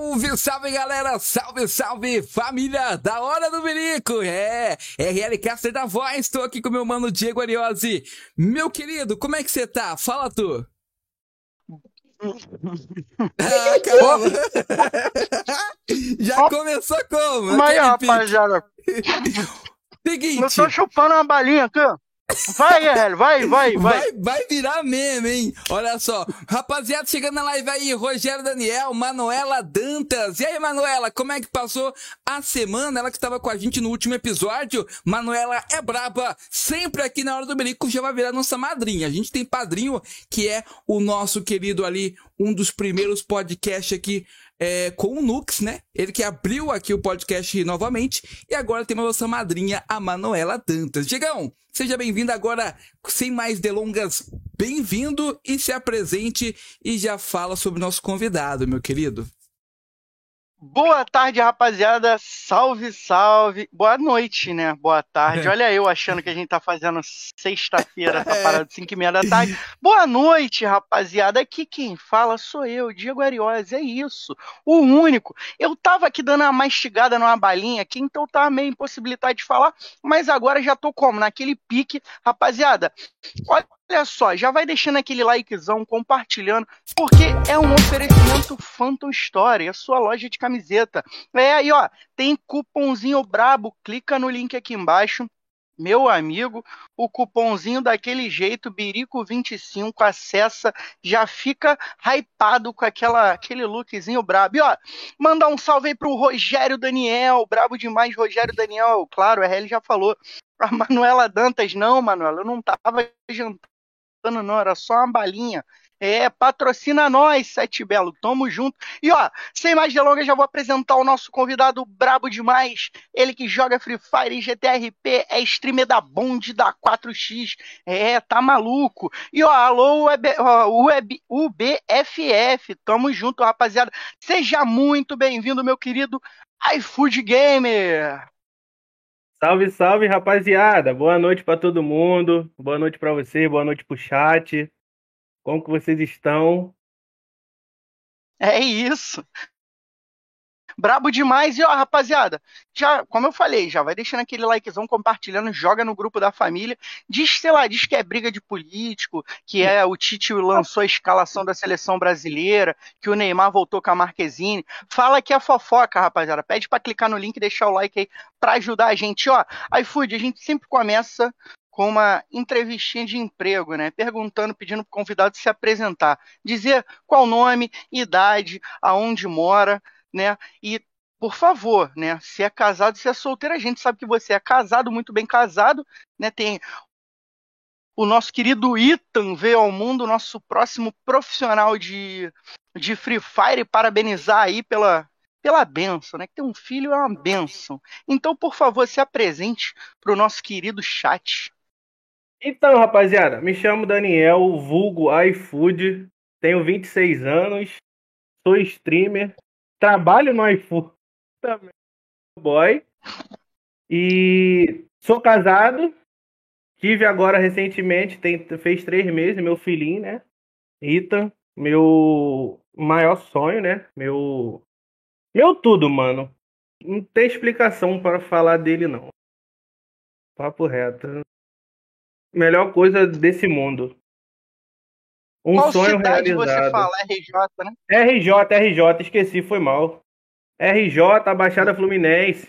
Salve, salve galera, salve, salve família da Hora do Berico, é, RL Caster da Voz, estou aqui com meu mano Diego Ariose. Meu querido, como é que você tá? Fala tu. ah, caramba. Já começou como? Mas aí, rapaziada. Seguinte. Eu tô chupando uma balinha aqui, ó. Vai, Guerreiro, vai, vai, vai, vai. Vai virar meme, hein? Olha só. Rapaziada, chegando na live aí, Rogério Daniel, Manuela Dantas. E aí, Manuela, como é que passou a semana? Ela que estava com a gente no último episódio. Manuela é braba, sempre aqui na hora do Berico, já vai virar nossa madrinha. A gente tem padrinho, que é o nosso querido ali, um dos primeiros podcasts aqui é, com o Nux, né? Ele que abriu aqui o podcast novamente. E agora tem a nossa madrinha, a Manuela Dantas. Digão, seja bem-vindo agora, sem mais delongas, bem-vindo e se apresente e já fala sobre o nosso convidado, meu querido. Boa tarde, rapaziada. Salve, salve. Boa noite, né? Boa tarde. Olha eu achando que a gente tá fazendo sexta-feira, essa é. parada de 5 e meia da tarde. Boa noite, rapaziada. Aqui quem fala sou eu, Diego Ariose. É isso. O único. Eu tava aqui dando uma mastigada numa balinha aqui, então tava meio impossibilitado de falar, mas agora já tô como? Naquele pique. Rapaziada, olha Olha só, já vai deixando aquele likezão, compartilhando, porque é um oferecimento Phantom Story, a sua loja de camiseta. É aí, ó, tem cupomzinho brabo, clica no link aqui embaixo. Meu amigo, o cupomzinho daquele jeito, Birico25, acessa, já fica hypado com aquela, aquele lookzinho brabo. E ó, mandar um salve aí pro Rogério Daniel, brabo demais, Rogério Daniel, claro, a RL já falou. A Manuela Dantas, não, Manuela, eu não tava jantando não, era só uma balinha. É, patrocina nós, Sete Belo, tamo junto. E ó, sem mais delongas, já vou apresentar o nosso convidado brabo demais. Ele que joga Free Fire e GTRP, é streamer da Bond da 4X. É, tá maluco. E ó, alô, Web, Web, UBFF, tamo junto, rapaziada. Seja muito bem-vindo, meu querido iFood Gamer. Salve, salve, rapaziada. Boa noite para todo mundo. Boa noite para você, boa noite pro chat. Como que vocês estão? É isso. Brabo demais. E ó, rapaziada, já, como eu falei, já vai deixando aquele likezão, compartilhando, joga no grupo da família. Diz, sei lá, diz que é briga de político, que é o Tite lançou a escalação da seleção brasileira, que o Neymar voltou com a Marquezine. Fala que é fofoca, rapaziada. Pede para clicar no link e deixar o like aí para ajudar a gente. Ó, iFood, a gente sempre começa com uma entrevistinha de emprego, né? Perguntando, pedindo para o convidado se apresentar, dizer qual nome, idade, aonde mora, né? E por favor, né? Se é casado, se é solteiro, a gente sabe que você é casado, muito bem casado, né? Tem o nosso querido Ethan veio ao mundo, nosso próximo profissional de, de Free Fire, parabenizar aí pela, pela benção, né? Que ter um filho é uma benção. Então, por favor, se apresente para o nosso querido chat. Então, rapaziada, me chamo Daniel, vulgo iFood, tenho 26 anos, sou streamer, trabalho no iFood também, boy. E sou casado. Tive agora recentemente, tem, fez três meses, meu filhinho, né? Ethan, meu maior sonho, né? Meu. Meu tudo, mano. Não tem explicação para falar dele, não. Papo reto. Melhor coisa desse mundo. Um Qual sonho cidade realizado. você fala? RJ, né? RJ, RJ, esqueci, foi mal. RJ, Baixada Fluminense.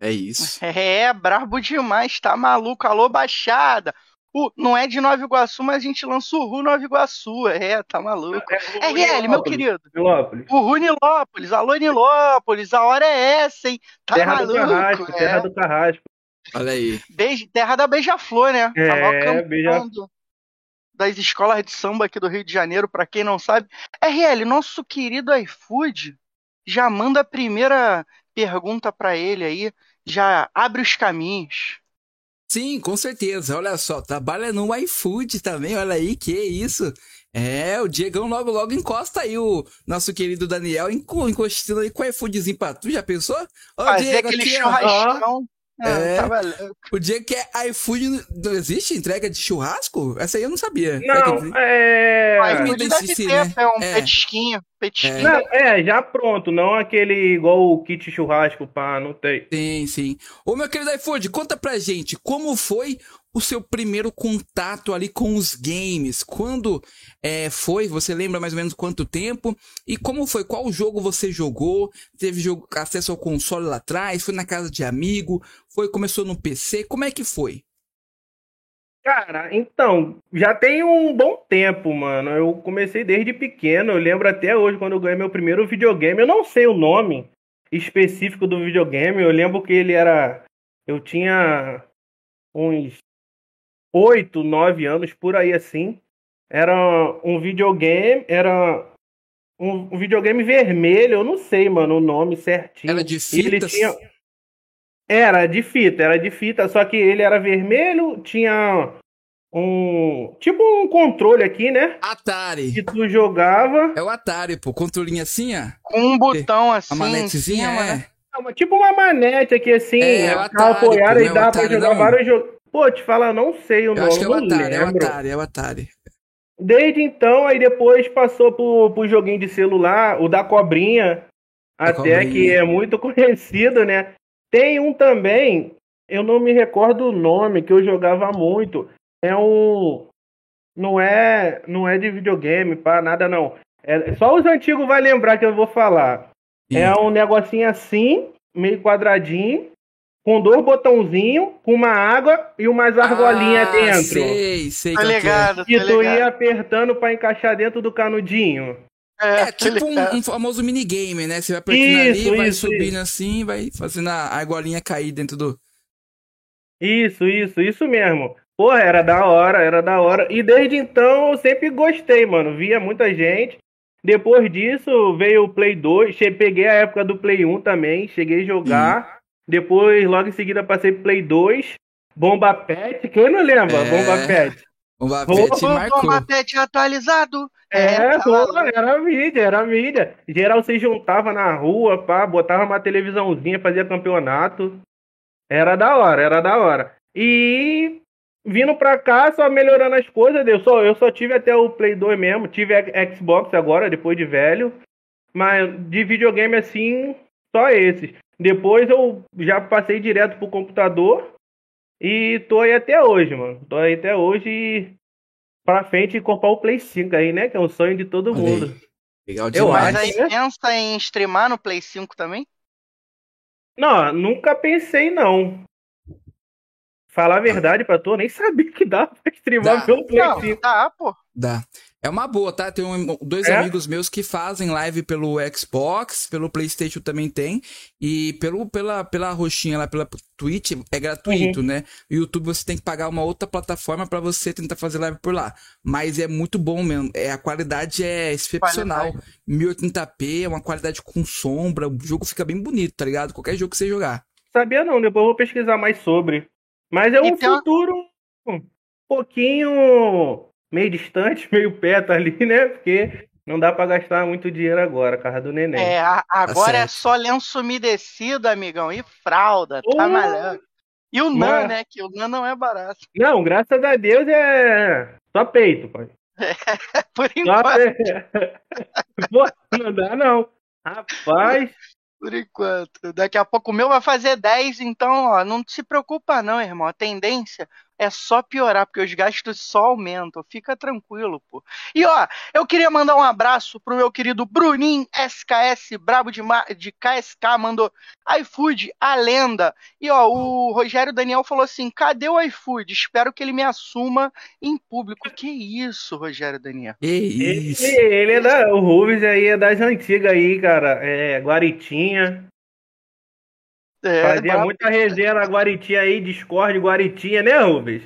É isso. É, brabo demais, tá maluco. Alô, Baixada. Uh, não é de Nova Iguaçu, mas a gente lança o Ru Nova Iguaçu. É, tá maluco. É, RL, meu querido. Nilópolis. O Ru Nilópolis. Alô, Nilópolis. A hora é essa, hein? Tá terra maluco. Do Carrasco, é. Terra do Carrasco. Olha aí. Beijo, terra da Beija-Flor, né? É, beija das escolas de samba aqui do Rio de Janeiro, para quem não sabe. RL, nosso querido iFood já manda a primeira pergunta para ele aí, já abre os caminhos. Sim, com certeza. Olha só, trabalha no iFood também, olha aí, que isso. É, o Diegão logo logo encosta aí o nosso querido Daniel encostando aí com o iFoodzinho pra tu, já pensou? Ô, Fazer Diego, aquele aqui, churrascão. É, é o dia que é iFood não existe entrega de churrasco? Essa aí eu não sabia. Não, é. iFood deve ter, né? é um é. petisquinho. petisquinho. Não, é, já pronto, não aquele igual o kit churrasco, pá, não tem. Sim, sim. Ô, meu querido iFood, conta pra gente como foi o seu primeiro contato ali com os games? Quando é, foi? Você lembra mais ou menos quanto tempo? E como foi? Qual jogo você jogou? Teve jogo, acesso ao console lá atrás? Foi na casa de amigo? Foi começou no PC? Como é que foi? Cara, então, já tem um bom tempo, mano. Eu comecei desde pequeno. Eu lembro até hoje quando eu ganhei meu primeiro videogame. Eu não sei o nome específico do videogame. Eu lembro que ele era. Eu tinha uns oito, nove anos, por aí assim. Era um videogame, era um, um, videogame vermelho, eu não sei, mano, o nome certinho. Era de fita? Tinha... Era de fita, era de fita, só que ele era vermelho, tinha um. Tipo um controle aqui, né? Atari. Que tu jogava. É o Atari, pô. Controlinho assim, ó. Com um botão assim. A manetezinha, é. é. Tipo uma manete aqui assim, é, é o Atari, apoiada pô, e dá pra jogar não. vários jogos. Pô, te falar, não sei o Eu nome. acho que é o Atari, é o lembro. Atari, é o Atari. Desde então, aí depois passou pro, pro joguinho de celular, o da cobrinha, Da até cobrinha. que é muito conhecido, né? Tem um também, eu não me recordo o nome, que eu jogava muito. É um. Não é, não é de videogame, pá, nada não. É, só os antigos vai lembrar que eu vou falar. É um negocinho assim, meio quadradinho, com dois botãozinhos, com uma água e umas argolinhas Ah, dentro. Sei, sei. Tá qual que é. ligado, Que tá tu ligado. ia apertando pra encaixar dentro do canudinho. É tá tipo ligado. um, um famoso minigame, né? Você vai apertando ali, Isso, vai isso, subindo assim, vai fazendo a argolinha cair dentro do. Isso, isso, isso mesmo. Porra, era da hora, era da hora. E desde então eu sempre gostei, mano. Via muita gente. Depois disso veio o Play 2. Che- Peguei a época do Play 1 também. Cheguei a jogar. Depois, logo em seguida, passei pro Play 2. Bomba Pet. Quem não lembra? É. Bomba Pet. Vapete O marcou. Combatete atualizado. É, tá pô, maluco. era mídia, era mídia. Geral se juntava na rua, pá, botava uma televisãozinha, fazia campeonato. Era da hora, era da hora. E vindo pra cá, só melhorando as coisas, eu só, eu só tive até o Play 2 mesmo, tive Xbox agora, depois de velho. Mas de videogame assim, só esses. Depois eu já passei direto pro computador e tô aí até hoje, mano. Tô aí até hoje e pra frente comprar o Play 5 aí, né? Que é um sonho de todo Olha mundo. aí. Legal Eu demais. Mas acho. aí pensa em streamar no Play 5 também? Não, nunca pensei não. Falar a verdade pra tu, eu nem sabia que dava pra streamar Dá. pelo Play Não, 5. tá, pô. Dá. É uma boa, tá? Tem um- dois É? amigos meus que fazem live pelo Xbox, pelo PlayStation também tem, e pelo, pela, pela roxinha lá, pela Twitch, é gratuito, Uhum. né? O YouTube você tem que pagar uma outra plataforma pra você tentar fazer live por lá. Mas é muito bom mesmo. É, a qualidade é excepcional. 1080p, é uma qualidade com sombra, o jogo fica bem bonito, tá ligado? Qualquer jogo que você jogar. Sabia não, depois eu vou pesquisar mais sobre. Mas é um Então- futuro um pouquinho meio distante, meio perto ali, né? Porque não dá pra gastar muito dinheiro agora, casa do neném. É, a- agora é só lenço umedecido, amigão, e fralda, tá Porra. malhando. E o NAN, Mas- né? Que o NAN não é barato. Não, graças a Deus é só peito, pai. Por Só enquanto, não dá não. Rapaz, por enquanto. Daqui a pouco o meu vai fazer 10, então, ó, não se preocupa não, irmão. A tendência é só piorar, porque os gastos só aumentam. Fica tranquilo, pô. E ó, eu queria mandar um abraço pro meu querido Bruninho SKS, brabo de, de KSK, mandou iFood, a lenda. E ó, o Rogério Daniel falou assim: cadê o iFood? Espero que ele me assuma em público. Que isso, Rogério Daniel? Que ele, isso. ele é da. O Rubens aí é das antigas aí, cara. É, Guaritinha. É, Fazia muita resenha na Guaritinha aí, Discord, Guaritinha, né, Rubens?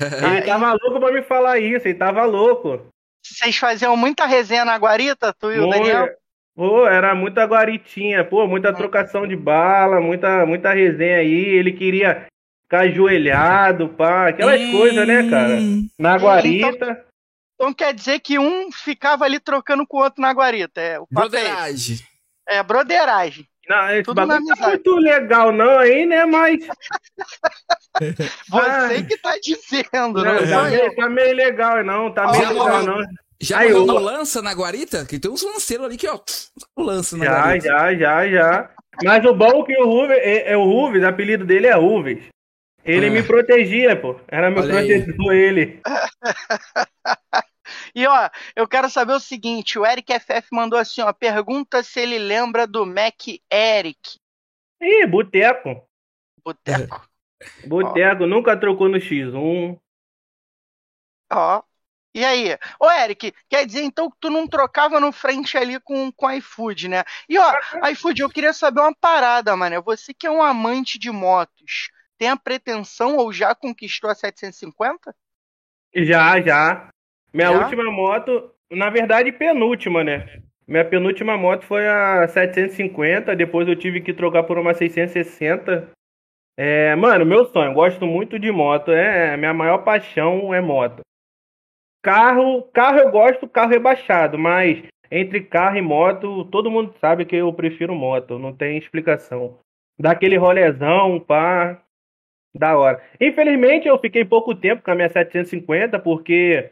Ele Aí- tava louco pra me falar isso, ele tava louco. Vocês faziam muita resenha na Guarita, tu e o Pô, Daniel? Pô, era muita guaritinha, pô, muita trocação de bala, muita, muita resenha aí. Ele queria ficar ajoelhado, pá, aquelas coisas, né, cara? Na então- guarita. Então quer dizer que um ficava ali trocando com o outro na guarita. É, o papo é. Broderagem. é broderagem. Não, esse Tudo bagulho não amizade. muito legal não aí, né, mas... Você Ah. que tá dizendo, Não, não tá, meio, tá meio legal, não, tá meio legal, não. Já Aí, mandou eu- no lança na guarita? Que tem uns lanceiros ali que, ó, o lança na Já, guarita. já, já, já. Mas o bom é que o Ruves, é, é o Ruves, o apelido dele é Ruves. Ele Ah. me protegia, pô. Era meu Olha aí. protetor, ele. E ó, eu quero saber o seguinte: o Eric FF mandou assim, ó, pergunta se ele lembra do Mac Eric. Ih, boteco. Boteco. Boteco, nunca trocou no X1. Ó. E aí? Ô, Eric, quer dizer então que tu não trocava no frente ali com com iFood, né? E ó, iFood, eu queria saber uma parada, mano. Você que é um amante de motos, tem a pretensão ou já conquistou a 750? Já, já. Minha Já? última moto, na verdade, penúltima, né? Minha penúltima moto foi a 750, depois eu tive que trocar por uma 660. É, mano, meu sonho, gosto muito de moto, é minha maior paixão é moto. Carro, carro eu gosto, carro rebaixado, mas entre carro e moto, todo mundo sabe que eu prefiro moto, não tem explicação. Dá aquele rolezão, pá, da hora. Infelizmente eu fiquei pouco tempo com a minha 750, porque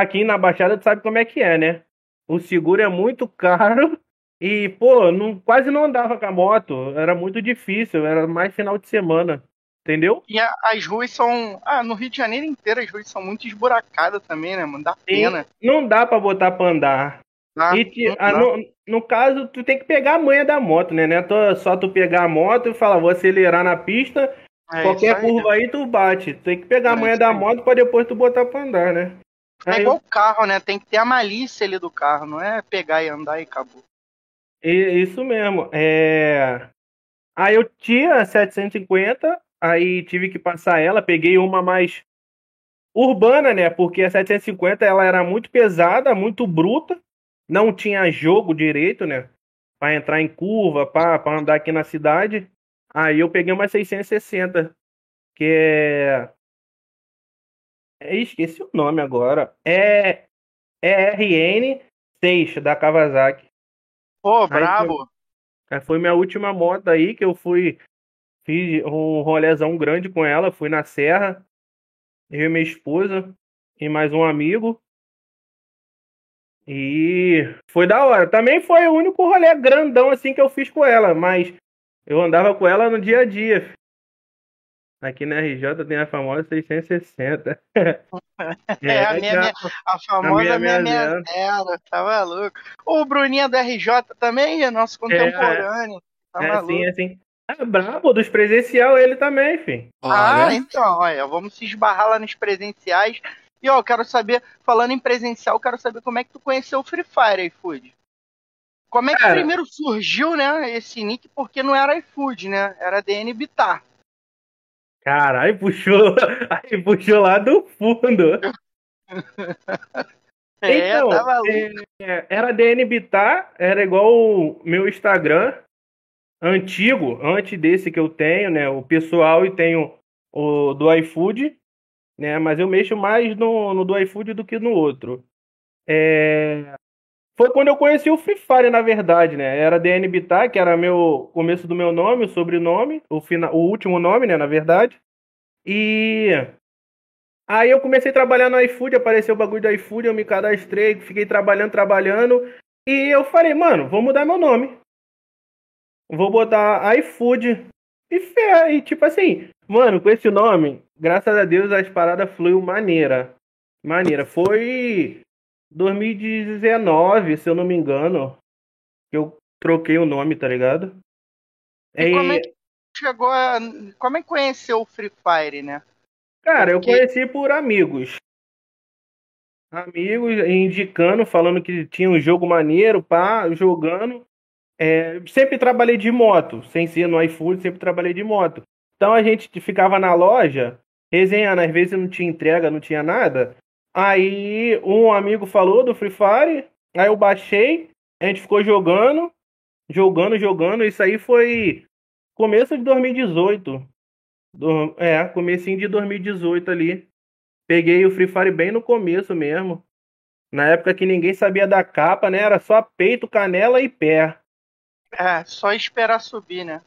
aqui na Baixada tu sabe como é que é, né? O seguro é muito caro e, pô, não, quase não andava com a moto. Era muito difícil, era mais final de semana. Entendeu? E a- as ruas são. Ah, no Rio de Janeiro inteiro as ruas são muito esburacadas também, né, mano? Dá pena. E não dá pra botar pra andar. Tá? E te- ah, no, no caso, tu tem que pegar a manha da moto, né? É to- só tu pegar a moto e falar, vou acelerar na pista, É qualquer aí. curva aí tu bate. Tu tem que pegar a É manha isso da moto pra depois tu botar pra andar, né? É igual carro, né? Tem que ter a malícia ali do carro, não é pegar e andar e acabou. Isso mesmo. É... Aí eu tinha 750, aí tive que passar ela, peguei uma mais urbana, né? Porque a 750 ela era muito pesada, muito bruta, não tinha jogo direito, né? Pra entrar em curva, pra, pra andar aqui na cidade. Aí eu peguei uma 660, que é. É, Esqueci o nome agora. É. É RN6 da Kawasaki. Pô, foi- brabo. É, Foi minha última moto aí que eu fui. Fiz um rolezão grande com ela. Fui na serra. Eu e minha esposa. E mais um amigo. E foi da hora. Também foi o único rolê grandão assim que eu fiz com ela. Mas eu andava com ela no dia a dia. Aqui na RJ tem a famosa 660. É, a minha, já- minha- a famosa a minha 660, tá maluco. O Bruninho do RJ também é nosso contemporâneo. Tá é maluco. assim, assim. É brabo dos presencial ele também, filho. Ah, Olha. então, olha, vamos se esbarrar lá nos presenciais. E ó, eu quero saber, falando em presencial, eu quero saber como é que tu conheceu o Free Fire, iFood. Como é que Cara. primeiro surgiu, né, esse nick, porque não era iFood, né? Era DN Bitar. Caralho, puxou, aí puxou lá do fundo. É, então, tá maluco. é, era DN Bitar, era igual o meu Instagram antigo, antes desse que eu tenho, né? O pessoal e tenho o do iFood, né? Mas eu mexo mais no, no do iFood do que no outro. É, Foi quando eu conheci o Free Fire, na verdade, né? Era DN Bitar, que era meu começo do meu nome, o sobrenome, o, fina... o último nome, né? Na verdade. E aí eu comecei a trabalhar no iFood, apareceu o bagulho do iFood, eu me cadastrei, fiquei trabalhando, trabalhando. E eu falei, mano, vou mudar meu nome. Vou botar iFood. E, fe- e tipo assim, mano, com esse nome, graças a Deus as paradas fluiu maneira. Maneira. Foi 2019, se eu não me engano, que eu troquei o nome, tá ligado? E como é que chegou a. Como é que conheceu o Free Fire, né? Cara, eu Porque- conheci por amigos. Amigos indicando, falando que tinha um jogo maneiro, pá, jogando. É, sempre trabalhei de moto, sem ser no iFood, sempre trabalhei de moto. Então a gente ficava na loja, resenhando, às vezes não tinha entrega, não tinha nada. Aí um amigo falou do Free Fire, aí eu baixei, a gente ficou jogando, jogando, jogando. Isso aí foi começo de 2018. Do, é, comecinho de 2018 ali. Peguei o Free Fire bem no começo mesmo. Na época que ninguém sabia da capa, né? Era só peito, canela e pé. É, só esperar subir, né?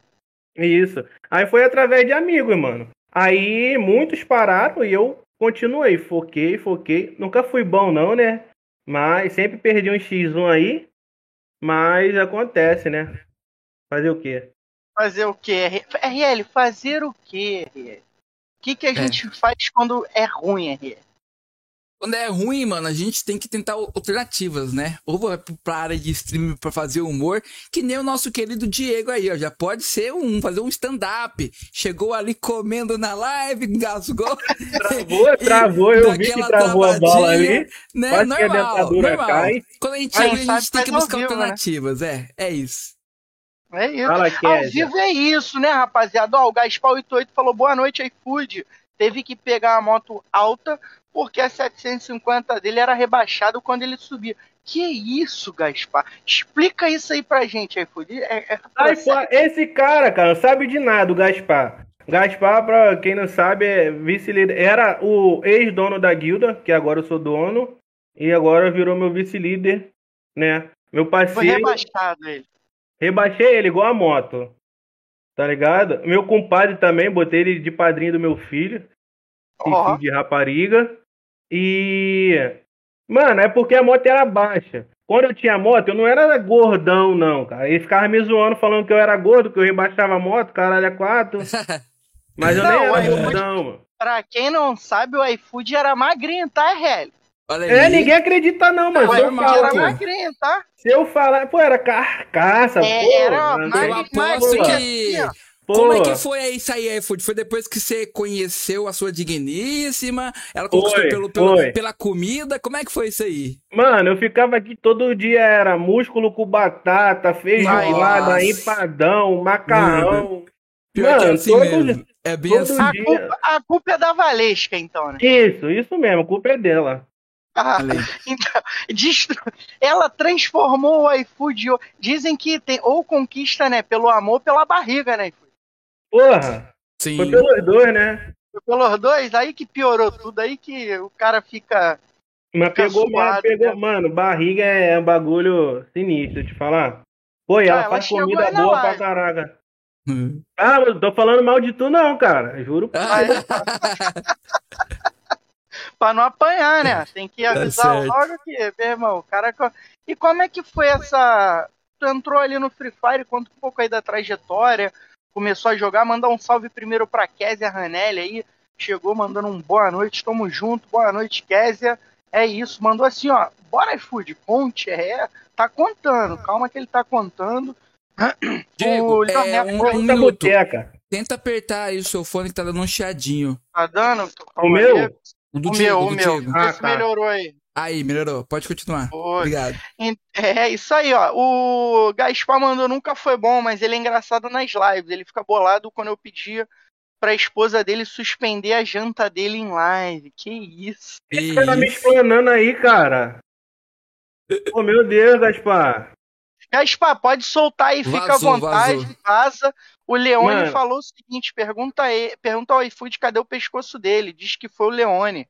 Isso. Aí foi através de amigos, mano. Aí muitos pararam e eu continuei. Foquei, foquei. Nunca fui bom, não, né? Mas sempre perdi um X1 aí. Mas acontece, né? Fazer o quê? Fazer o quê? RL, fazer o quê, RL? O que, que a É. gente faz quando é ruim, RL? Quando é ruim, mano, a gente tem que tentar alternativas, né? Ou vai pra área de streaming pra fazer humor, que nem o nosso querido Diego aí, ó. Já pode ser um, fazer um stand-up. Chegou ali comendo na live, engasgou. Travou, travou, eu vi que travou a bola ali. Né? Quase que a normal, dentadura normal. cai. Quando a gente Aí, a gente tem que buscar vivo, né? alternativas, é. É isso. É isso. Fala, Ao vivo é isso, né, rapaziada? Ó, o Gaspar 88 falou boa noite, iFood. Teve que pegar a moto alta porque a 750 dele era rebaixado quando ele subia. Que isso, Gaspar? Explica isso aí pra gente, iFood. É, é, esse cara, cara, não sabe de nada, o Gaspar. Gaspar, pra quem não sabe, é vice-líder. Era o ex-dono da guilda, que agora eu sou dono, e agora virou meu vice-líder, né? Meu foi parceiro. rebaixado ele. Rebaixei ele igual a moto. Tá ligado? Meu compadre também, botei ele de padrinho do meu filho. Ó. filho de rapariga. E. Mano, é porque a moto era baixa. Quando eu tinha moto, eu não era gordão, não, cara. Ele ficava me zoando, falando que eu era gordo, que eu rebaixava a moto, caralho, é quatro. Mas eu Não, nem era gordão, mano. Pra quem não sabe, o iFood era magrinho, tá, aí. É, ninguém acredita, não, Se eu iFood era falar, pô. magrinho, tá? se eu falar, pô, era carcaça, É, pô. era magrinho, que. assim. Pô. Como é que foi isso aí, iFood? Foi depois que você conheceu a sua digníssima? Ela conquistou Foi, pelo, pelo- foi. pela comida? Como é que foi isso aí? Mano, eu ficava aqui todo dia, era músculo com batata, feijoada, empadão, macarrão. Pior que é Mano, assim todo- mesmo. É bem assim. A dia. culpa, a culpa é da Valesca, então, né? Isso, isso mesmo, a culpa é dela. Ah, então, destru- ela transformou o iFood. Dizem que tem ou conquista, né? Pelo amor, ou pela barriga, né? Porra, Sim. foi pelos dois, né? Foi Pelos dois, aí que piorou tudo, aí que o cara fica. Mas Fica pegou, mas suado, pegou, né? mano, barriga é um bagulho sinistro, te falar. Pô, ela Ah, ela faz comida boa pra live. caraca. Hum. Ah, eu tô falando mal de tu não, cara, juro. Pra não apanhar, né? Tem que avisar Tá certo. logo que, meu irmão, o cara. E como é que foi essa. Tu entrou ali no Free Fire, conta um pouco aí da trajetória. Começou a jogar, mandar um salve primeiro pra Késia Ranelli aí. Chegou mandando um boa noite, tamo junto, boa noite, Késia. É isso, mandou assim, ó. Bora, iFood, conte, é. Tá contando, calma que ele tá contando. Diego, O é, um, um Muita minuto. Tenta apertar aí o seu fone que tá dando um chiadinho. Tá dando? O meu? O do O Diego, meu, o do meu. Diego. Ah, tá. melhorou aí. Aí, melhorou. Pode continuar. Oi. Obrigado. É, isso aí, ó. O Gaspar mandou nunca foi bom, mas ele é engraçado nas lives. Ele fica bolado quando eu pedia pra esposa dele suspender a janta dele em live. Que isso. E Você tá me explanando aí, cara. Pô, meu Deus, Gaspar. Gaspar, pode soltar aí, fica à vontade, vazou. vaza. O Leone Mano. falou o seguinte: pergunta, aí, pergunta ao iFood cadê o pescoço dele. Diz que foi o Leone.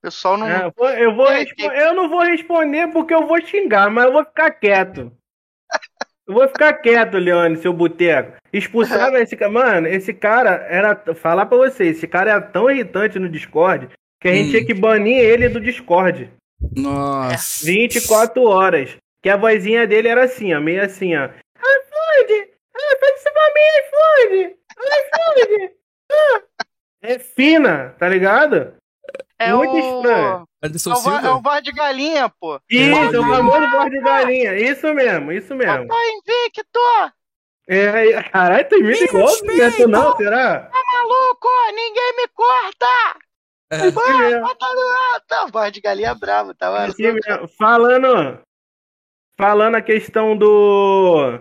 O pessoal não. É, pô, eu, vou É, respo- eu não vou responder porque eu vou xingar, mas eu vou ficar quieto. Eu vou ficar quieto, Leone, seu boteco. Expulsava esse cara. Mano, esse cara era. Falar pra você, esse cara era tão irritante no Discord que a gente Hum. tinha que banir ele do Discord. Nossa. 24 horas. Que a vozinha dele era assim, ó, meio assim, ó. iFood! Ah, faz isso pra mim, iFood! iFood! Ah. É fina, tá ligado? É muito o. estranho. Anderson É o, va- é Silva? o de galinha, pô. Isso, Pode. o famoso voz de galinha. Isso mesmo, isso mesmo. Papai Invicto! É, caralho, tu imita igual não é tu não, será? Tá maluco? Ninguém me corta! É. No alto! Voz de galinha brava, tá maluco? assim mesmo. Falando, falando a questão do...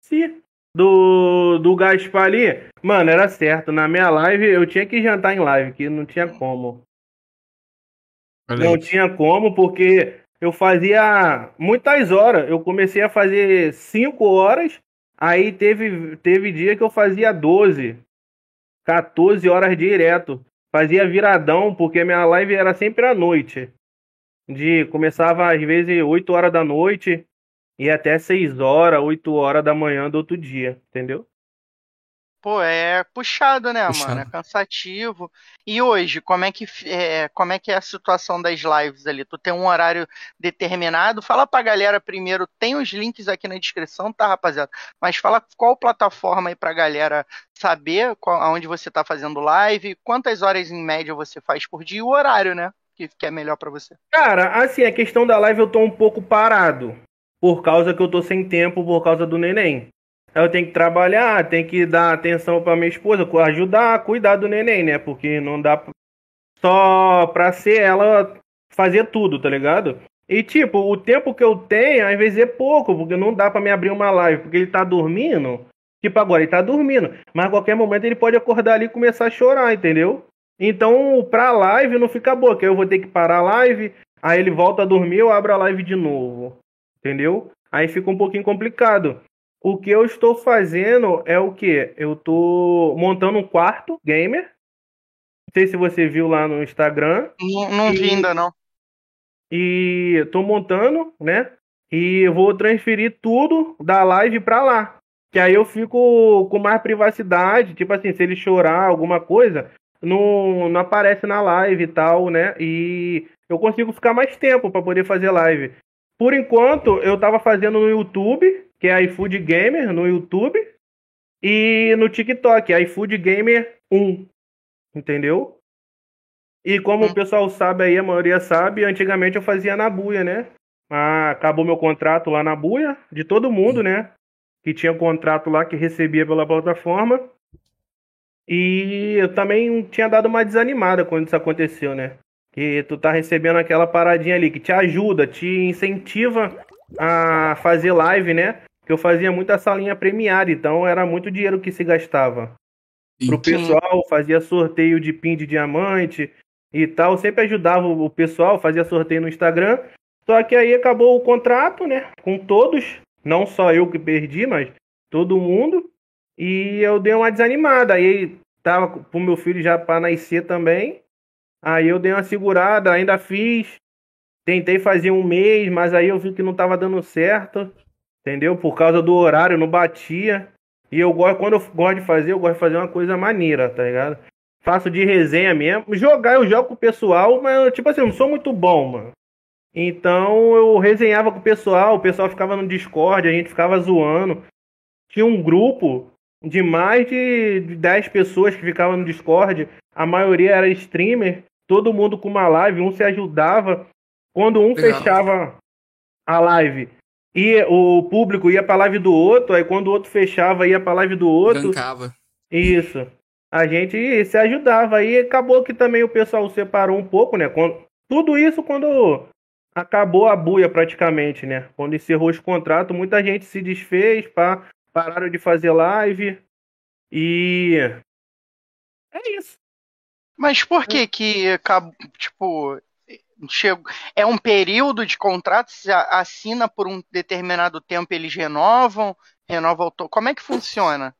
Sim, do, do Gaspar ali, mano, era certo. Na minha live, eu tinha que jantar em live, que não tinha como. Olha Não aí. tinha como, porque eu fazia muitas horas. Eu comecei a fazer 5 horas, aí teve, teve dia que eu fazia 12, 14 horas direto. Fazia viradão, porque minha live era sempre à noite. De, começava às vezes 8 horas da noite e até 6 horas, 8 horas da manhã do outro dia, entendeu? Pô, é puxado, né, Puxado. mano? É cansativo. E hoje, como é que é, como é que é a situação das lives ali? Tu tem um horário determinado? Fala pra galera primeiro, tem os links aqui na descrição, tá, rapaziada? Mas fala qual plataforma aí pra galera saber qual, aonde você tá fazendo live, quantas horas em média você faz por dia e o horário, né? Que, que é melhor pra você. Cara, assim, a questão da live eu tô um pouco parado. Por causa que eu tô sem tempo por causa do neném. Eu tenho que trabalhar, tenho que dar atenção pra minha esposa, ajudar, cuidar do neném, né? Porque não dá só pra ser ela fazer tudo, tá ligado? E tipo, o tempo que eu tenho, às vezes é pouco, porque não dá pra me abrir uma live, porque ele tá dormindo. Tipo, agora ele tá dormindo, mas a qualquer momento ele pode acordar ali e começar a chorar, entendeu? Então, pra live não fica boa, que eu vou ter que parar a live, aí ele volta a dormir, eu abro a live de novo. Entendeu? Aí fica um pouquinho complicado. O que eu estou fazendo é o que? Eu tô montando um quarto gamer. Não sei se você viu lá no Instagram. Não, não vi E- ainda, não. E tô montando, né? E eu vou transferir tudo da live pra lá. Que aí eu fico com mais privacidade. Tipo assim, se ele chorar alguma coisa, não, não aparece na live e tal, né? E eu consigo ficar mais tempo pra poder fazer live. Por enquanto, eu tava fazendo no YouTube, que é iFood Gamer no YouTube, e no TikTok, iFood Gamer 1. Entendeu? E como Hum. o pessoal sabe aí, a maioria sabe, antigamente eu fazia na buia, né? Ah, acabou meu contrato lá na buia, de todo mundo, né? Que tinha contrato lá que recebia pela plataforma. E eu também tinha dado uma desanimada quando isso aconteceu, né? Que tu tá recebendo aquela paradinha ali que te ajuda, te incentiva a fazer live, né? Que eu fazia muita salinha premiada, então era muito dinheiro que se gastava pro Sim. pessoal, fazia sorteio de pin de diamante e tal, sempre ajudava o pessoal, fazia sorteio no Instagram. Só que aí acabou o contrato, né, com todos, não só eu que perdi, mas todo mundo. E eu dei uma desanimada. Aí tava pro meu filho já para nascer também. Aí eu dei uma segurada, ainda fiz. Tentei fazer um mês, mas aí eu vi que não tava dando certo. Entendeu? Por causa do horário, não batia. E eu gosto, quando eu gosto de fazer, eu gosto de fazer uma coisa maneira, tá ligado? Faço de resenha mesmo. Jogar, eu jogo com o pessoal, mas, tipo assim, eu não sou muito bom, mano. Então eu resenhava com o pessoal, o pessoal ficava no Discord, a gente ficava zoando. Tinha um grupo de mais de 10 pessoas que ficavam no Discord. A maioria era streamer, todo mundo com uma live, um se ajudava. Quando um Legal. fechava a live, e o público ia pra live do outro, aí quando o outro fechava, ia pra live do outro. Gancava. Isso. A gente se ajudava. Aí acabou que também o pessoal separou um pouco, né? Quando- tudo isso quando acabou a buia praticamente, né? Quando encerrou os contratos, muita gente se desfez, pá, pararam de fazer live. E. É isso. Mas por que que acabou, tipo, chegou, é um período de contrato, você a- assina por um determinado tempo, eles renovam, renovam, auto- como é que funciona?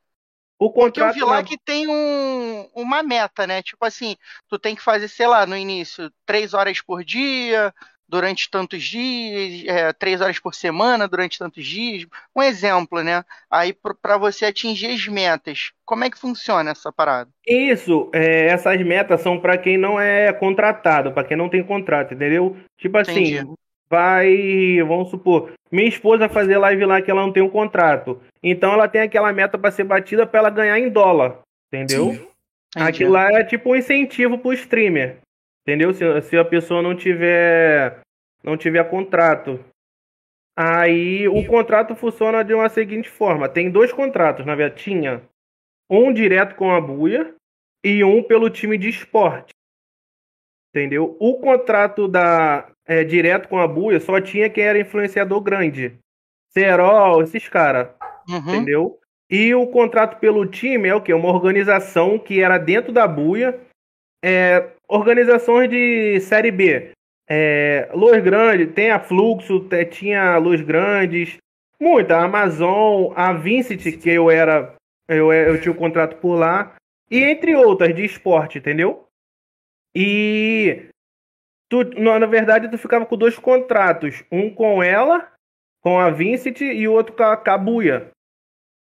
O Porque eu contrato. vi lá que tem um, uma meta, né? Tipo assim, tu tem que fazer, sei lá, no início, três horas por dia, durante tantos dias, é, três horas por semana, durante tantos dias. Um exemplo, né? Aí pra você atingir as metas, como é que funciona essa parada? Isso, é, essas metas são para quem não é contratado, para quem não tem contrato, entendeu? Tipo assim, Entendi. vai, vamos supor, minha esposa fazer live lá que ela não tem um contrato. Então ela tem aquela meta para ser batida para ela ganhar em dólar, entendeu? Sim. Entendi. Aquilo lá é tipo um incentivo pro streamer. Entendeu? Se, se a pessoa não tiver não tiver contrato. Aí o contrato funciona de uma seguinte forma. Tem dois contratos, na verdade. Tinha um direto com a Buia e um pelo time de esporte. Entendeu? O contrato da é, direto com a Buia só tinha quem era influenciador grande. Serol, esses caras. Uhum. Entendeu? E o contrato pelo time é o quê? Uma organização que era dentro da buia. É, organizações de Série B. É, Luz Grande, tem a Fluxo, tinha a Luz Grandes, muita, a Amazon, a Vincent, que eu era. Eu, eu tinha o contrato por lá. E entre outras de esporte, entendeu? E tu, na verdade, tu ficava com dois contratos. Um com ela, com a Vincent, e outro com a, com a Buia.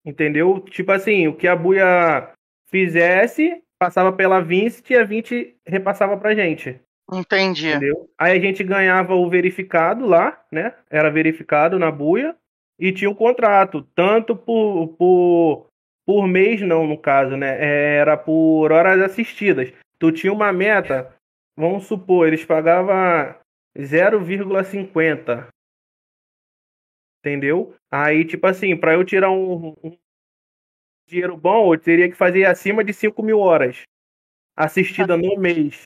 Entendeu? Tipo assim, o que a buia fizesse, passava pela Vincent e a Vinci repassava pra gente. Entendi. Entendeu? Aí a gente ganhava o verificado lá, né? Era verificado na buia e tinha um contrato, tanto por, por, por mês, não, no caso, né? Era por horas assistidas. Tu tinha uma meta, vamos supor, eles pagavam 0,50. Entendeu? Aí, tipo assim, para eu tirar um, um, dinheiro bom, eu teria que fazer acima de 5 mil horas assistida no mês.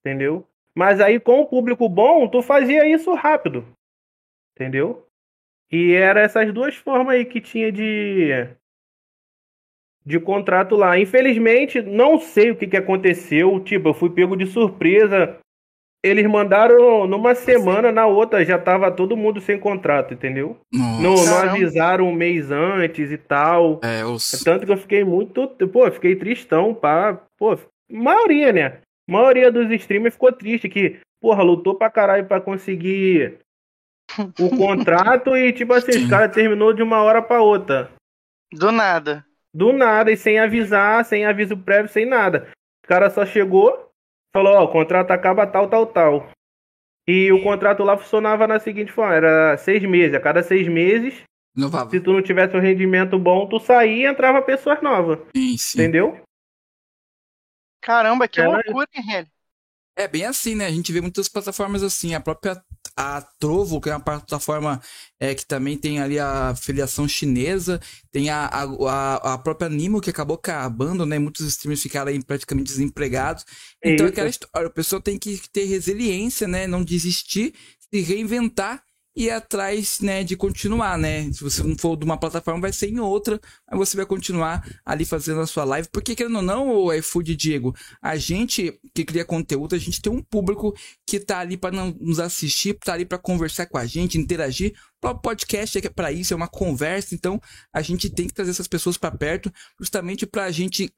Entendeu? Mas aí, com o público bom, tu fazia isso rápido. Entendeu? E era essas duas formas aí que tinha de de contrato lá. Infelizmente, não sei o que, que aconteceu. Tipo, eu fui pego de surpresa. Eles mandaram numa semana, na outra já tava todo mundo sem contrato, entendeu? Não, não, avisaram um mês antes e tal. É, os... Tanto que eu fiquei muito. Pô, fiquei tristão, pá. Pô, maioria, né? A maioria dos streamers ficou triste que, porra, lutou pra caralho pra conseguir o contrato e, tipo assim, Sim. os caras terminou de uma hora pra outra. Do nada. Do nada, e sem avisar, sem aviso prévio, sem nada. O cara só chegou, falou, ó, o contrato acaba tal, tal, tal. E o contrato lá funcionava na seguinte forma, era seis meses. A cada seis meses, Inovava. se tu não tivesse um rendimento bom, tu saía e entrava pessoas novas. Sim, sim. Entendeu? Caramba, que era... loucura, hein, É bem assim, né? A gente vê muitas plataformas assim. A própria a Trovo, que é uma plataforma é, que também tem ali a filiação chinesa, tem a, a, a própria Nimo, que acabou acabando, né? Muitos streamers ficaram aí praticamente desempregados. Então, é aquela história, a pessoa tem que ter resiliência, né? Não desistir, se reinventar e atrás, né, de continuar, né? Se você não for de uma plataforma, vai ser em outra, mas você vai continuar ali fazendo a sua live. Porque, querendo ou não, o iFood, Diego, a gente que cria conteúdo, a gente tem um público que tá ali para nos assistir, tá ali para conversar com a gente, interagir. O podcast é para isso, é uma conversa, então a gente tem que trazer essas pessoas para perto, justamente para a gente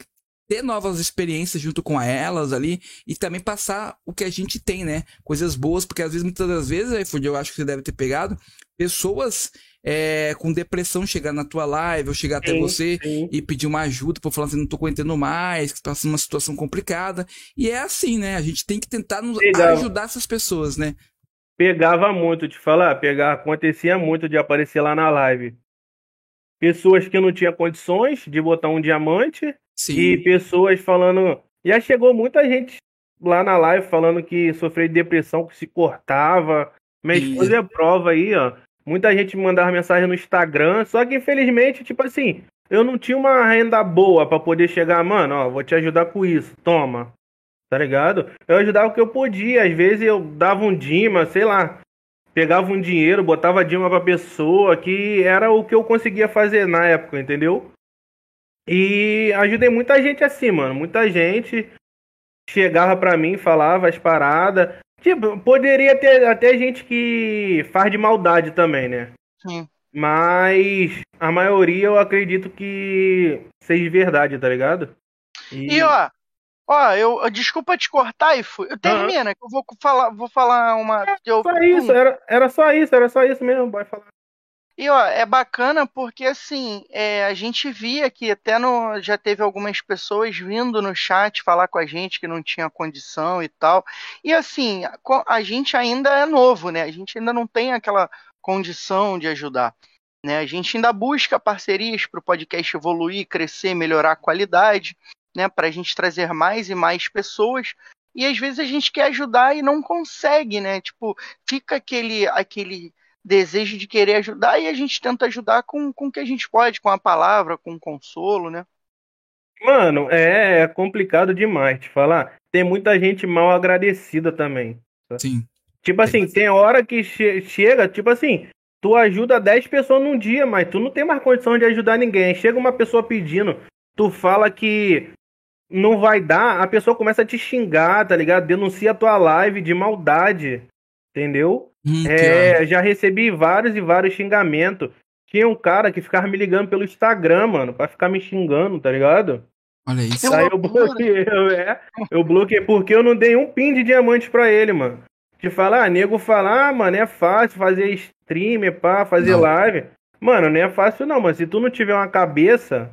ter novas experiências junto com elas ali e também passar o que a gente tem, né? Coisas boas, porque às vezes, muitas das vezes, iFood, eu acho que você deve ter pegado, pessoas é, com depressão chegar na tua live ou chegar sim, até você sim. e pedir uma ajuda para falar assim, não tô aguentando mais, que tá passando uma situação complicada. E é assim, né? A gente tem que tentar nos ajudar essas pessoas, né? Pegava muito, te falar, pegar, acontecia muito de aparecer lá na live. Pessoas que não tinham condições de botar um diamante Sim. E pessoas falando. Já chegou muita gente lá na live falando que sofreu de depressão, que se cortava. Minha esposa é prova aí, ó. Muita gente mandava mensagem no Instagram, só que infelizmente, tipo assim, eu não tinha uma renda boa para poder chegar, mano, ó, vou te ajudar com isso, toma. Tá ligado? Eu ajudava o que eu podia, às vezes eu dava um Dima, sei lá, pegava um dinheiro, botava Dima pra pessoa, que era o que eu conseguia fazer na época, entendeu? E ajudei muita gente assim, mano. Muita gente chegava pra mim, falava as paradas. Tipo, poderia ter até gente que faz de maldade também, né? Sim. Mas a maioria eu acredito que seja verdade, tá ligado? E, e ó, ó, eu, desculpa te cortar, Ifo. Eu termina, que eu vou falar, vou falar uma. É, eu, só isso, era, era só isso, era só isso mesmo, vai falar. E ó, é bacana porque assim, é, a gente via que até no, já teve algumas pessoas vindo no chat falar com a gente que não tinha condição e tal. E assim, a, a gente ainda é novo, né? A gente ainda não tem aquela condição de ajudar. Né? A gente ainda busca parcerias para o podcast evoluir, crescer, melhorar a qualidade, né? Para a gente trazer mais e mais pessoas. E às vezes a gente quer ajudar e não consegue, né? Tipo, fica aquele, aquele desejo de querer ajudar e a gente tenta ajudar com, com o que a gente pode, com a palavra, com o consolo, né? Mano, é, é complicado demais te falar. Tem muita gente mal agradecida também. Sim. Tipo assim, tem hora que che chega, tipo assim, tu ajuda 10 pessoas num dia, mas tu não tem mais condição de ajudar ninguém. Chega uma pessoa pedindo, tu fala que não vai dar, a pessoa começa a te xingar, tá ligado? Denuncia a tua live de maldade, entendeu? Hum, é, já recebi vários e vários xingamentos. Tinha um cara que ficava me ligando pelo Instagram, mano, pra ficar me xingando, tá ligado? Olha isso. Aí eu bloqueei, é, eu bloqueei porque eu não dei um pin de diamante pra ele, mano. De falar, ah, nego falar, ah, mano, é fácil fazer stream, pá, fazer não. live. Mano, não é fácil não, mas se tu não tiver uma cabeça,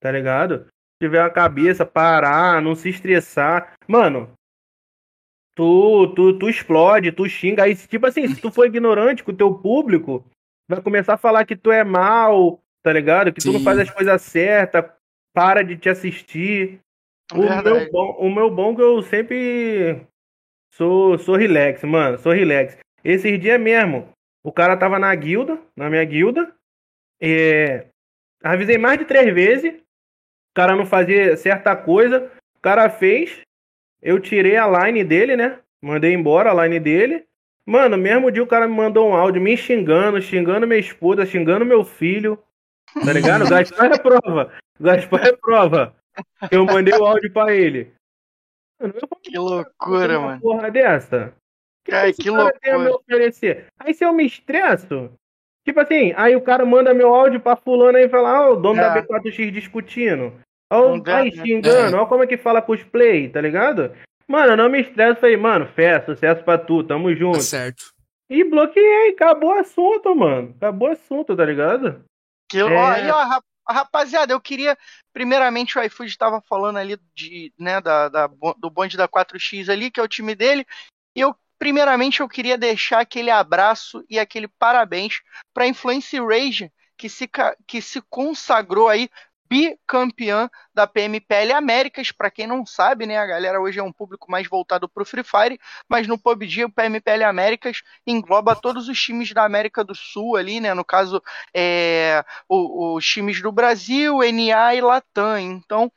tá ligado? Tiver uma cabeça, parar, não se estressar. Mano, tu, tu, tu explode, tu xinga. Aí, tipo assim, se tu for ignorante com o teu público, vai começar a falar que tu é mal, tá ligado? Que tu não faz as coisas certas, para de te assistir. O meu, bom, o meu bom que eu sempre sou, sou relax, mano, sou relax. Esses dias mesmo, o cara tava na guilda, na minha guilda. É, avisei mais de três vezes. O cara não fazia certa coisa. O cara fez. Eu tirei a line dele, né? Mandei embora a line dele. Mano, mesmo dia o cara me mandou um áudio me xingando, xingando minha esposa, xingando meu filho. Tá ligado? O Gaspar é prova. O Gaspar é prova. Eu mandei o áudio pra ele. Mano, que loucura, mano. Porra dessa. Ai, que loucura. Tem a me oferecer? Aí se eu me estresso, tipo assim, aí o cara manda meu áudio pra fulano aí e fala, ó, oh, o dono é. da B4X discutindo. Ó, oh, aí xingando, ó como é que fala com os play, tá ligado? Mano, eu não me estresso, falei, mano, fé, sucesso pra tu, tamo junto. Tá certo. E bloqueei, acabou o assunto, mano. Acabou o assunto, tá ligado? Que, é... ó, aí, ó, rapaziada, eu queria. Primeiramente, o iFood estava falando ali de, né, da, da, do bonde da 4X ali, que é o time dele. E eu Primeiramente, eu queria deixar aquele abraço e aquele parabéns para a Influence Rage, que se, que se consagrou aí bicampeã da PMPL Américas. Para quem não sabe, né, a galera hoje é um público mais voltado para o Free Fire, mas no PUBG o PMPL Américas engloba todos os times da América do Sul ali, né? No caso, é, os, os times do Brasil, NA e Latam. Então,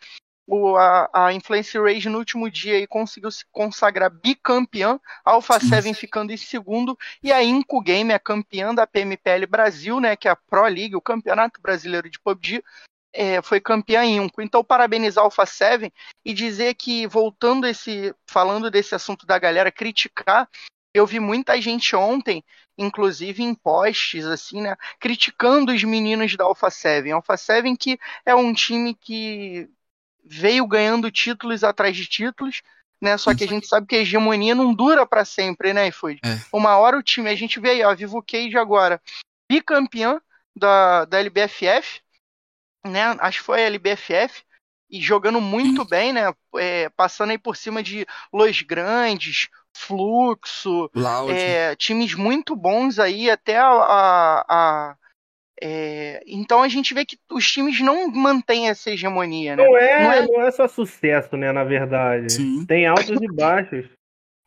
o, a, a Influence Rage no último dia aí conseguiu se consagrar bicampeã, Alpha 7 ficando em segundo, e a Inco Game, a campeã da PMPL Brasil, né, que é a Pro League, o campeonato brasileiro de PUBG, é, foi campeã em Inco. Então, parabenizar a Alpha 7 e dizer que, voltando esse, falando desse assunto da galera criticar, eu vi muita gente ontem, inclusive em posts, assim, né, criticando os meninos da Alpha 7. Alpha 7 que é um time que veio ganhando títulos atrás de títulos, né? Só que a gente sabe que a hegemonia não dura para sempre, né, Ifood? É. Uma hora o time, a gente vê aí, ó, Vivo Cage agora, bicampeão da, da LBFF, né? Acho que foi a LBFF, e jogando muito bem, né? É, passando aí por cima de Los Grandes, Fluxo, é, times muito bons aí, até a, a, a é, então a gente vê que os times não mantêm essa hegemonia, né? Não é, não é, não é só sucesso, né? Na verdade. Sim. Tem altos e baixos.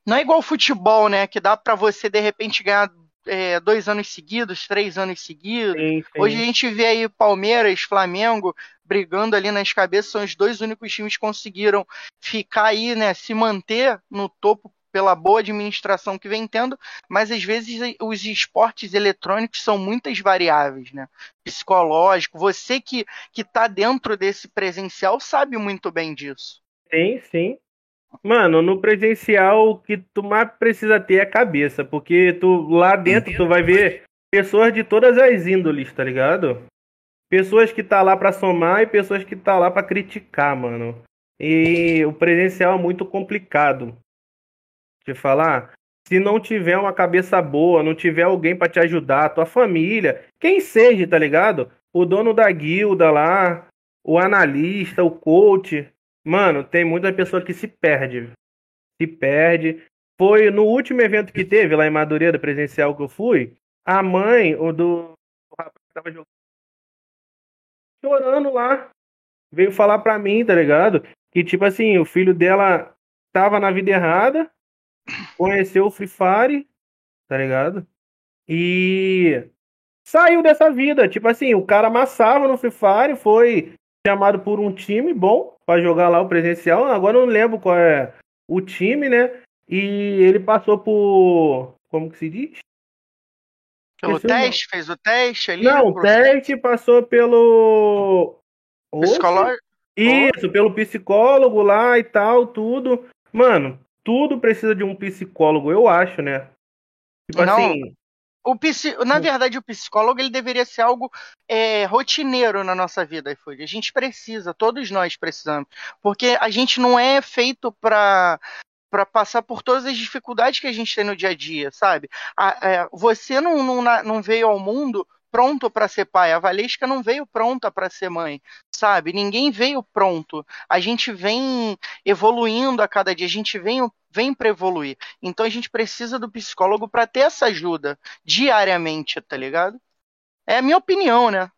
Não é igual futebol, né? Que dá para você de repente ganhar é, dois anos seguidos, três anos seguidos. Sim, sim. Hoje a gente vê aí Palmeiras, Flamengo brigando ali nas cabeças, são os dois únicos times que conseguiram ficar aí, né? Se manter no topo pela boa administração que vem tendo, mas às vezes os esportes eletrônicos são muitas variáveis, né? Psicológico, você que que está dentro desse presencial sabe muito bem disso. Sim, sim. Mano, no presencial o que tu mais precisa ter é cabeça, porque tu lá dentro tu vai ver pessoas de todas as índoles, tá ligado? Pessoas que tá lá para somar e pessoas que tá lá para criticar, mano. E o presencial é muito complicado te falar, se não tiver uma cabeça boa, não tiver alguém para te ajudar, tua família, quem seja, tá ligado? O dono da guilda lá, o analista, o coach, mano, tem muita pessoa que se perde. Se perde. Foi no último evento que teve lá em Madureira, presencial que eu fui, a mãe o do o rapaz que tava jogando chorando lá. Veio falar pra mim, tá ligado? Que tipo assim, o filho dela tava na vida errada, conheceu o Free Fire, tá ligado? E saiu dessa vida. Tipo assim, o cara amassava no Free Fire, foi chamado por um time bom para jogar lá o presencial. Agora eu não lembro qual é o time, né? E ele passou por. Como que se diz? Pelo Esse teste? Fez o teste ali? Não, o teste passou pelo. Psicológico? Isso, pelo psicólogo lá e tal, tudo. Mano, tudo precisa de um psicólogo, eu acho, né? Tipo não, assim. O psi... Na verdade, o psicólogo ele deveria ser algo é, rotineiro na nossa vida, iFood. A gente precisa, todos nós precisamos. Porque a gente não é feito para para passar por todas as dificuldades que a gente tem no dia a dia, sabe? A, é, você não, não, não veio ao mundo pronto para ser pai. A Valesca não veio pronta para ser mãe, sabe? Ninguém veio pronto. A gente vem evoluindo a cada dia, a gente vem vem para evoluir. Então a gente precisa do psicólogo para ter essa ajuda diariamente, tá ligado? É a minha opinião, né?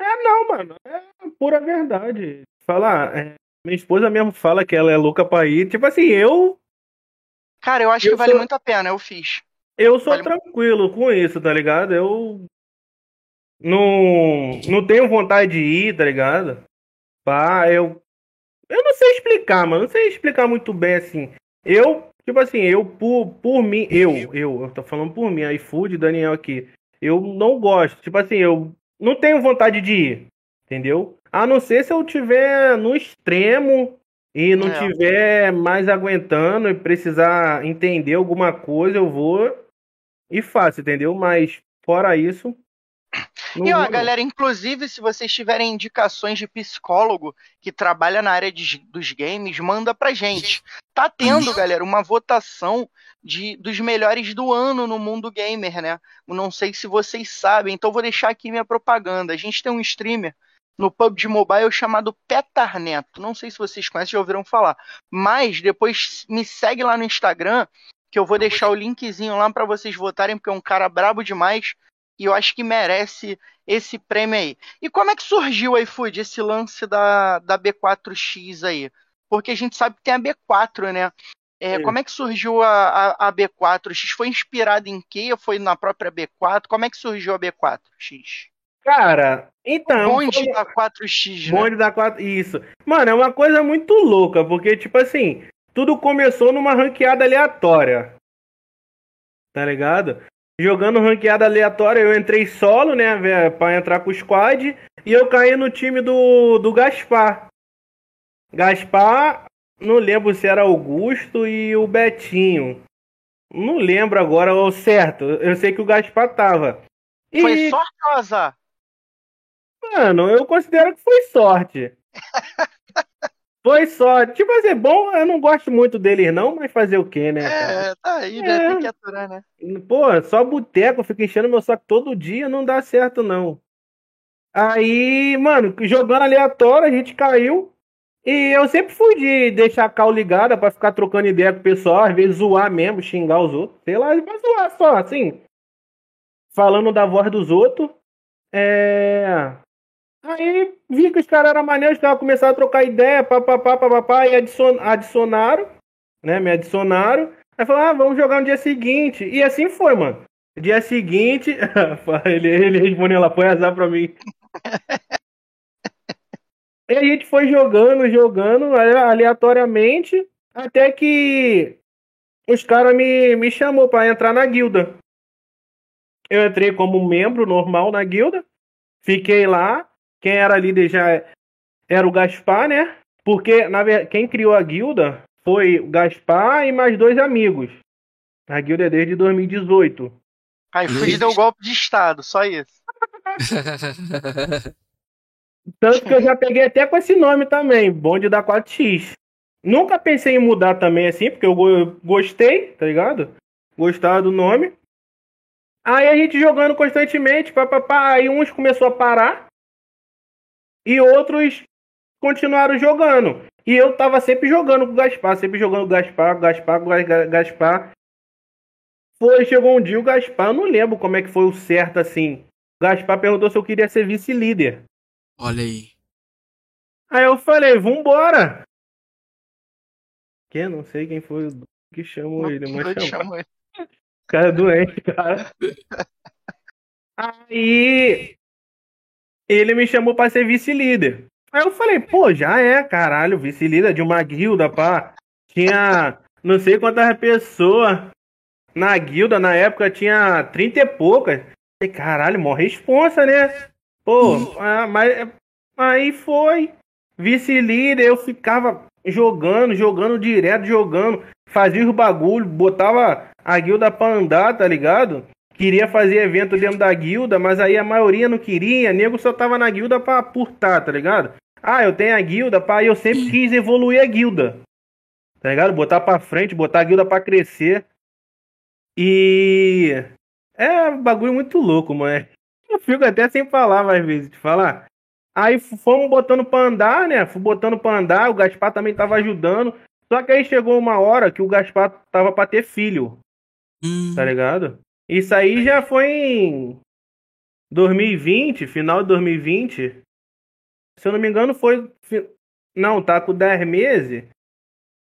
É, não, mano. É pura verdade. Falar, é, minha esposa mesmo fala que ela é louca pra ir. Tipo assim, eu. Cara, eu acho eu que vale muito a pena, eu fiz. Eu sou vale... tranquilo com isso, tá ligado? Eu. Não, não tenho vontade de ir, tá ligado? Pá, eu. Eu não sei explicar, mano. Não sei explicar muito bem assim. Eu, tipo assim, eu por, por mim, eu, eu, eu tô falando por mim, iFood, Daniel aqui. Eu não gosto. Tipo assim, eu não tenho vontade de ir. Entendeu? A não ser se eu tiver no extremo e não é. tiver mais aguentando e precisar entender alguma coisa, eu vou e faço, entendeu? Mas fora isso, e ó, galera, inclusive, se vocês tiverem indicações de psicólogo que trabalha na área de, dos games, manda pra gente. Tá tendo, galera, uma votação de, dos melhores do ano no mundo gamer, né? Não sei se vocês sabem, então vou deixar aqui minha propaganda. A gente tem um streamer no PUBG Mobile chamado Petarneto. Não sei se vocês conhecem, já ouviram falar. Mas depois me segue lá no Instagram, que eu vou deixar o linkzinho lá para vocês votarem, porque é um cara brabo demais e eu acho que merece esse prêmio aí. E como é que surgiu o iFood, esse lance da, da B4X aí? Porque a gente sabe que tem a B4, né? É, como é que surgiu a, a, a, B4X? Foi inspirado em quê? Foi na própria B4? Como é que surgiu a B4X? Cara, então. O bonde foi... da 4X, né? Bonde da 4. Isso. Mano, é uma coisa muito louca, porque, tipo assim, tudo começou numa ranqueada aleatória. Tá ligado? Jogando ranqueada aleatória, eu entrei solo, né, para entrar com o squad, e eu caí no time do, do Gaspar. Gaspar, não lembro se era Augusto e o Betinho. Não lembro agora o certo. Eu sei que o Gaspar tava. E... Foi sorte azar? Mano, eu considero que foi sorte. Foi só. Tipo assim, bom, eu não gosto muito deles, não, mas fazer o quê, né? É, tá aí, né? É. Tem que aturar, né? Pô, só boteco, fica enchendo meu saco todo dia, não dá certo, não. Aí, mano, jogando aleatório, a gente caiu. E eu sempre fui de deixar a cal ligada pra ficar trocando ideia com o pessoal, às vezes zoar mesmo, xingar os outros. Sei lá, pra zoar só, assim. Falando da voz dos outros. É. Aí vi que os caras eram maneiros, os caras começaram a trocar ideia, papapá, papapá, e adicion, adicionaram, né? Me adicionaram. Aí falaram, ah, vamos jogar no dia seguinte. E assim foi, mano. Dia seguinte, ele, ele respondeu lá, foi azar pra mim. e a gente foi jogando, jogando aleatoriamente, até que os caras me, me chamou para entrar na guilda. Eu entrei como membro normal na guilda, fiquei lá, quem era líder já era o Gaspar, né? Porque na verdade, quem criou a guilda foi o Gaspar e mais dois amigos. A guilda é desde 2018. Aí Fuji deu um golpe de estado, só isso. Tanto que eu já peguei até com esse nome também, bonde da 4X. Nunca pensei em mudar também assim, porque eu gostei, tá ligado? Gostava do nome. Aí a gente jogando constantemente, papapá, aí uns começou a parar, e outros continuaram jogando. E eu tava sempre jogando com o Gaspar, sempre jogando com o Gaspar, Gaspar, Gaspar. Foi, chegou um dia o Gaspar, eu não lembro como é que foi o certo assim. O Gaspar perguntou se eu queria ser vice-líder. Olha aí. Aí eu falei, vambora. Que não sei quem foi que chamou ele, mas chamou. ele. Cara é doente, cara. Aí ele me chamou para ser vice-líder. Aí eu falei, pô, já é, caralho, vice-líder de uma guilda, pá. Tinha não sei quantas pessoas na guilda, na época tinha 30 e poucas. Falei, caralho, mó responsa, né? Pô, ah, mas aí foi. Vice-líder, eu ficava jogando, jogando direto, jogando. Fazia os bagulho, botava a guilda pra andar, tá ligado? Queria fazer evento dentro da guilda, mas aí a maioria não queria, nego só tava na guilda pra purtar, tá ligado? Ah, eu tenho a guilda, pá, eu sempre quis evoluir a guilda. Tá ligado? Botar pra frente, botar a guilda pra crescer. E. É um bagulho muito louco, mano. Eu fico até sem falar mais vezes, de falar. Aí fomos botando pra andar, né? Fui botando pra andar, o Gaspar também tava ajudando. Só que aí chegou uma hora que o Gaspar tava pra ter filho. Hum. Tá ligado? Isso aí já foi em 2020, final de 2020. Se eu não me engano, foi. Não, tá com 10 meses.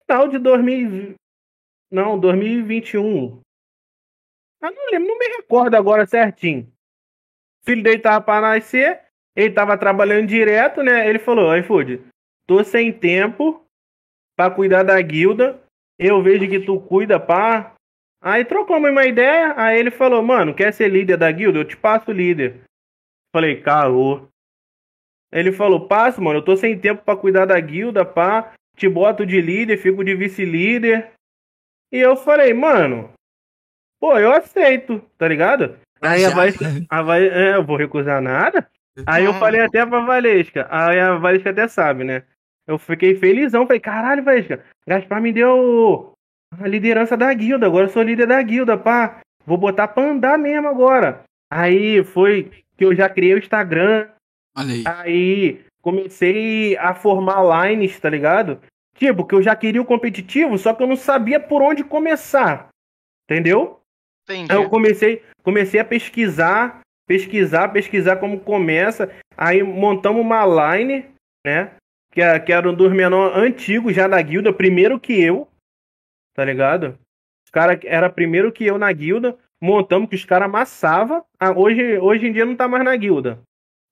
Final de 2020. Não, 2021. Eu não lembro, não me recordo agora certinho. O filho dele tava pra nascer, ele tava trabalhando direto, né? Ele falou, iFood, tô sem tempo pra cuidar da guilda. Eu vejo que tu cuida, pá. Aí trocamos uma ideia, aí ele falou, mano, quer ser líder da guilda? Eu te passo líder. Falei, carro. Ele falou, passo, mano, eu tô sem tempo para cuidar da guilda, pá. Te boto de líder, fico de vice-líder. E eu falei, mano, pô, eu aceito, tá ligado? Aí a Valesca, a Valesca, é, eu vou recusar nada. Aí eu falei até pra Valesca, aí a Valesca até sabe, né? Eu fiquei felizão, falei, caralho, Valesca, Gaspar me deu a liderança da guilda, agora eu sou líder da guilda, pá. Vou botar pra andar mesmo agora. Aí foi que eu já criei o Instagram. Aí. Aí comecei a formar lines, tá ligado? Tipo, que eu já queria o competitivo, só que eu não sabia por onde começar. Entendeu? Entendi. Aí eu comecei, comecei a pesquisar, pesquisar, pesquisar como começa. Aí montamos uma line, né? Que, é, que era um dos menores antigos já da guilda, primeiro que eu, tá ligado? Os era primeiro que eu na guilda, montamos que os caras amassavam. Ah, hoje, hoje em dia não tá mais na guilda.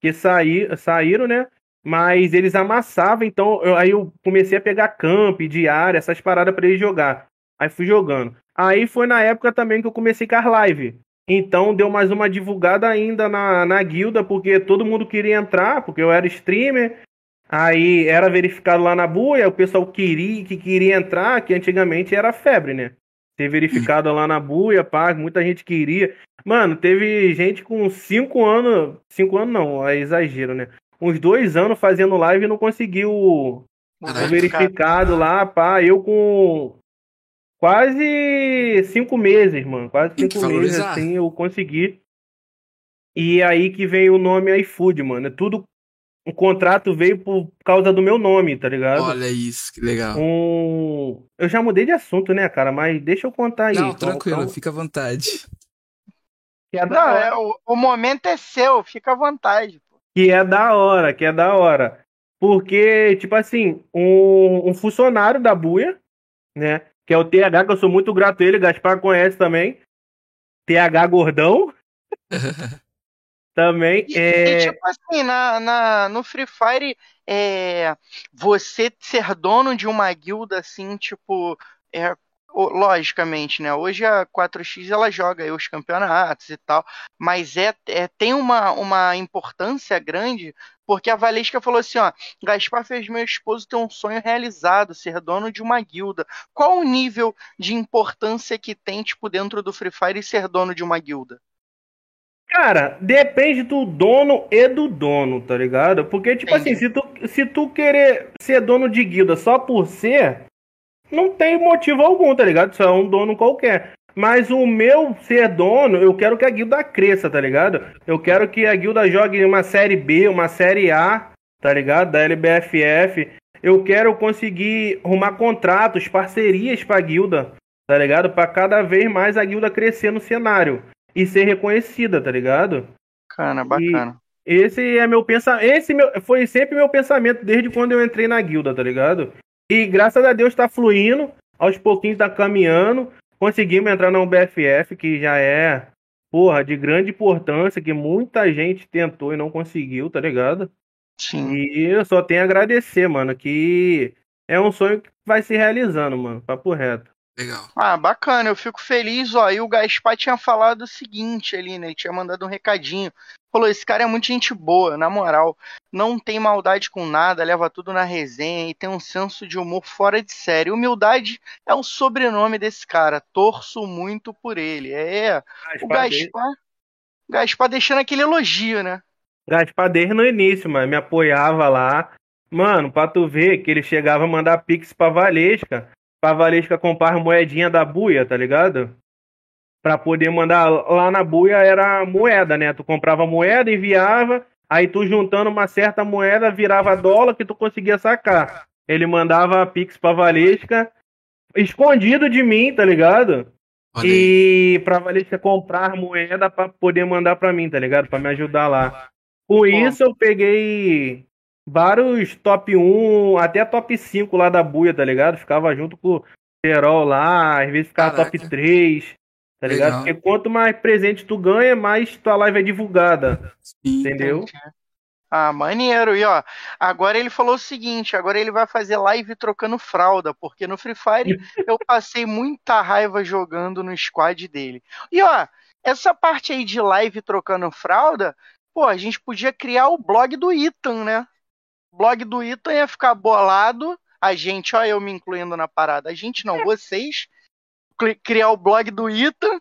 Que saí, saíram, né? Mas eles amassavam, então eu, aí eu comecei a pegar camp, diária, essas paradas para eles jogar. Aí fui jogando. Aí foi na época também que eu comecei com as live. Então deu mais uma divulgada ainda na, na guilda, porque todo mundo queria entrar, porque eu era streamer. Aí era verificado lá na buia, o pessoal queria, que queria entrar, que antigamente era febre, né? Ser verificado lá na buia, pá, muita gente queria. Mano, teve gente com 5 anos. 5 anos não, é exagero, né? uns dois anos fazendo live e não conseguiu Caraca. verificado lá, pá. Eu com quase cinco meses, mano. Quase cinco meses, assim, eu consegui. E aí que veio o nome iFood, mano. É tudo. O contrato veio por causa do meu nome, tá ligado? Olha isso, que legal. Um... Eu já mudei de assunto, né, cara? Mas deixa eu contar aí. Não, tranquilo, então... fica à vontade. É Não, é, o, o momento é seu, fica à vontade que é da hora, que é da hora. Porque, tipo assim, um, um funcionário da Buia, né? Que é o TH, que eu sou muito grato a ele, Gaspar conhece também. TH Gordão. também. É... e, tipo assim, na, na, no Free Fire, é, você ser dono de uma guilda, assim, tipo, é, logicamente, né? Hoje a 4x ela joga os campeonatos e tal, mas é, é tem uma, uma importância grande porque a Valesca falou assim, ó, Gaspar fez meu esposo ter um sonho realizado, ser dono de uma guilda. Qual o nível de importância que tem, tipo, dentro do Free Fire ser dono de uma guilda? Cara, depende do dono e do dono, tá ligado? Porque, tipo Entendi. assim, se tu, se tu querer ser dono de guilda só por ser, não tem motivo algum, tá ligado? Só é um dono qualquer. Mas o meu ser dono, eu quero que a guilda cresça, tá ligado? Eu quero que a guilda jogue uma série B, uma série A, tá ligado? Da LBFF. Eu quero conseguir arrumar contratos, parcerias pra guilda, tá ligado? Pra cada vez mais a guilda crescer no cenário e ser reconhecida, tá ligado? Bacana, bacana. E esse é meu pensamento. Esse meu... foi sempre meu pensamento desde quando eu entrei na guilda, tá ligado? E graças a Deus está fluindo, aos pouquinhos está caminhando. Conseguimos entrar na UBFF, que já é, porra, de grande importância, que muita gente tentou e não conseguiu, tá ligado? Sim. E eu só tenho a agradecer, mano, que é um sonho que vai se realizando, mano, papo reto. Legal. Ah, bacana, eu fico feliz, ó. E o Gaspar tinha falado o seguinte ali, né? Ele tinha mandado um recadinho. Falou: esse cara é muito gente boa, na moral. Não tem maldade com nada, leva tudo na resenha e tem um senso de humor fora de série. Humildade é o sobrenome desse cara. Torço muito por ele. É. Gaspar o Gaspar. Gaspar deixando aquele elogio, né? Gaspar desde no início, mano. Me apoiava lá. Mano, pra tu ver que ele chegava a mandar pix pra Valesca pra Valesca comprar moedinha da buia, tá ligado? Pra poder mandar lá na buia era moeda, né? Tu comprava moeda, enviava, aí tu juntando uma certa moeda virava dólar que tu conseguia sacar. Ele mandava Pix pra Valesca, escondido de mim, tá ligado? E pra Valesca comprar moeda pra poder mandar pra mim, tá ligado? Pra me ajudar lá. Com isso eu peguei vários top 1, até top 5 lá da buia, tá ligado? Ficava junto com o Serol lá, às vezes ficava Caraca. top 3, tá ligado? Legal. Porque quanto mais presente tu ganha, mais tua live é divulgada, Sim. entendeu? Ah, maneiro. E ó, agora ele falou o seguinte: agora ele vai fazer live trocando fralda, porque no Free Fire eu passei muita raiva jogando no squad dele. E ó, essa parte aí de live trocando fralda, pô, a gente podia criar o blog do Ethan, né? O blog do Ethan ia ficar bolado. A gente, ó, eu me incluindo na parada. A gente não, vocês. cri- Criar o blog do Ethan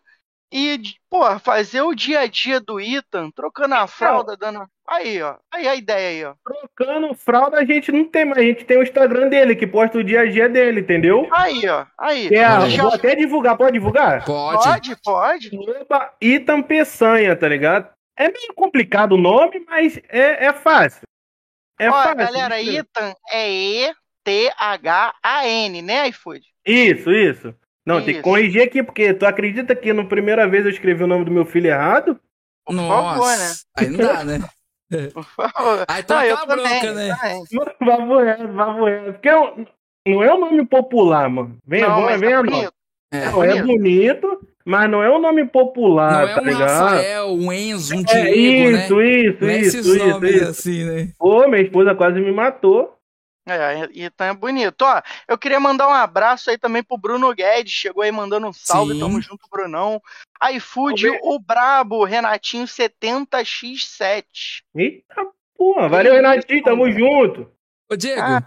e, pô, fazer o dia a dia do Ethan, trocando a fralda, dando. Aí, ó. Aí a ideia aí, ó. Trocando fralda a gente não tem, mas a gente tem o Instagram dele, que posta o dia a dia dele, entendeu? Aí, ó. Aí. É. Já- vou até divulgar, pode divulgar? Pode. Pode, pode. Itam Peçanha, tá ligado? É meio complicado o nome, mas é, é fácil. É Ó, fácil. galera, Isso. Ethan é E-T-H-A-N, né, iFood? Isso, isso. Não, tem que Isso. corrigir aqui, porque tu acredita que na primeira vez eu escrevi o nome do meu filho errado? Por Nossa. favor, né? Aí não dá, né? Por favor. Aí toma Não, eu aquela também, bronca, né? Vavo reto, vavo reto. Porque é um- não é um nome popular, mano. Vem, Não, vem, mas vem, é mano. bonito. É. Não, é bonito, mas não é um nome popular, Não é tá um ligado? Rafael, um Enzo, um É Diego, né? isso, isso, Não é isso, esses isso, nomes isso. assim, né? Pô, minha esposa quase me matou. É, Ethan é bonito. Ó, eu queria mandar um abraço aí também pro Bruno Guedes. Chegou aí mandando um salve. Sim. Tamo junto, Brunão. iFood, Salve. o Brabo, Renatinho 70x7. Eita porra, valeu, Renatinho, tamo junto. Ô, Diego. Ah,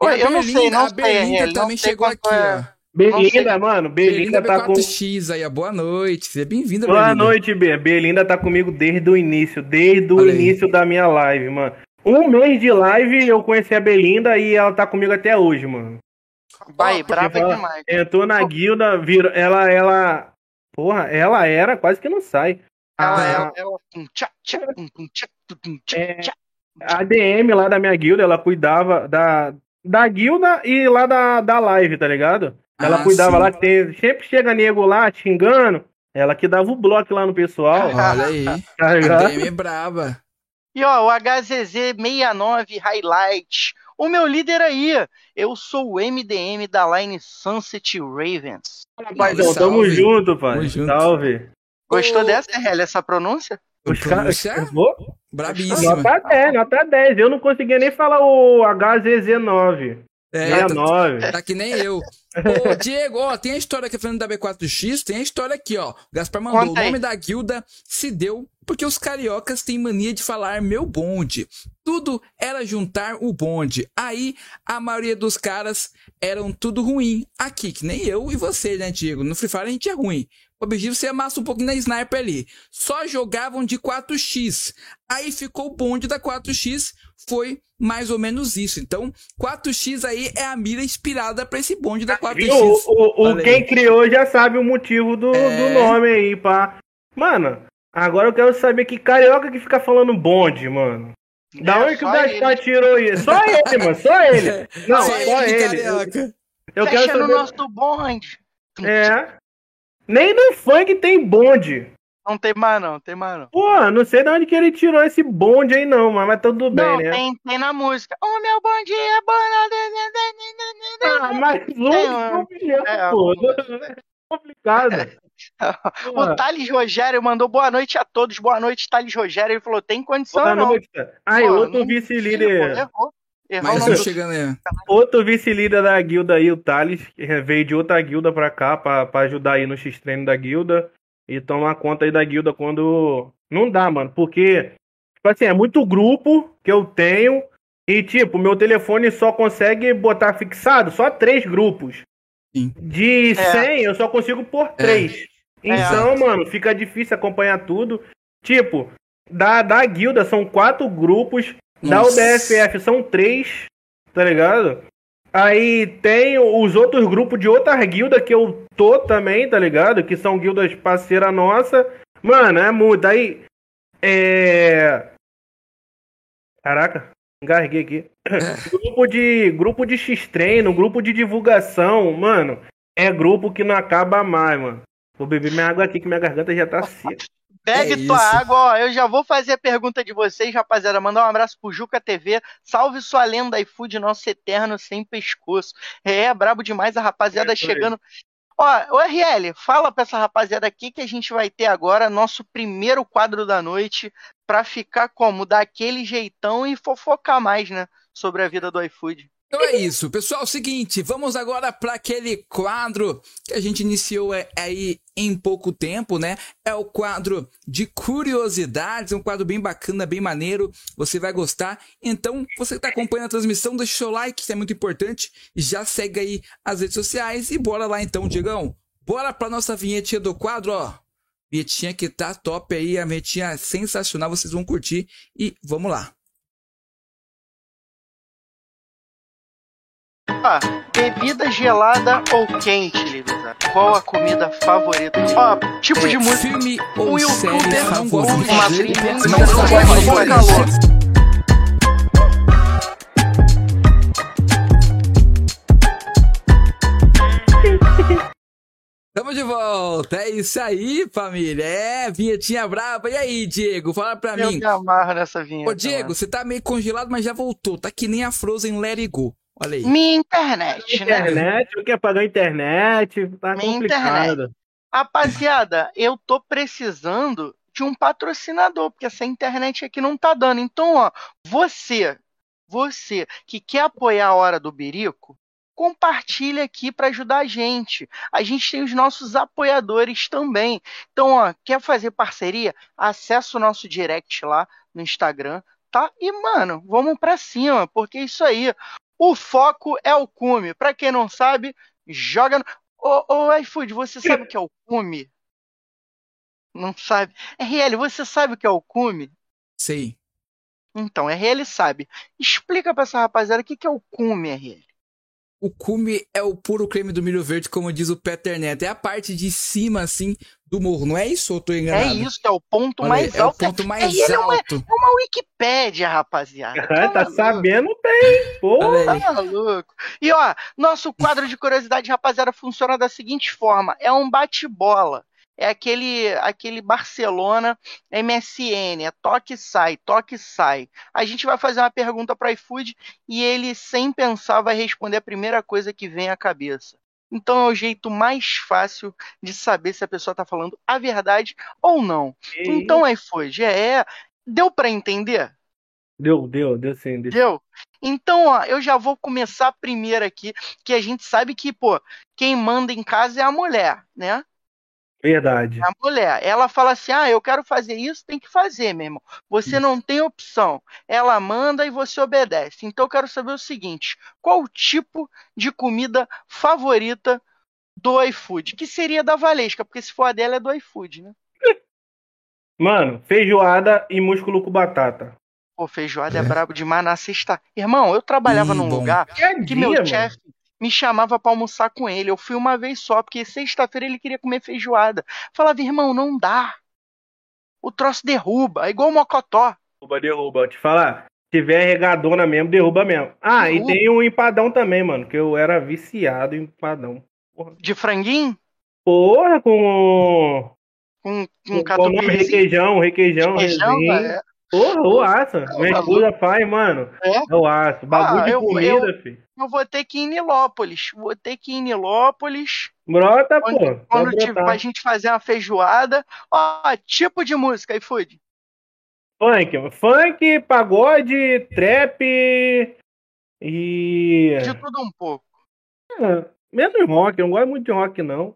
e Oi, eu não sei, não a sei, Belinda não também sei chegou aqui, é. ó. Belinda, mano, Belinda, tá com. B4X aí. Boa noite. Seja bem-vinda, Boa Belinda. noite, B. Belinda tá comigo desde o início, desde o Olha aí. início da minha live, mano. Um mês de live eu conheci a Belinda e ela tá comigo até hoje, mano. Vai, brava demais. Entrou na guilda, virou, ela, ela, porra, ela era, quase que não sai. Ela, A, ela, É. a DM lá da minha guilda, ela cuidava da, da guilda e lá da, da live, tá ligado? Ela Ah, cuidava sim. lá, tem, sempre chega nego lá xingando, ela que dava o bloco lá no pessoal, Olha aí. tá A? DM é braba. E ó, o HZZ69 Highlight. O meu líder aí, eu sou o MDM da line Sunset Ravens. Rapazião, Salve. tamo junto, pai. Tamo junto. Salve. Gostou Ô, dessa, RL, essa pronúncia? Os caras. Brabíssima. Nota 10, nota 10. Eu não conseguia nem falar o HZZ9. É, tá, 69. tá que nem eu. Ô, Diego, ó, tem a história aqui falando da B4X, tem a história aqui, ó. O Gaspar mandou, Conta o aí. nome da guilda se deu porque os cariocas têm mania de falar meu bonde. Tudo era juntar o bonde. Aí, a maioria dos caras eram tudo ruim. Aqui, que nem eu e você, né, Diego? No Free Fire a gente é ruim. O objetivo é você amassa um pouquinho na sniper ali. Só jogavam de 4x. Aí ficou o bonde da 4x, foi mais ou menos isso. Então, 4x aí é a mira inspirada pra esse bonde da 4x. Viu? O, o, o quem criou já sabe o motivo do, É. do nome aí, pá. Mano, agora eu quero saber que carioca que fica falando bonde, mano. Da É, onde que o Gaspar ssó ele? Só ele, mano, só ele. Não, Só só, ele, ele. carioca. Eu Fecha quero saber. nosso bonde. É. Nem no funk tem bonde. Não tem mais não, tem mais não. Pô, não sei de onde que ele tirou esse bonde aí não, mas, mas tudo bem, não, né? tem, tem na música. O meu bonde é bom. Ah, mas um Tem, um milhão, é, pô. É complicado. O Thales Rogério mandou boa noite a todos. Boa noite, Thales Rogério. Ele falou: tem condição boa não. noite. Aí, Pô, outro vice-líder. Nome um do- chegando aí. Outro vice-líder da guilda aí, o Thales, que veio de outra guilda pra cá pra, pra ajudar aí no X-Treino da guilda e tomar conta aí da guilda quando. Não dá, mano, porque, tipo assim, é muito grupo que eu tenho e, tipo, meu telefone só consegue botar fixado só três grupos. Sim. De É. 100 eu só consigo por três. Então, mano, fica difícil acompanhar tudo. Tipo, da, da guilda são quatro grupos. Da Nossa. UBFF são três, tá ligado? Aí tem os outros grupos de outras guildas que eu tô também, tá ligado? Que são guildas parceira nossa. Mano, é muito. Aí. É. Caraca, engarguei aqui. grupo de. Grupo de X-treino, grupo de divulgação, mano. É grupo que não acaba mais, mano. Vou beber minha água aqui que minha garganta já tá seca. Pegue É tua isso. água, ó. Eu já vou fazer a pergunta de vocês, rapaziada. Mandar um abraço pro Juca TV. Salve sua lenda iFood, nosso eterno sem pescoço. É, brabo demais a rapaziada É chegando. Ó, o RL, fala pra essa rapaziada aqui que a gente vai ter agora nosso primeiro quadro da noite pra ficar como? Daquele jeitão e fofocar mais, né? Sobre a vida do iFood. Então é isso, pessoal. É o seguinte, vamos agora para aquele quadro que a gente iniciou é, aí em pouco tempo, né? É o quadro de curiosidades, um quadro bem bacana, bem maneiro. Você vai gostar. Então, você que tá acompanhando a transmissão, deixa o seu like, isso é muito importante. Já segue aí as redes sociais e bora lá então, Diegão. Bora pra nossa vinhetinha do quadro, ó. Vinhetinha que tá top aí, a vinhetinha sensacional, vocês vão curtir e vamos lá. Bebida gelada ou quente, Livisa? Qual a comida favorita? Ó, tipo de É, música. filme O ou YouTube série não gosta de uma trilha, Não gosta de calor. Tamo de volta, é isso aí, família. É, vinhetinha braba. E aí, Diego, fala pra Eu mim. me amarro nessa vinheta. Ô, Diego, mano. você tá meio congelado, mas já voltou. Tá que nem a Frozen Let It Go. Olha aí. Minha internet, né? Internet, eu quero pagar a internet, tá Minha complicado. Rapaziada, eu tô precisando de um patrocinador, porque essa internet aqui não tá dando. Então, ó, você, você que quer apoiar a Hora do Birico, compartilha aqui para ajudar a gente. A gente tem os nossos apoiadores também. Então, ó, quer fazer parceria? Acessa o nosso direct lá no Instagram, tá? E, mano, vamos pra cima, porque é isso aí. O foco é o cume. Pra quem não sabe, joga no. Ô, ô iFood, você sabe o que é o cume? Não sabe? RL, você sabe o que é o cume? Sei. Então, RL sabe. Explica pra essa rapaziada o que que é o cume, RL. O cume é o puro creme do milho verde, como diz o Peter Neto. É a parte de cima, assim, do morro. Não é isso ou eu tô É enganado? isso, é o ponto Olha mais aí, é o alto. ponto mais é uma- alto. É uma Wikipédia, rapaziada. Ah, tá maluco? sabendo bem, pô. Tá maluco. E ó, nosso quadro de curiosidade, rapaziada, funciona da seguinte forma: é um bate-bola. É aquele, aquele Barcelona MSN, é toque e sai, toque e sai. A gente vai fazer uma pergunta para iFood e ele, sem pensar, vai responder a primeira coisa que vem à cabeça. Então é o jeito mais fácil de saber se a pessoa tá falando a verdade ou não. Então, iFood, é. Deu para entender? Deu, deu, deu sim. Deu. Entendeu? Então, ó, eu já vou começar primeiro aqui, que a gente sabe que, pô, quem manda em casa é a mulher, né? Verdade. É a mulher. Ela fala assim: ah, eu quero fazer isso, tem que fazer, meu irmão. Você não tem opção. Ela manda e você obedece. Então, eu quero saber o seguinte: qual o tipo de comida favorita do iFood? Que seria da Valesca, porque se for a dela é do iFood, né? Mano, feijoada e músculo com batata. Pô, feijoada é brabo demais na sexta. Irmão, eu trabalhava Hum, num bom. lugar Que que dia, meu chefe me chamava pra almoçar com ele. Eu fui uma vez só, porque sexta-feira ele queria comer feijoada. Falava, irmão, não dá. O troço derruba, é igual mocotó. Derruba, derruba. Te falar. Se tiver regadona mesmo, derruba mesmo. Ah, Derruba. e tem o empadão também, mano. Que eu era viciado em empadão. De franguinho, Porra, com. com, Com com o requeijão, requeijão, Requeijão. Porra, o aço. Minha maluco. esposa faz, mano. É? É o aço. Bagulho Ah, de eu- comida, filho. Eu vou ter que ir em Nilópolis. Vou ter que ir em Nilópolis. Brota, pô. Quando, Só quando tiver, pra gente fazer uma feijoada. Ó, tipo de música, iFood. Funk, funk, pagode, trap e. De tudo um pouco. É, menos rock, eu não gosto muito de rock, não.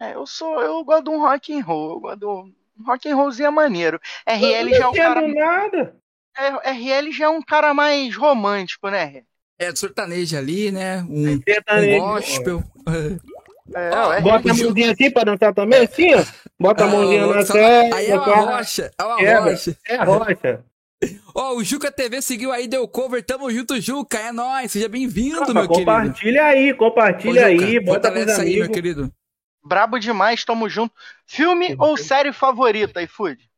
É, eu sou, eu gosto de um rock and roll. Eu gosto um rock and rollzinho é maneiro. RL já é um cara nada. É, RL já é um cara mais romântico, né? É, sertanejo ali, né? Um, um Sertanejo. gospel. É, Ó, o RL Bota a mãozinha assim pra dançar também, assim, ó. Bota a mãozinha Ah, na só- testa. Aí é uma rocha, é uma Quebra. rocha. É rocha. Ó, o Juca TV seguiu aí, deu cover. Tamo junto, Juca. É nóis. Seja bem-vindo, meu querido. compartilha aí, Ô, compartilha Juca, aí, bota fortalece aí, meu querido. Brabo demais, tamo junto. Filme ou série favorita, iFood?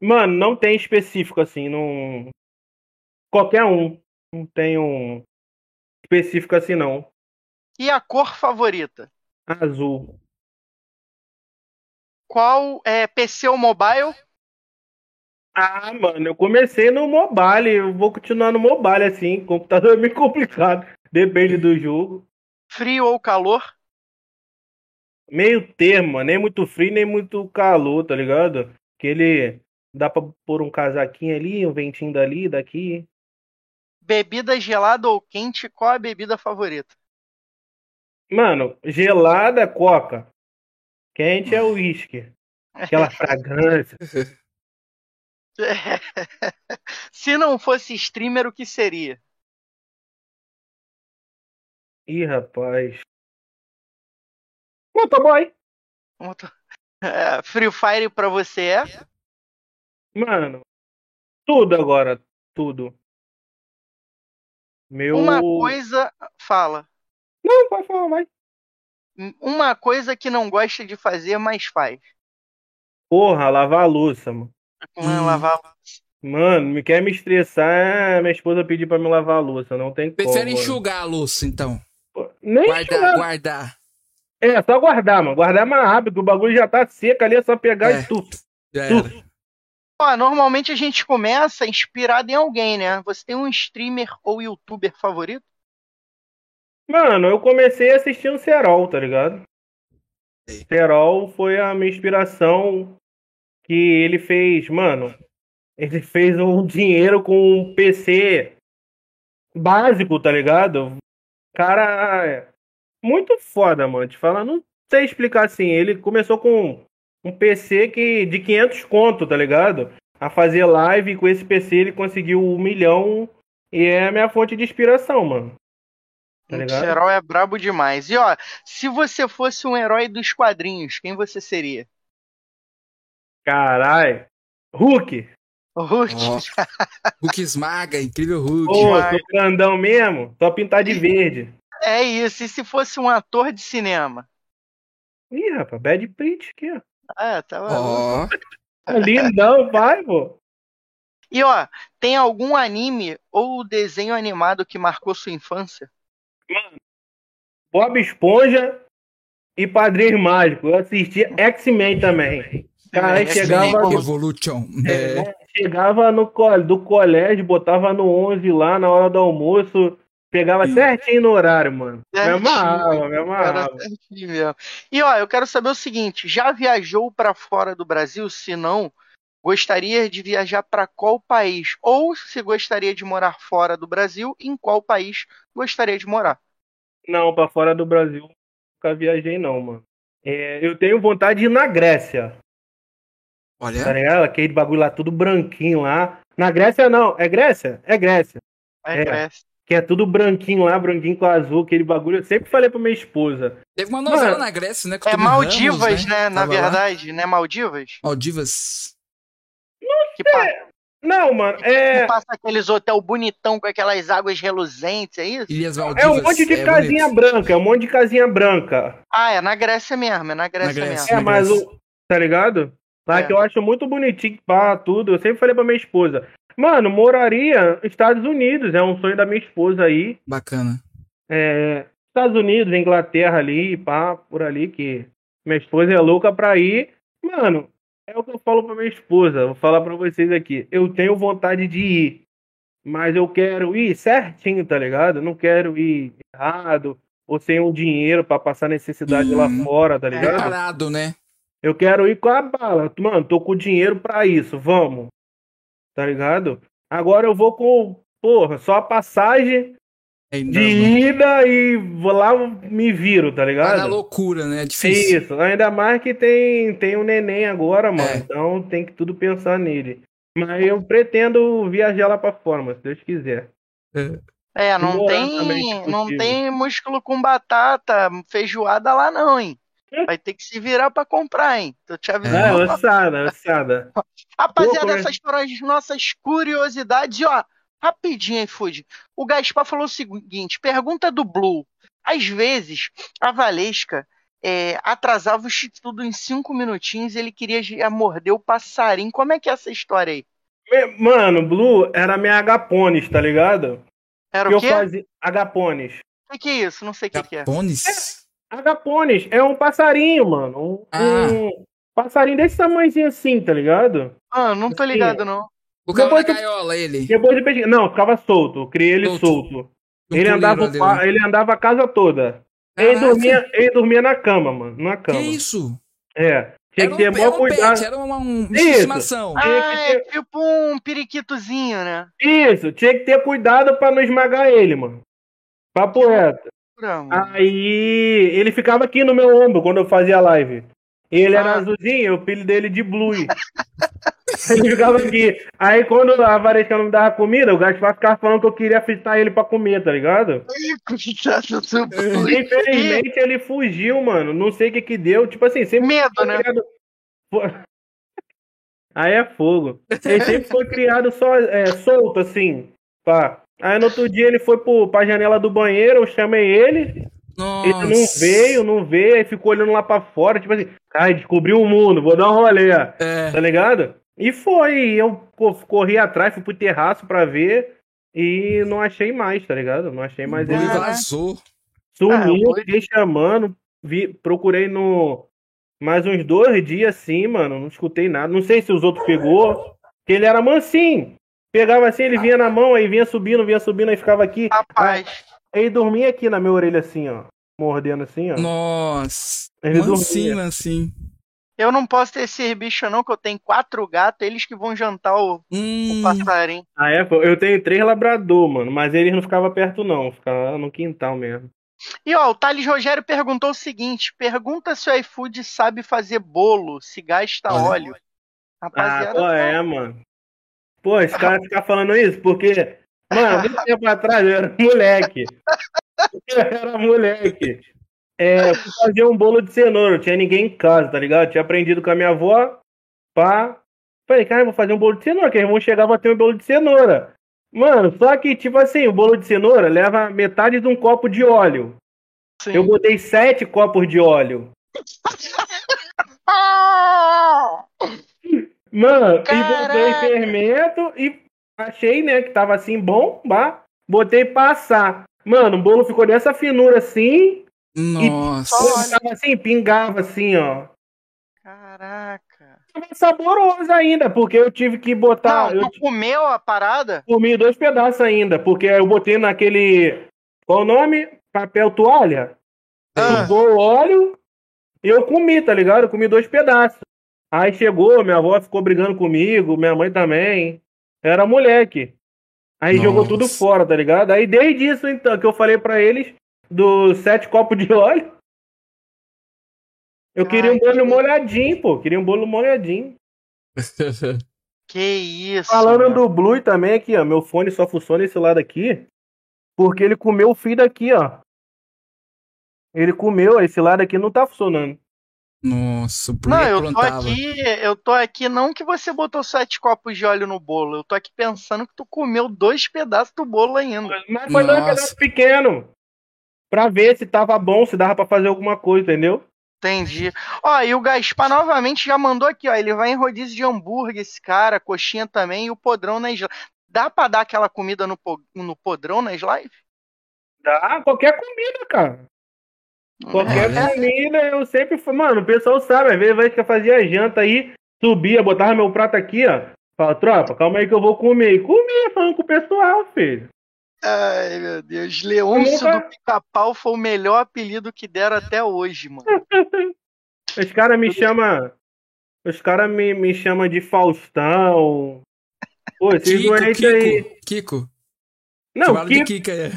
Mano, não tem específico assim, não. Qualquer um. Não tem um específico assim, não. E a cor favorita? Azul. Qual é PC ou mobile? Ah, mano, eu comecei no mobile, eu vou continuar no mobile assim. Computador é meio complicado, depende do jogo. Frio ou calor? Meio termo, nem muito frio, nem muito calor, tá ligado? Que ele dá pra pôr um casaquinho ali, um ventinho dali, daqui. Bebida gelada ou quente? Qual a bebida favorita? Mano, gelada é coca. Quente é uísque. Aquela fragrância. Se não fosse streamer, o que seria? Ih, rapaz. Motoboy. É, Free Fire pra você é? Mano, tudo agora, tudo. Meu. Uma coisa. Fala. Não, pode falar, vai. Uma coisa que não gosta de fazer, mas faz. Porra, lavar a louça, mano. Hum. Hum. Lavar Mano, me quer me estressar, minha esposa pedir pra me lavar a louça, não tem como. Prefere mano. enxugar a louça, então. Nem Guardar, enxugar. guardar. É, só guardar, mano. Guardar mais rápido, o bagulho já tá seco ali, é só pegar É. e tudo. Já era. Ó, normalmente a gente começa inspirado em alguém, né? Você tem um streamer ou youtuber favorito? Mano, eu comecei assistindo Serol, tá ligado? Serol foi a minha inspiração que ele fez, mano. Ele fez um dinheiro com um PC básico, tá ligado? Cara, é muito foda, mano. Te falar, não sei explicar assim. Ele começou com um PC que de 500 conto, tá ligado? A fazer live e com esse PC ele conseguiu um milhão e é a minha fonte de inspiração, mano. Tá O ligado? herói é brabo demais. E ó, se você fosse um herói dos quadrinhos, quem você seria? Carai. Hulk. O Hulk? Hulk esmaga, incrível Hulk. Ô, Demais. tô grandão mesmo. Só pintar de verde. É isso. E se fosse um ator de cinema? Ih, rapaz, Bad Print aqui, ó. Ah, tá maluco. Ó, Tá Lindão, vai, pô. E ó, tem algum anime ou desenho animado que marcou sua infância? Bob Esponja e Padrinho Mágico. Eu assistia X-Men também. Cara, chegava, como- Evolution. É. é, chegava no do colégio, botava no 11 lá na hora do almoço, pegava certinho no horário, mano. Me Certinho. amarrava, me Era amarrava. certinho mesmo. E ó, eu quero saber o seguinte: já viajou pra fora do Brasil? Se não, gostaria de viajar pra qual país? Ou se gostaria de morar fora do Brasil, em qual país gostaria de morar? Não, pra fora do Brasil, nunca viajei não, mano. É, eu tenho vontade de ir na Grécia. Tá Olha, ligado? Aquele bagulho lá, tudo branquinho lá. Na Grécia não, é Grécia? É Grécia. É, É. Grécia. Que é tudo branquinho lá, branquinho com azul, aquele bagulho. Eu sempre falei pra minha esposa. teve uma novela Mano, na Grécia, né? com É Maldivas, Ramos, né? Na Tava lá. verdade, né? Maldivas? Maldivas. Que pa- Não, mano, que é. passa aqueles hotel bonitão com aquelas águas reluzentes, é isso? Ilhas Maldivas. É um monte de é casinha bonito. branca, é um monte de casinha branca. Ah, é na Grécia mesmo, é na Grécia, Grécia. É, mesmo. Na mas Grécia. o. Tá ligado? Lá É. que eu acho muito bonitinho, pá, tudo. Eu sempre falei pra minha esposa. Mano, moraria nos Estados Unidos, é um sonho da minha esposa aí. Bacana. É, Estados Unidos, Inglaterra ali, pá, por ali, que minha esposa é louca pra ir. Mano, é o que eu falo pra minha esposa, vou falar pra vocês aqui. Eu tenho vontade de ir, mas eu quero ir certinho, tá ligado? Não quero ir errado ou sem um dinheiro pra passar necessidade lá Hum. fora, tá ligado? Preparado, né? Eu quero ir com a bala. Mano, tô com dinheiro pra isso, vamos. Tá ligado? Agora eu vou com, porra, só a passagem Ainda de ida e vou lá me viro, tá Vai na ligado? loucura, né? É difícil. Isso, ainda mais que tem, tem um neném agora, mano. É. Então tem que tudo pensar nele. Mas eu pretendo viajar lá pra fora, mano, se Deus quiser. É, não Morar também, tem, não tem músculo com batata, feijoada lá não, hein? Vai ter que se virar pra comprar, hein? Tô te É, avisando. ossada, ossada. Rapaziada, Pô, é- essas foram as nossas curiosidades. E ó, rapidinho, iFood. O Gaspar falou o seguinte: pergunta do Blue. Às vezes, a Valesca é, atrasava o tudo em cinco minutinhos e ele queria já morder o passarinho. Como é que é essa história aí? Mano, Blue era minha agapones, tá ligado? Era Que o eu quê? fazia. Agapones. O que, que é isso? Não sei o que, que é. Japones? Agapones é um passarinho, mano. Um, Ah. um passarinho desse tamanhozinho assim, tá ligado? Ah, não tô Assim, ligado, não. O cara na Depois tu- gaiola, ele. Depois de pesquisar. Não, ficava solto. Eu criei ele Solto. solto. Ele andava, pa- ele andava a casa toda. Ele dormia, ele dormia na cama, mano. Na Que cama. isso? É. Tinha que um, ter maior um cuidado. pet, era uma, um estimação. Ah, que é tipo um periquitozinho, né? Isso, tinha que ter cuidado pra não esmagar ele, mano. Papo reto. Mano. Aí ele ficava aqui no meu ombro quando eu fazia live. Ele era Ah. azulzinho, eu apelido dele de Blue. ele ficava aqui. Aí quando a Varesca não me dava comida, o Gaspar ficava falando que eu queria fritar ele pra comer, tá ligado? Infelizmente ele fugiu, mano. Não sei o que que deu. Tipo assim, sempre Medo, né? criado. Aí é fogo. Ele sempre foi criado só, é, solto, assim. Pá. Aí no outro dia ele foi pro, pra janela do banheiro, eu chamei ele. Nossa. Ele não veio, não veio, aí ficou olhando lá pra fora, tipo assim, ai, descobriu o mundo, vou dar um rolê, É. tá ligado? E foi, eu co- corri atrás, fui pro terraço pra ver e não achei mais, tá ligado? Não achei mais Ele ele. Caraca. vazou. Sumiu, Ah, fiquei chamando, vi, procurei no mais uns dois dias assim, mano, não escutei nada, não sei se os outros pegou, que ele era mansinho. Pegava assim, ele vinha na mão, aí vinha subindo, vinha subindo, aí ficava aqui. Rapaz, Aí dormia aqui na minha orelha assim, ó. Mordendo assim, ó. Nossa. Ele Mansinho, dormia. mansinho. eu não posso ter esse bicho, não, que eu tenho quatro gatos, eles que vão jantar o, o Hum. passarinho. Ah, é? pô, Eu tenho três labrador, mano, mas eles não ficavam perto, não. Ficava no quintal mesmo. E ó, o Thales Rogério perguntou o seguinte: pergunta se o iFood sabe fazer bolo, se gasta óleo. Ah, Rapaziada, qual é, mano? Pô, esse cara ficar falando isso porque, mano, muito tempo atrás eu era moleque. Eu era moleque. É, fui fazer um bolo de cenoura, não tinha ninguém em casa, tá ligado? Tinha aprendido com a minha avó, pá. Falei, cara, eu vou fazer um bolo de cenoura, que eles vão chegar pra ter um bolo de cenoura. Mano, só que, tipo assim, o bolo de cenoura leva metade de um copo de óleo. sim. Eu botei sete copos de óleo. Mano, e Caraca! botei fermento e achei, né, que tava assim bom, bah, botei pra assar. Mano, o bolo ficou dessa finura assim, Nossa. Olha. tava assim, pingava assim, ó. Caraca. Tava saboroso ainda, porque eu tive que botar. Não, eu tu comeu a parada? comi dois pedaços ainda, porque eu botei naquele. Qual o nome? Papel toalha. Ah. O óleo e eu comi, tá ligado? Eu comi dois pedaços. Aí chegou, minha avó ficou brigando comigo, minha mãe também. Era moleque. Aí jogou Nossa. tudo fora, tá ligado? Aí desde isso, então, que eu falei pra eles, dos sete copos de óleo. Eu queria um Ai, bolo que- molhadinho, pô. Queria um bolo molhadinho. Que isso. Falando mano. do Blue também aqui, ó. Meu fone só funciona esse lado aqui. Porque ele comeu o fio daqui, ó. Ele comeu, esse lado aqui não tá funcionando. Nossa, o Não, eu tô aprontava. aqui, eu tô aqui não que você botou sete copos de óleo no bolo, eu tô aqui pensando que tu comeu dois pedaços do bolo ainda. Mas foi dois Nossa. pedaços pequenos. Pra ver se tava bom, se dava pra fazer alguma coisa, entendeu? Entendi. Ó, e o Gaspar novamente já mandou aqui, ó, ele vai em rodízio de hambúrguer, esse cara, coxinha também e o podrão nas lives. Dá pra dar aquela comida no, po- no podrão nas lives? Dá qualquer comida, cara. Qualquer comida, eu sempre fui. Mano, o pessoal sabe, às vezes que eu fazia janta aí, subia, botava meu prato aqui, ó. Fala, tropa, calma aí que eu vou comer. E comia, falando com o pessoal, filho. Ai, meu Deus. Leôncio nunca- do Pica-Pau foi o melhor apelido que deram até hoje, mano. Os caras me chamam. Os caras me, me chamam de Faustão. Pô, esses Kiko, doentes aí. Kiko. Não, Kiko. Kika, é.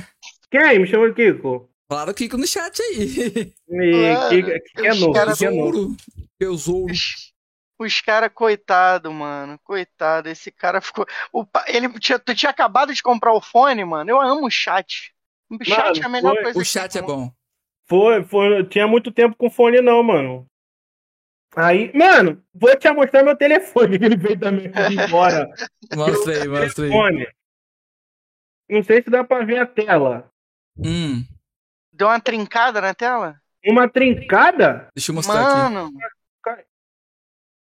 Quem? Me chama de Kiko. Falaram Kiko no chat aí. E, Claro, Kiko, Kiko é os novo, cara Kiko é novo. Tesouro. Tesouro. Os, os caras, coitado, mano. Coitado. Esse cara ficou. O, ele tinha, tu tinha acabado de comprar o fone, mano. Eu amo o chat. O chat Mano, é a melhor foi- coisa O que chat é bom. Foi, foi. Tinha muito tempo com fone, não, mano. Aí, mano, vou te mostrar meu telefone que ele veio também embora. mostra aí, mostra aí. Não sei se dá pra ver a tela. Hum. Deu uma trincada na tela? Uma trincada? Deixa eu mostrar Mano, aqui.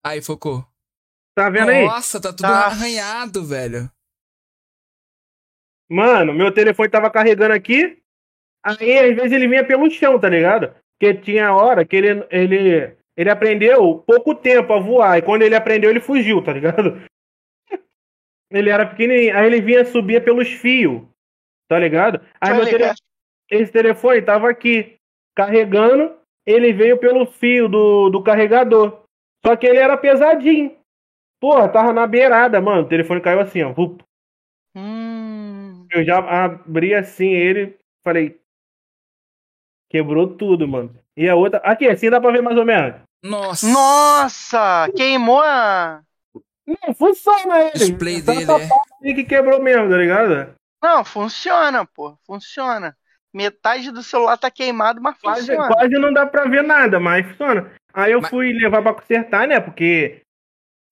Aí, focou. Tá vendo aí? Nossa, tá tudo Tá. arranhado, velho. Mano, meu telefone tava carregando aqui. Aí, às vezes, ele vinha pelo chão, tá ligado? Porque tinha hora que ele, ele, ele aprendeu pouco tempo a voar. E quando ele aprendeu, ele fugiu, tá ligado? Ele era pequenininho. Aí ele vinha subir pelos fios, tá ligado? Aí Tô meu ligado. Esse telefone tava aqui, carregando. Ele veio pelo fio do, do carregador. Só que ele era pesadinho. Porra, tava na beirada, mano. O telefone caiu assim, ó. Hum, Eu já abri assim ele, falei. Quebrou tudo, mano. E a outra. Aqui, assim dá pra ver mais ou menos. Nossa. Nossa, queimou a. Não, funciona ele. Display Só dele, essa é. que quebrou mesmo, tá ligado? Não, funciona, pô. Funciona. Metade do celular tá queimado, mas Quase, funciona. quase não dá pra ver nada, mas funciona. Aí eu Mas- fui levar pra consertar, né? Porque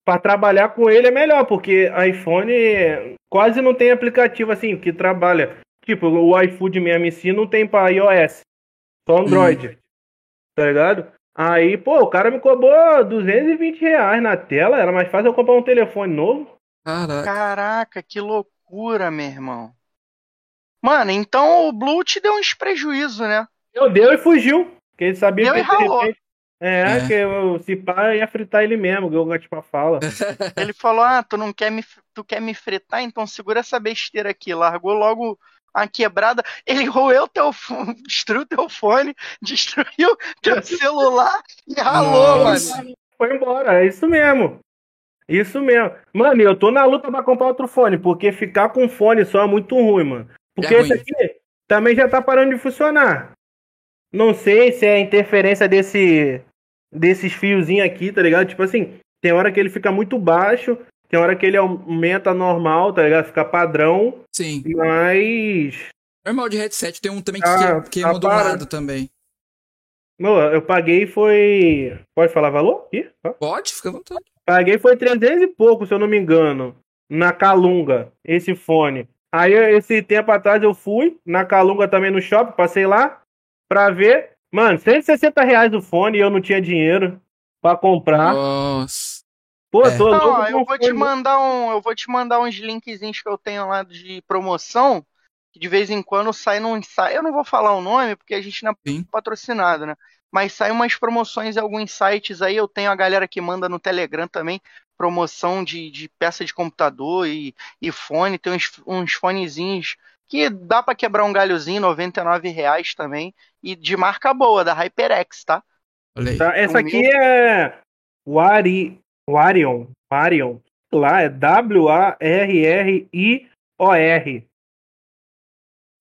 pra trabalhar com ele é melhor, porque iPhone quase não tem aplicativo assim que trabalha. Tipo, o iFood mesmo em si não tem pra iOS, só Android. Tá ligado? Aí, pô, o cara me cobrou 220 reais na tela, era mais fácil eu comprar um telefone novo. Caraca. Caraca, que loucura, meu irmão. Mano, então o Blue te deu uns prejuízo, né? Eu deu e fugiu. Porque ele sabia Deu que de repente- É, É. que eu, se pá, eu ia fritar ele mesmo, que o Gatpa fala. Ele falou: Ah, tu não quer me, tu quer me fritar, então segura essa besteira aqui. Largou logo a quebrada. Ele roeu teu fone, destruiu teu fone, destruiu teu celular e ralou, Nossa. mano. Foi embora, é isso mesmo. Isso mesmo. Mano, eu tô na luta pra comprar outro fone, porque ficar com fone só é muito ruim, mano. Porque É esse aqui também já tá parando de funcionar. Não sei se é interferência desse desses fiozinhos aqui, tá ligado? Tipo assim, tem hora que ele fica muito baixo, tem hora que ele aumenta normal, tá ligado? Fica padrão, Sim. mas Normal de headset. Tem um também que Ah, que- tá para. lado também. Meu, eu paguei foi. Pode falar valor? Ih. Pode, fica à vontade. Paguei foi 300 e pouco, se eu não me engano. Na Calunga, esse fone. Aí, esse tempo atrás, eu fui na Calunga também no shopping, passei lá pra ver. Mano, 160 reais o fone e eu não tinha dinheiro pra comprar. Nossa. Pô, É. tô Não, louco ó, com eu vou te mandar um, eu vou te mandar uns linkzinhos que eu tenho lá de promoção, que de vez em quando sai num site, eu não vou falar o nome porque a gente não é Sim. patrocinado, né? Mas sai umas promoções em alguns sites aí, eu tenho a galera que manda no Telegram também, promoção de, de peça de computador e, e fone, tem uns, uns fonezinhos que dá pra quebrar um galhozinho, 99 reais também, e de marca boa, da HyperX, tá? Olha aí. Tá, essa O aqui é. Wari... Warion. Warion. Lá é W-A-R-R-I-O-R.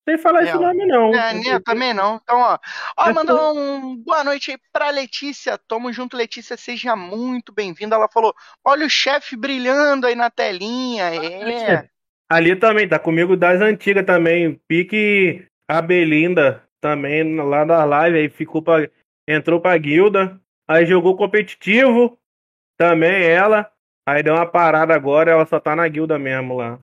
Não sei falar É, esse nome, não. É, né, também não. Então, ó, ó, mandar um boa noite aí pra Letícia. Tamo junto, Letícia. Seja muito bem-vinda. Ela falou: olha o chefe brilhando aí na telinha. É. Ali também, tá comigo das antigas também. Pique a Belinda também, lá da live, aí ficou pra. Entrou pra guilda. Aí jogou competitivo. Também ela. Aí deu uma parada agora, ela só tá na guilda mesmo lá.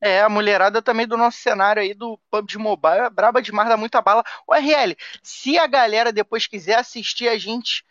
É, a mulherada também do nosso cenário aí do PUBG Mobile é braba demais, dá muita bala. O RL, se a galera depois quiser assistir a gente,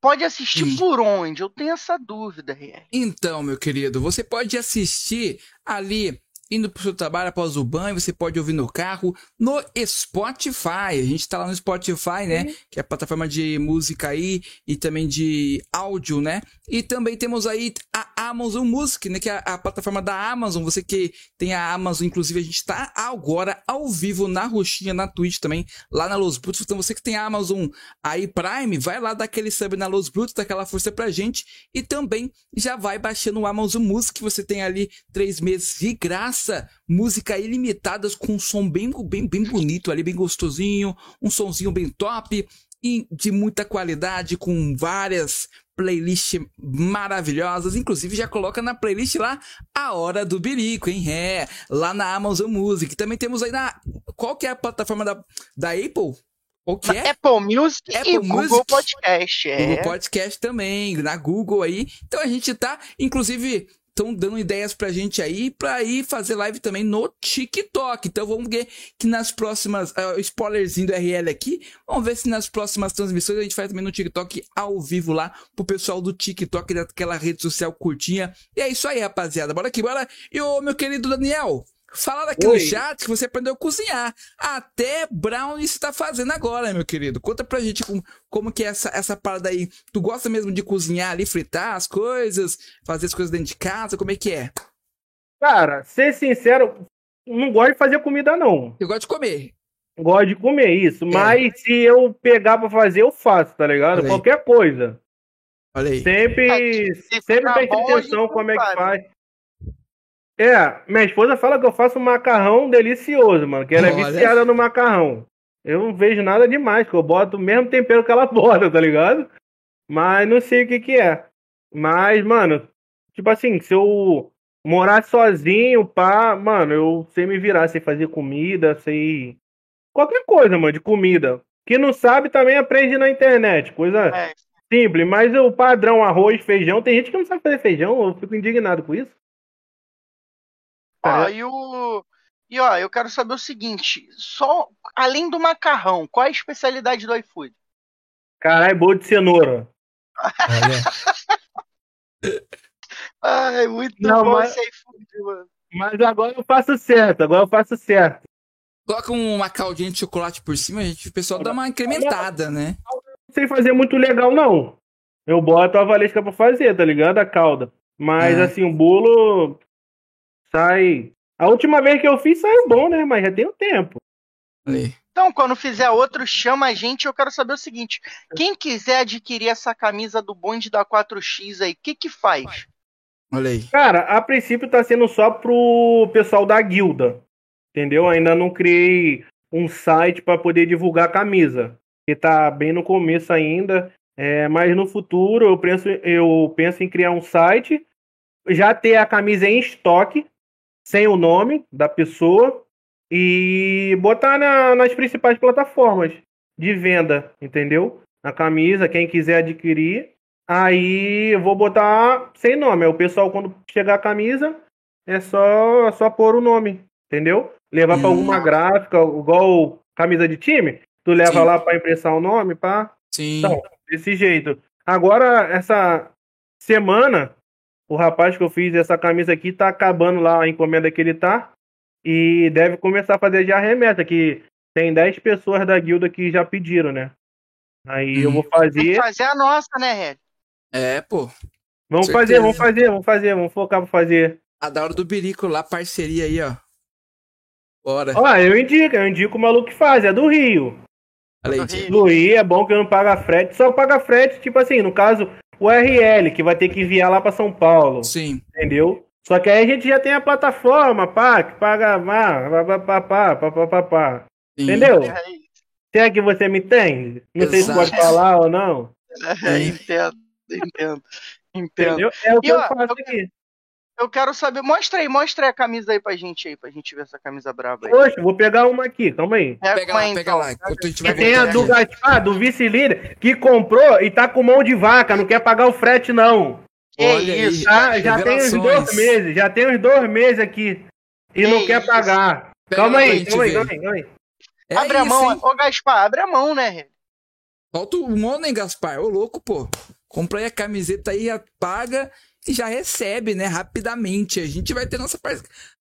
pode assistir Hum. por onde? Eu tenho essa dúvida, RL. Então, meu querido, você pode assistir ali, indo pro seu trabalho após o banho, você pode ouvir no carro, no Spotify. A gente tá lá no Spotify, né? Que é a plataforma de música aí e também de áudio, né? E também temos aí a Amazon Music, né? Que é a, a plataforma da Amazon. Você que tem a Amazon, inclusive, a gente tá agora ao vivo na roxinha, na Twitch também, lá na Los Brutos. Então você que tem a Amazon aí Prime, vai lá dar aquele sub na Los Brutos, dá aquela força pra gente. E também já vai baixando o Amazon Music, você tem ali três meses de graça, música ilimitadas com um som bem, bem, bem bonito ali, bem gostosinho, um sonzinho bem top e de muita qualidade, com várias playlists maravilhosas. Inclusive, já coloca na playlist lá a Hora do Birico, hein? É, lá na Amazon Music. Também temos aí na. Qual que é a plataforma da, da Apple? O que é? Apple Music Apple e Google Music. Podcast. É. Google Podcast também, na Google aí. Então a gente tá, inclusive, estão dando ideias pra gente aí pra ir fazer live também no TikTok. Então vamos ver que nas próximas, ah, spoilerzinho do RL aqui, vamos ver se nas próximas transmissões a gente faz também no TikTok ao vivo lá pro pessoal do TikTok, daquela rede social curtinha. E é isso aí, rapaziada. Bora aqui, bora. E o meu querido Daniel, Falaram aqui no Oi. chat que você aprendeu a cozinhar. Até brownie você tá fazendo agora, meu querido. Conta pra gente como, como que é essa, essa parada aí. Tu gosta mesmo de cozinhar ali, fritar as coisas, fazer as coisas dentro de casa? Como é que é? Cara, ser sincero, não gosto de fazer comida, não. Eu gosto de comer. Gosto de comer isso. Mas se eu pegar pra fazer, eu faço, tá ligado? Qualquer coisa. Olha aí. Sempre, Se sempre ficar preste bom, a atenção como é que faz. É, minha esposa fala que eu faço um macarrão delicioso, mano. Que ela é Olha. viciada no macarrão. Eu não vejo nada demais, que eu boto o mesmo tempero que ela bota, tá ligado? Mas não sei o que que é. Mas, mano, tipo assim, se eu morar sozinho, pá, mano, eu sei me virar, sei fazer comida, sei. Qualquer coisa, mano, de comida. Quem não sabe também aprende na internet. Coisa É. simples, mas o padrão arroz, feijão, tem gente que não sabe fazer feijão, eu fico indignado com isso. Ó, e o. E ó, eu quero saber o seguinte: só além do macarrão, qual é a especialidade do iFood? Caralho, bolo de cenoura. Ai, muito Não, bom mas- esse iFood, mano. Mas agora eu faço certo, agora eu faço certo. Coloca uma caldinha de chocolate por cima, gente, o pessoal dá uma incrementada, né? Não sei fazer muito legal, não. Eu boto a valesca pra fazer, tá ligado? A calda. Mas É. assim, o bolo sai. A última vez que eu fiz saiu bom, né? Mas já tem um tempo. Aí. Então, quando fizer outro, chama a gente. Eu quero saber o seguinte: quem quiser adquirir essa camisa do bonde da 4X aí, o que que faz? Olha aí. Cara, a princípio tá sendo só pro pessoal da guilda. Entendeu? Ainda não criei um site pra poder divulgar a camisa. Que tá bem no começo ainda. É, mas no futuro eu penso, eu penso em criar um site, já ter a camisa em estoque, sem o nome da pessoa, e botar na- nas principais plataformas de venda, entendeu? A camisa, quem quiser adquirir, Aí eu vou botar sem nome. O pessoal, quando chegar a camisa, é só, é só pôr o nome. Entendeu? Levar Hum. alguma gráfica, igual camisa de time. Tu leva Sim. lá pra impressar o nome, pá. Sim. Então, desse jeito. Agora, essa semana, o rapaz que eu fiz essa camisa aqui tá acabando lá a encomenda que ele tá. E deve começar a fazer já a remessa, que tem 10 pessoas da guilda que já pediram, né? Aí eu vou Tem que fazer. fazer a nossa, né, Red? É, pô. Vamos certeza. fazer, vamos fazer, vamos fazer, vamos focar pra fazer. A da hora do Birico lá, parceria aí, ó. Bora. Ó, eu indico, eu indico o maluco que faz, é do Rio. Aí, do. Rio. É bom que não paga frete, só paga frete, tipo assim, no caso, o que vai ter que enviar lá para São Paulo. Sim. Entendeu? Só que aí a gente já tem a plataforma, pá, que paga pá, pá, pá, pá, Entendeu? É Será que você me entende? Não Exato. sei se pode falar ou não. É, entendo, entendo. Entendeu? É o que eu, faço eu... aqui. Eu quero saber, mostra aí, mostra aí a camisa aí pra gente aí, pra gente ver essa camisa braba aí. Poxa, vou pegar uma aqui, calma aí. Pega lá, aí, pega então. lá. Enquanto a gente E vai tem a do. Gaspar, do vice-líder, que comprou e tá com mão de vaca, não quer pagar o frete, não. Que Olha aí. isso? Já, já tem uns dois meses, já tem uns dois meses aqui. E Que não quer isso? pagar. Pega calma aí, calma aí, calma aí, calma aí. É abre a isso, mão, hein? ô Gaspar, abre a mão, né, Red? Falta o mono, hein, Gaspar? Ô, louco, pô. Compra aí a camiseta aí, paga e já recebe, né? Rapidamente. A gente vai ter nossa,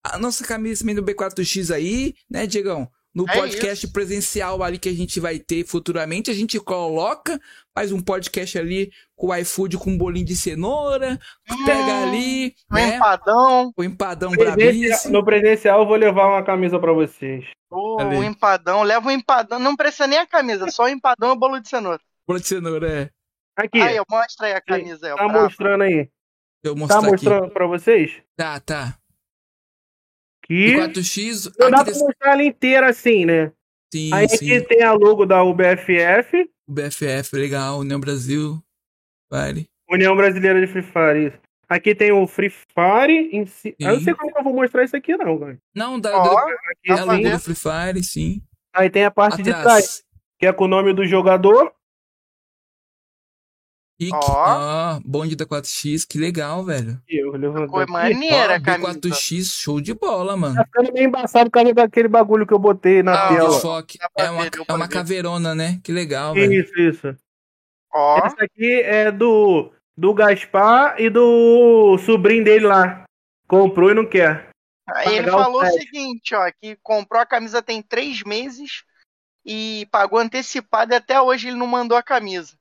a nossa camisa também do B4X aí, né, Diegão? No É podcast presencial ali que a gente vai ter futuramente, a gente coloca, faz um podcast ali com o iFood com um bolinho de cenoura, pega Hum, ali, Um né? empadão, O empadão Presencial- brabíssimo. no presencial eu vou levar uma camisa pra vocês. ô, Ali. um empadão, leva um empadão, não precisa nem a camisa, só o empadão e o bolo de cenoura. Bolo de cenoura, é. Aqui, Aí, mostra aí a camisa aí, ó, tá braba. mostrando aí. Deixa eu Tá mostrar aqui. mostrando pra vocês? Tá, tá. Que 4X. não dá Aqui pra desse... mostrar ela inteira assim, né? Sim, Aí sim. aqui tem a logo da UBFF, O BFF, legal. União Brasil. Vale. União Brasileira de Free Fire. isso. Aqui tem o Free Fire em si. Eu não Sim. sei como que eu vou mostrar isso aqui, não, cara. Não, dá. Ó, dá- Aqui é a logo sim. do Free Fire, sim. Aí tem a parte de trás. Atrás. que é com o nome do jogador. E Ó. bonde da 4X, que legal, velho. E eu levantei maneira Ó, a camisa. B4X, show de bola, mano. Tá ficando meio embaçado por causa daquele bagulho que eu botei na Ah, tela. Pra É uma, é uma caveirona, né? Que legal, velho. Isso, isso. Ó, Essa aqui é do, do Gaspar e do sobrinho dele lá. Comprou e não quer. aí ele o falou o frete. seguinte, ó, que comprou a camisa tem três meses e pagou antecipado e até hoje ele não mandou a camisa.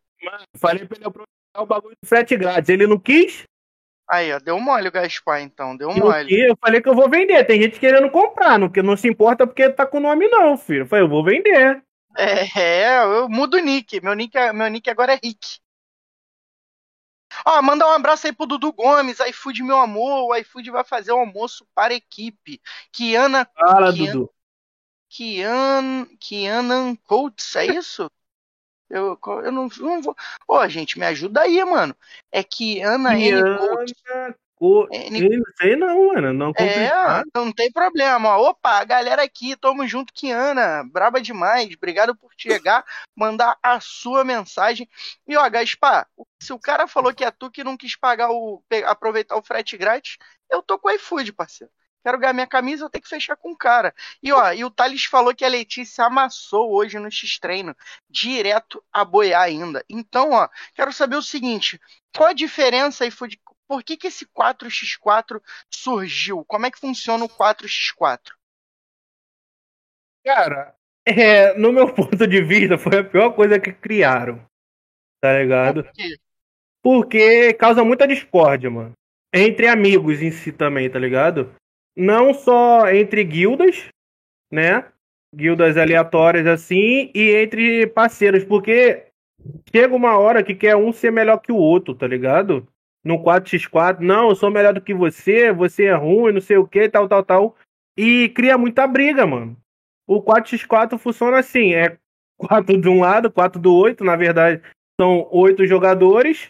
Falei pra ele aproveitar o bagulho do frete grátis. Ele não quis, Aí, ó, deu mole o Gaspar, então, deu mole. Eu falei que eu vou vender. Tem gente querendo comprar, não, que não se importa porque tá com o nome, não, filho. Eu falei, eu vou vender. É, eu mudo o nick. Meu nick, é- meu nick agora é Rick. Ó, mandar um abraço aí pro Dudu Gomes, iFood meu amor. O iFood vai fazer um almoço para a equipe. Kiana, Fala, Que- Dudu. Kian, Kianan Coates, é isso? Eu, eu não, não vou. Ó, gente, me ajuda aí, mano. É N. Kiana Co- N- Não sei não, mano. Não É, não tem problema. ó. Opa, a galera aqui, tamo junto, Kiana. Braba demais. Obrigado por chegar, mandar a sua mensagem. E ó, Gaspar, se o cara falou que é tu que não quis pagar o. aproveitar o frete grátis, eu tô com o iFood, parceiro. Quero ganhar minha camisa, eu tenho que fechar com o cara. E ó, e o Thales falou que a Letícia amassou hoje no X-Treino, direto a boiar ainda. Então, ó, quero saber o seguinte: qual a diferença, iFood? Por que, que esse 4x4 surgiu? Como é que funciona o 4x4? Cara, é, no meu ponto de vista, foi a pior coisa que criaram. Tá ligado? Por quê? Porque causa muita discórdia, mano. Entre amigos em si também, tá ligado? Não só entre guildas, né? Guildas aleatórias assim, e entre parceiros, porque chega uma hora que quer um ser melhor que o outro, tá ligado? No 4x4, não, eu sou melhor do que você, você é ruim, não sei o que, tal, tal, tal. E cria muita briga, mano. O 4x4 funciona assim: é 4 de um lado, 4 do 8, na verdade, são 8 jogadores.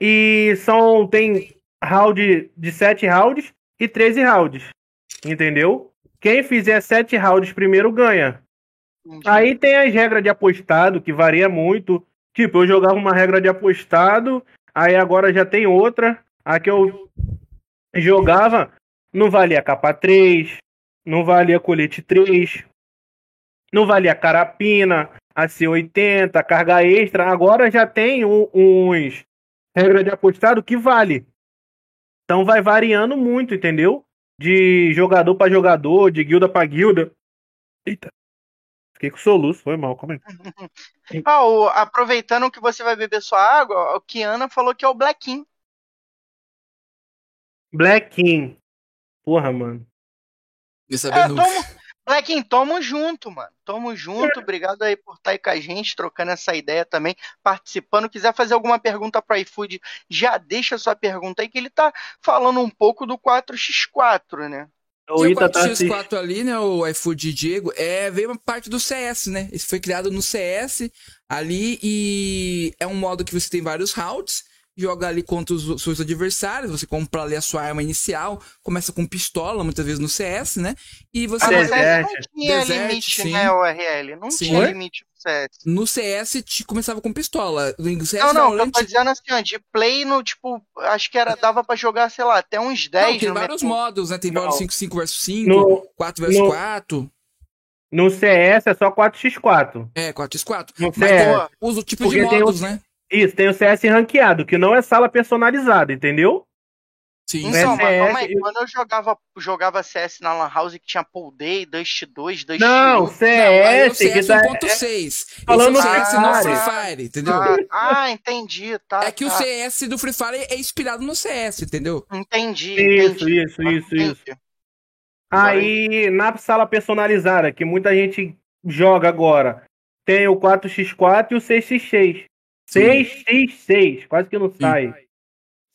E são. Tem round de 7 rounds e 13 rounds. Entendeu? Quem fizer 7 rounds primeiro ganha. Entendi. Aí tem as regras de apostado, que varia muito. Tipo, eu jogava uma regra de apostado, aí agora já tem outra. A que eu jogava não valia capa 3, não valia colete 3, não valia carapina, a C80, carga extra. Agora já tem um- uns regras de apostado que vale. Então vai variando muito, entendeu? De jogador para jogador, de guilda para guilda. Eita. Fiquei com soluço, foi mal, calma aí. Ah, o- aproveitando que você vai beber sua água, o Kiana falou que é o Blackin. Black King. Porra, mano. Eu É, sabendo. tamo, Blackin, tamo junto, mano. Tamo junto. Obrigado aí por estar aí com a gente, trocando essa ideia também, participando. Quiser fazer alguma pergunta pro iFood, já deixa sua pergunta aí, que ele tá falando um pouco do 4x4, né? O o Ita tá assistindo. 4x4 ali, né, o iFood Diego, é, veio uma parte do CS, né? Ele foi criado no CS ali e é um modo que você tem vários rounds, joga ali contra os seus adversários, você compra ali a sua arma inicial, começa com pistola, muitas vezes no CS, né? E você Ah, vai- no CS não Desert. tinha Desert, limite, sim. né, ORL? Não Sim. tinha limite no CS. no CS te começava com pistola. No CS Não, não, eu Valorant- tô dizendo assim, ó, de play no, tipo, acho que era, dava pra jogar, sei lá, até uns 10 Não, tem no vários Metal- modos, né? Tem Não. modo 5, 5 vs 5, No, 4 vs no- 4. no CS é só 4x4. É, 4x4. No Mas CS. tem usa o tipo de Porque tem modos, o- né? Isso, tem o CS ranqueado, que não é sala personalizada, entendeu? Sim. Então, No mas calma aí, CS, quando eu jogava, jogava CS na Lan House que tinha Pool Day, Dust 2, Dust Não, 1. Não, aí é o CS, que CS tá, 1.6. Esse é falando o CS no Free Free Fire. Entendeu? Ah, ah, entendi, tá. é que o tá. CS do Free Fire é inspirado no CS, entendeu? Entendi, Isso, entendi. isso, isso, isso. Entendi. Aí, na sala personalizada, que muita gente joga agora, tem o 4x4 e o 6x6. 6x6, quase que não sai.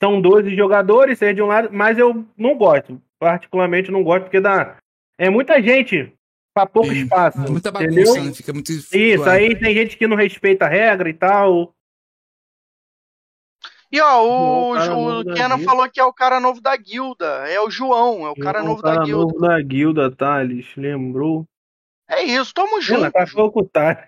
São 12 jogadores, seja de um lado, mas eu não gosto. Particularmente não gosto, porque dá. É muita gente pra pouco Sim. espaço. Muita entendeu? bagunça, né? Fica muito. Isso, aí tem gente que não respeita a regra e tal. E ó, O o, o Kenan falou que é o cara novo da guilda. É o João, é o cara novo da guilda. novo da guilda, Thales. Lembrou? É isso, tamo Ela junto. cachorro com o Thales.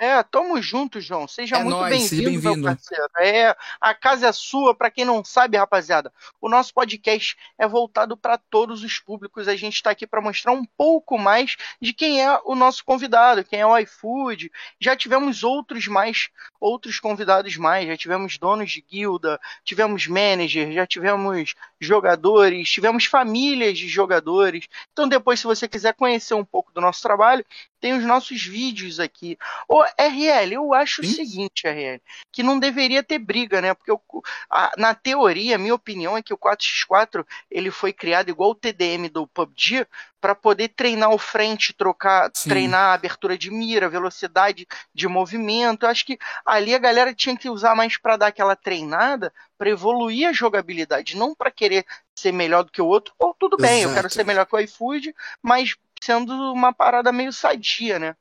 É, tamo junto, João. Seja É muito bem-vindo, meu bem-vindo. parceiro. É, a casa é sua, pra quem não sabe, rapaziada. O nosso podcast é voltado pra todos os públicos. A gente tá aqui pra mostrar um pouco mais de quem é o nosso convidado, quem é o iFood. Já tivemos outros mais, outros convidados mais. Já tivemos donos de guilda, tivemos manager, já tivemos jogadores, tivemos famílias de jogadores. Então, depois, se você quiser conhecer um pouco do nosso trabalho, tem os nossos vídeos aqui. Ô, RL, eu acho Sim. o seguinte, RL, que não deveria ter briga, né? Porque eu- a- na teoria, a minha opinião é que o 4x4 ele foi criado igual o TDM do PUBG para poder treinar o frente, trocar, Sim. treinar a abertura de mira, velocidade de movimento. Eu acho que ali a galera tinha que usar mais para dar aquela treinada, para evoluir a jogabilidade, não para querer ser melhor do que o outro. Ou tudo bem, eu quero ser melhor que o iFood, mas sendo uma parada meio sadia, né?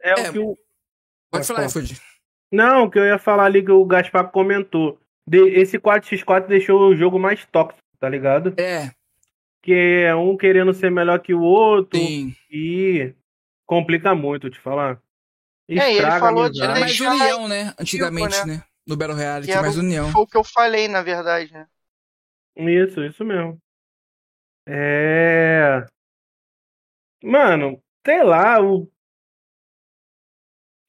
É, É, o que o. Pode falar, iFood. Não, o que eu ia falar ali que o Gaspar comentou. De- esse 4x4 deixou o jogo mais tóxico, tá ligado? É, Que é um querendo ser melhor que o outro sim. e complica muito, te falar. É, ele Estraga a falou de Era mais união, né? Antigamente, né? No Battle Royale Que tinha era mais o- união. Foi o que eu falei, na verdade, né? Isso, isso mesmo. É. Mano, sei lá, o...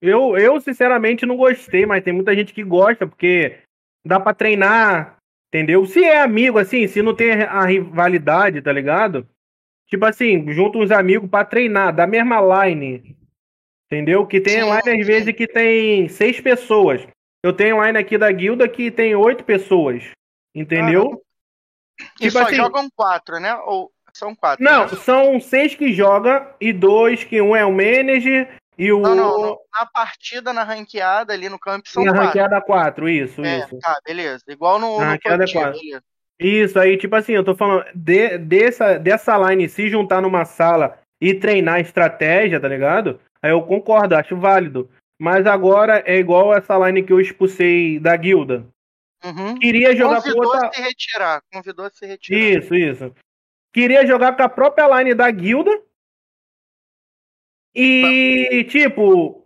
eu, eu sinceramente não gostei, mas tem muita gente que gosta, porque dá pra treinar, entendeu? Se é amigo, assim, se não tem a rivalidade, tá ligado? Tipo assim, junta uns amigos pra treinar, da mesma line, entendeu? Que tem line às vezes que tem seis pessoas. Eu tenho line aqui da guilda que tem oito pessoas, entendeu? E Tipo só assim- jogam quatro, né? Ou são quatro? Não, né? são seis que joga e dois que um é o manager e o Não, não, não. Na partida, na ranqueada ali no campo, são na quatro. ranqueada quatro, isso, É, isso. tá, beleza. Igual no, Na no ranqueada é quatro. beleza. Isso aí, tipo assim, eu tô falando de- dessa, dessa line se juntar numa sala e treinar estratégia, tá ligado? Aí eu concordo, acho válido. Mas agora é igual essa line que eu expulsei da guilda. Uhum. Queria jogar com Convidou outra. a se retirar. Convidou a se retirar. Isso, isso. Queria jogar com a própria line da guilda. E, tipo,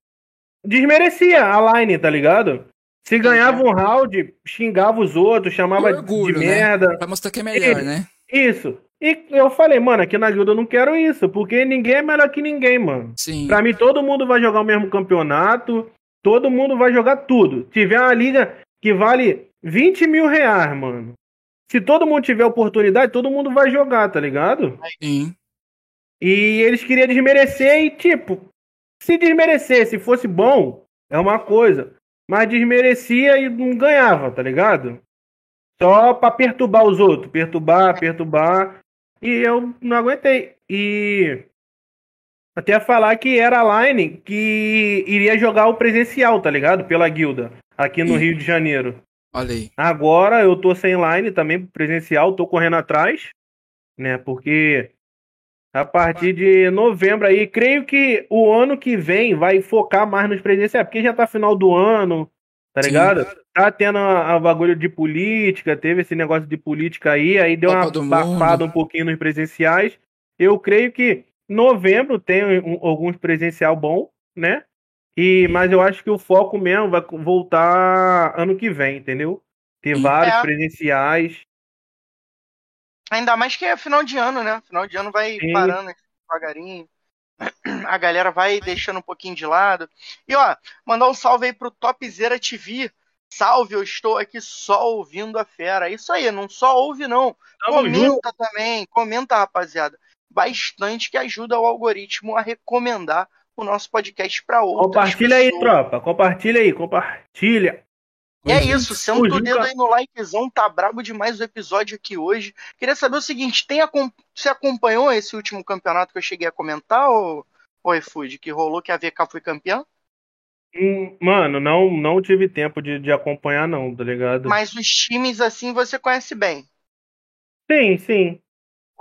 desmerecia a line, tá ligado? Se ganhava um round, xingava os outros, chamava Orgulho, de né? merda. Pra mostrar que é melhor, Ele- né? Isso. E eu falei, mano, aqui na guilda eu não quero isso, porque ninguém é melhor que ninguém, mano. Sim. Pra mim, todo mundo vai jogar o mesmo campeonato, todo mundo vai jogar tudo. Tiver uma liga que vale 20 mil reais, mano. Se todo mundo tiver oportunidade, todo mundo vai jogar, tá ligado? Sim. E eles queriam desmerecer e, tipo, se desmerecer, se fosse bom, é uma coisa. Mas desmerecia e não ganhava, tá ligado? Só pra perturbar os outros. Perturbar, perturbar. E eu não aguentei. E até falar que era a Line que iria jogar o presencial, tá ligado? Pela guilda. Aqui no Sim. Rio de Janeiro. Olha aí. Agora eu tô sem line também presencial, tô correndo atrás, né? Porque a partir de novembro aí, creio que o ano que vem vai focar mais nos presenciais, porque já tá final do ano, tá Sim. ligado? Tá tendo a, a bagulho de política, teve esse negócio de política aí, aí deu Copa uma bafada um pouquinho nos presenciais. Eu creio que novembro tem um- alguns presencial bom, né? E, mas eu acho que o foco mesmo vai voltar ano que vem, entendeu? Ter Sim. vários É. presenciais. Ainda mais que é final de ano, né? Final de ano vai Sim. parando devagarinho. A galera vai deixando um pouquinho de lado. E ó, mandar um salve aí pro Topzera TV. Salve, eu estou aqui só ouvindo a fera. Isso aí, não só ouve não. Tamo junto. comenta também, comenta, rapaziada. Bastante que ajuda o algoritmo a recomendar o nosso podcast para outras Compartilha aí, pessoas. tropa. Compartilha aí, compartilha. E é isso, senta O dedo aí no likezão, tá brabo demais o episódio aqui hoje. Queria saber o seguinte, tem acom- você acompanhou esse último campeonato que eu cheguei a comentar, ou, ou iFood, que rolou que a VK foi campeã? Hum, Mano, não, não tive tempo de, de acompanhar, não, tá ligado? Mas os times assim você conhece bem. Sim, sim.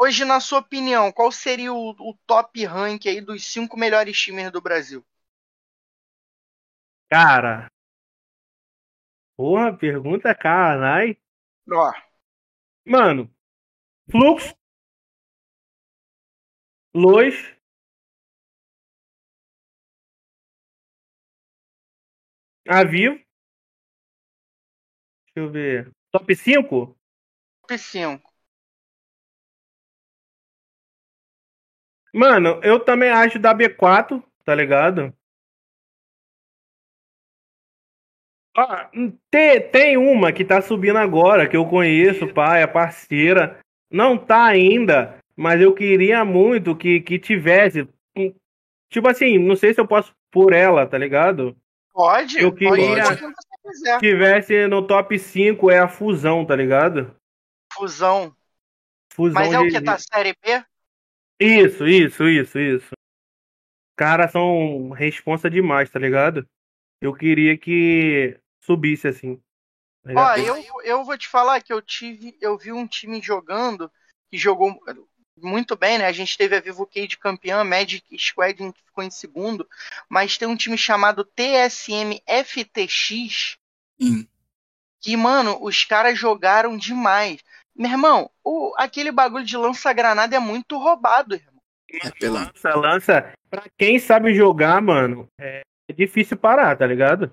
Hoje, na sua opinião, qual seria o, o top rank aí dos cinco melhores times do Brasil? Cara. Porra, pergunta caralho. Ó, Mano, Flux, Lois, A Vivo. Deixa eu ver. Top 5? Top 5. Mano, eu também acho da B4, tá ligado? Ah, tem, tem uma que tá subindo agora, que eu conheço, pai, é parceira. Não tá ainda, mas eu queria muito que, que tivesse. Tipo assim, não sei se eu posso por ela, tá ligado? Pode, Eu queria- pode, quiser. Tivesse no top 5 é a fusão, tá ligado? Fusão. Fusão Mas é o de- que? Tá série B? Isso, isso, isso, isso. Caras são responsa demais, tá ligado? Eu queria que subisse assim. tá Ó, eu, eu vou te falar que eu tive, eu vi um time jogando que jogou muito bem, né? A gente teve a Vivo Cade campeã, Magic Squadron que ficou em segundo, mas tem um time chamado TSM FTX Hum. que, mano, os caras jogaram demais. Meu irmão, o, aquele bagulho de lança-granada é muito roubado, irmão. É, pela... Lança, lança. Pra quem sabe jogar, mano, é difícil parar, tá ligado?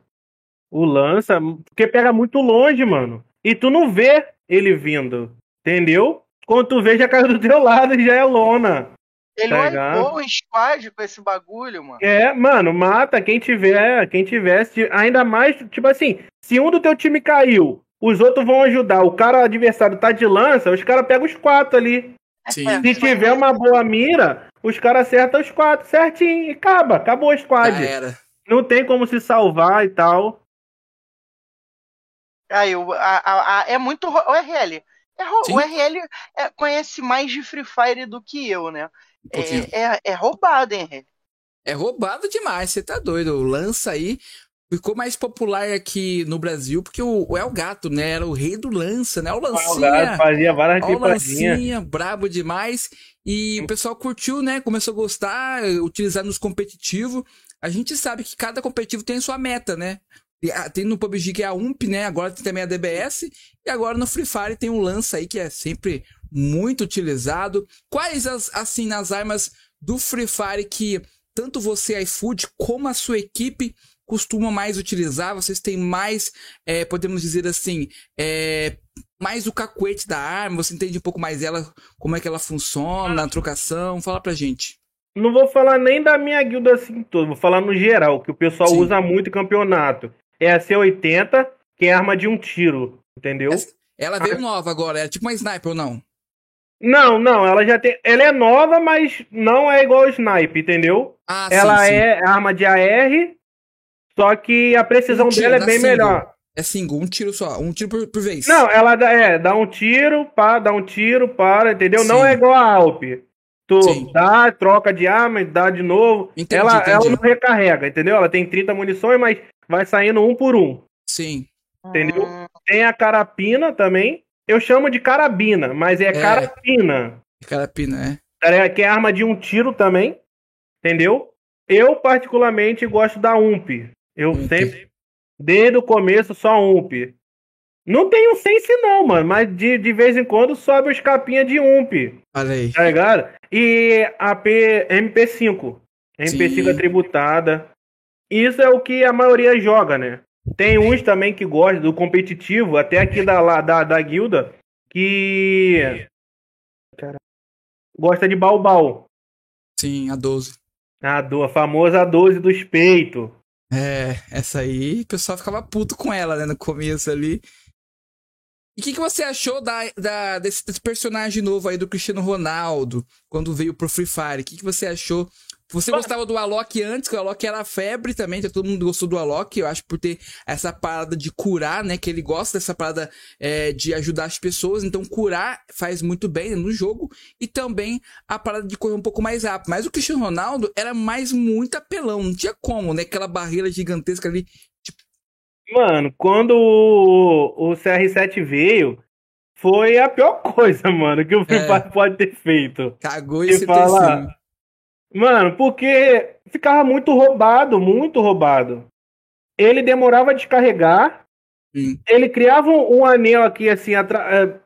O lança, porque pega muito longe, mano. E tu não vê ele vindo, entendeu? Quando tu vê, já caiu do teu lado e já é lona. Ele Tá ligado? wipou o squad com esse bagulho, mano. É, mano, mata quem tiver, quem tivesse, ainda mais, tipo assim, se um do teu time caiu, os outros vão ajudar, o cara o adversário tá de lança, os caras pegam os quatro ali. Sim. É. Se tiver uma boa mira, os caras acertam os quatro certinho e acaba, acabou o squad. Não tem como se salvar e tal. Aí, o, a, a- a- é muito. O RL. É Sim. o RL é- conhece mais de Free Fire do que eu, né? Um. É, é, é roubado, hein, RL? É roubado demais, você tá doido. O lança aí ficou mais popular aqui no Brasil porque o, o El Gato, né? Era o rei do lança, né? O O lancinha. gato fazia várias o lancinha, brabo demais. E o pessoal curtiu, né? Começou a gostar, utilizar nos competitivos. A gente sabe que cada competitivo tem sua meta, né? Ah, Tem no PUBG que é a UMP, né? Agora tem também a DBS. E agora no Free Fire tem um lança aí que é sempre muito utilizado. Quais, as, assim, nas armas do Free Fire que tanto você, iFood, como a sua equipe costuma mais utilizar? Vocês têm mais, é, podemos dizer assim, é, mais o cacuete da arma? Você entende um pouco mais dela, como é que ela funciona, a trocação? Fala pra gente. Não vou falar nem da minha guilda assim toda, vou falar no geral, que o pessoal Sim. usa muito em campeonato. É a C80, que é arma de um tiro, entendeu? Ela veio nova agora, é tipo uma sniper ou não? Não, não, ela já tem. Ela é nova, mas não é igual ao snipe, entendeu? Ah, ela sim, sim. é arma de AR, só que a precisão Um tiro, dela é bem single. melhor. É single, um tiro só, um tiro por, por vez. Não, ela dá, é, dá um tiro, pá, dá um tiro, para, entendeu? Sim. Não é igual a Alp. Tu Sim. dá, troca de arma, dá de novo. Entendi, ela, entendi. ela não recarrega, entendeu? Ela tem 30 munições, mas vai saindo um por um. Sim. Entendeu? Hum, Tem a carapina também. Eu chamo de carabina, mas é, É. carapina. Carapina, é. Que é arma de um tiro também. Entendeu? Eu, particularmente, gosto da UMP. Eu UMP. sempre, desde o começo, só UMP. Não tem um sense, não, mano. Mas de, de vez em quando sobe os capinha de UMP. Olha aí. Tá ligado? E a P, MP5. MP5 Sim. atributada. Isso é o que a maioria joga, né? Tem uns também que gostam do competitivo, até aqui da, lá- da, da guilda, que. Cara, gosta de balbal. Sim, a 12. A, do, a famosa 12 dos peitos. É, essa aí, o pessoal ficava puto com ela, né, no começo ali. E o que, que você achou da, da- desse, desse personagem novo aí do Cristiano Ronaldo, quando veio pro Free Fire? O que, que você achou? Você gostava do Alok antes, que o Alok era febre também, tá? todo mundo gostou do Alok, eu acho, por ter essa parada de curar, né? Que ele gosta dessa parada é, de ajudar as pessoas, então curar faz muito bem né, no jogo, e também a parada de correr um pouco mais rápido. Mas o Cristiano Ronaldo era mais muito apelão, não tinha como, né? Aquela barreira gigantesca ali. Mano, quando o, o CR7 veio, foi a pior coisa, mano, que o Free É. Fire pode ter feito. Cagou esse fala-. Mano, porque ficava muito roubado, muito roubado. Ele demorava a descarregar, Sim. ele criava um, um anel aqui, assim, é,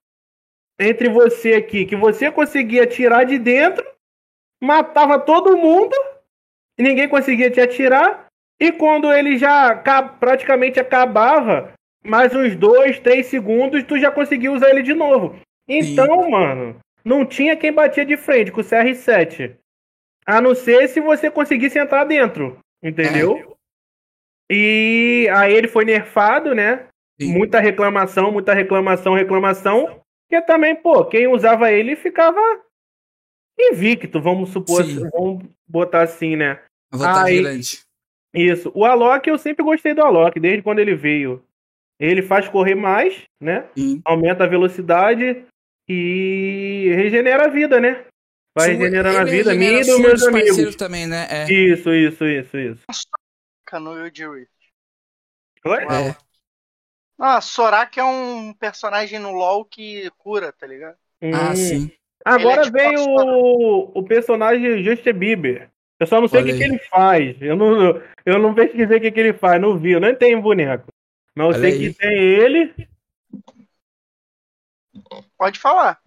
entre você aqui, que você conseguia tirar de dentro, matava todo mundo, e ninguém conseguia te atirar. E quando ele já praticamente acabava, mais uns dois, três segundos, tu já conseguiu usar ele de novo. Então, Sim. mano, não tinha quem batia de frente com o CR7. A não ser se você conseguisse entrar dentro. Entendeu? É. E aí ele foi nerfado, né? Sim. Muita reclamação, muita reclamação, reclamação. Que também, pô, quem usava ele ficava invicto, vamos supor, Sim. vamos botar assim, né? Aí. Isso. O Alok, eu sempre gostei do Alok, desde quando ele veio. Ele faz correr mais, né? Sim. Aumenta a velocidade e regenera a vida, né? Vai regenerando a vida minha e dos meus amigos. também, né? É. Isso, isso, isso, isso. No Yuji Rift. Oi? É. Ah, Soraka é um personagem no LoL que cura, tá ligado? Hum. Ah, sim. Agora é tipo veio o, o personagem Justin Bieber. Eu só não sei o que, que, ele faz. Eu não, eu não pesquisei o que, que ele faz, não vi. Eu nem tenho boneco. Mas eu Olha sei aí. que tem ele. Pode falar.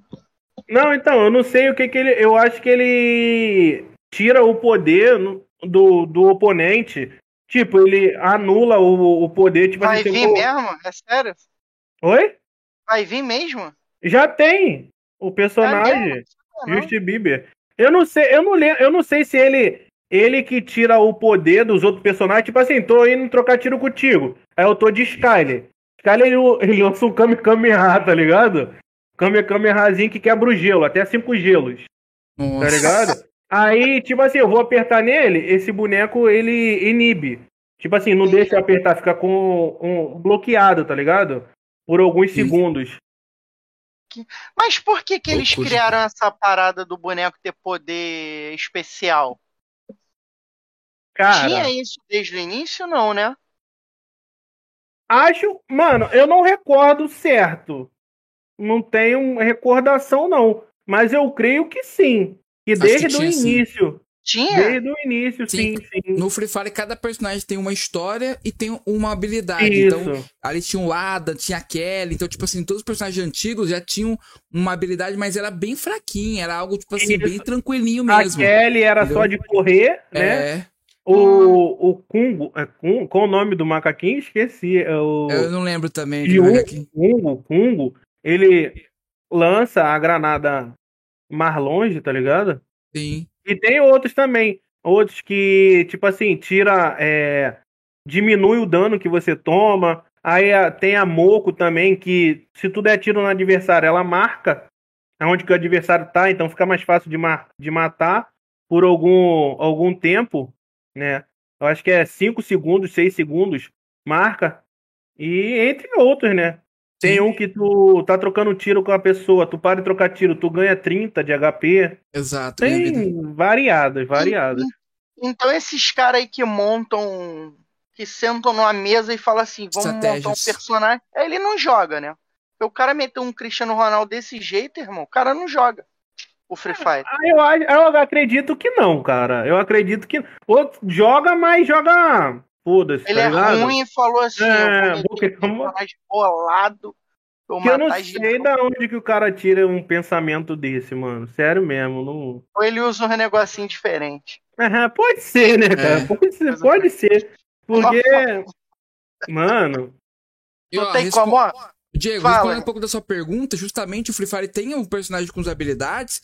Não, então, eu não sei o que, que ele. Eu acho que ele tira o poder do, do oponente. Tipo, ele anula o, o poder. Tipo, Vai assim, vir tipo... mesmo? É sério? Oi? Vai vir mesmo? Já tem o personagem. É Justin Bieber. Eu não sei, eu não lembro, eu não sei se ele ele que tira o poder dos outros personagens, tipo assim, tô indo trocar tiro contigo. Aí eu tô de Skyler. Skyler ele, ele lança um Kame Kameha, tá ligado? Kame Kamehazinho que quebra o gelo, até cinco gelos. Tá Nossa. Tá ligado? Aí, tipo assim, eu vou apertar nele, esse boneco ele inibe. Tipo assim, não deixa eu apertar, fica com um bloqueado, tá ligado? Por alguns Sim. segundos. Mas por que que eles criaram essa parada do boneco ter poder especial? Cara, Tinha isso desde o início, não, né? Acho, mano, eu não recordo certo. Não tenho recordação, não. Mas eu creio que sim. Que desde o início. Sim. Tinha? Desde o início, sim. sim, sim. No Free Fire, cada personagem tem uma história e tem uma habilidade. Isso. Então, ali tinha o Adam, tinha a Kelly. Então, tipo assim, todos os personagens antigos já tinham uma habilidade, mas era bem fraquinha. Era algo, tipo assim, Isso. bem tranquilinho mesmo. A Kelly era entendeu? só de correr, né? É. O, o Kungo, é, Kungo, qual o nome do macaquinho? Esqueci. É o... Eu não lembro também. E o Kungo, Kungo, ele lança a granada mais longe, tá ligado? Sim. E tem outros também. Outros que, tipo assim, tira. É, diminui o dano que você toma. Aí tem a Moco também, que se tu der tiro no adversário, ela marca onde que o adversário tá, então fica mais fácil de, ma de matar por algum, algum tempo, né? Eu acho que é 5 segundos, 6 segundos, marca. E entre outros, né? Tem um que tu tá trocando tiro com a pessoa, tu para de trocar tiro, tu ganha 30 de HP. Exato. Tem variadas, variadas. Então esses caras aí que montam, que sentam numa mesa e falam assim, vamos montar um personagem, ele não joga, né? Porque o cara meteu um Cristiano Ronaldo desse jeito, irmão, o cara não joga o Free Fire. Ah, eu, eu acredito que não, cara. Eu acredito que. Outro joga, mas joga Foda-se. Ele tá é ligado? ruim e falou assim: é, porque como... bolado. Eu, eu não sei da onde que o cara tira um pensamento desse, mano. Sério mesmo. Não... Ou ele usa um negocinho diferente. Uhum, pode ser, né, cara? É. Pode ser, pode ser. Porque. mano. Não tem como, ó. Diego, respondendo um pouco da sua pergunta, justamente o Free Fire tem um personagem com habilidades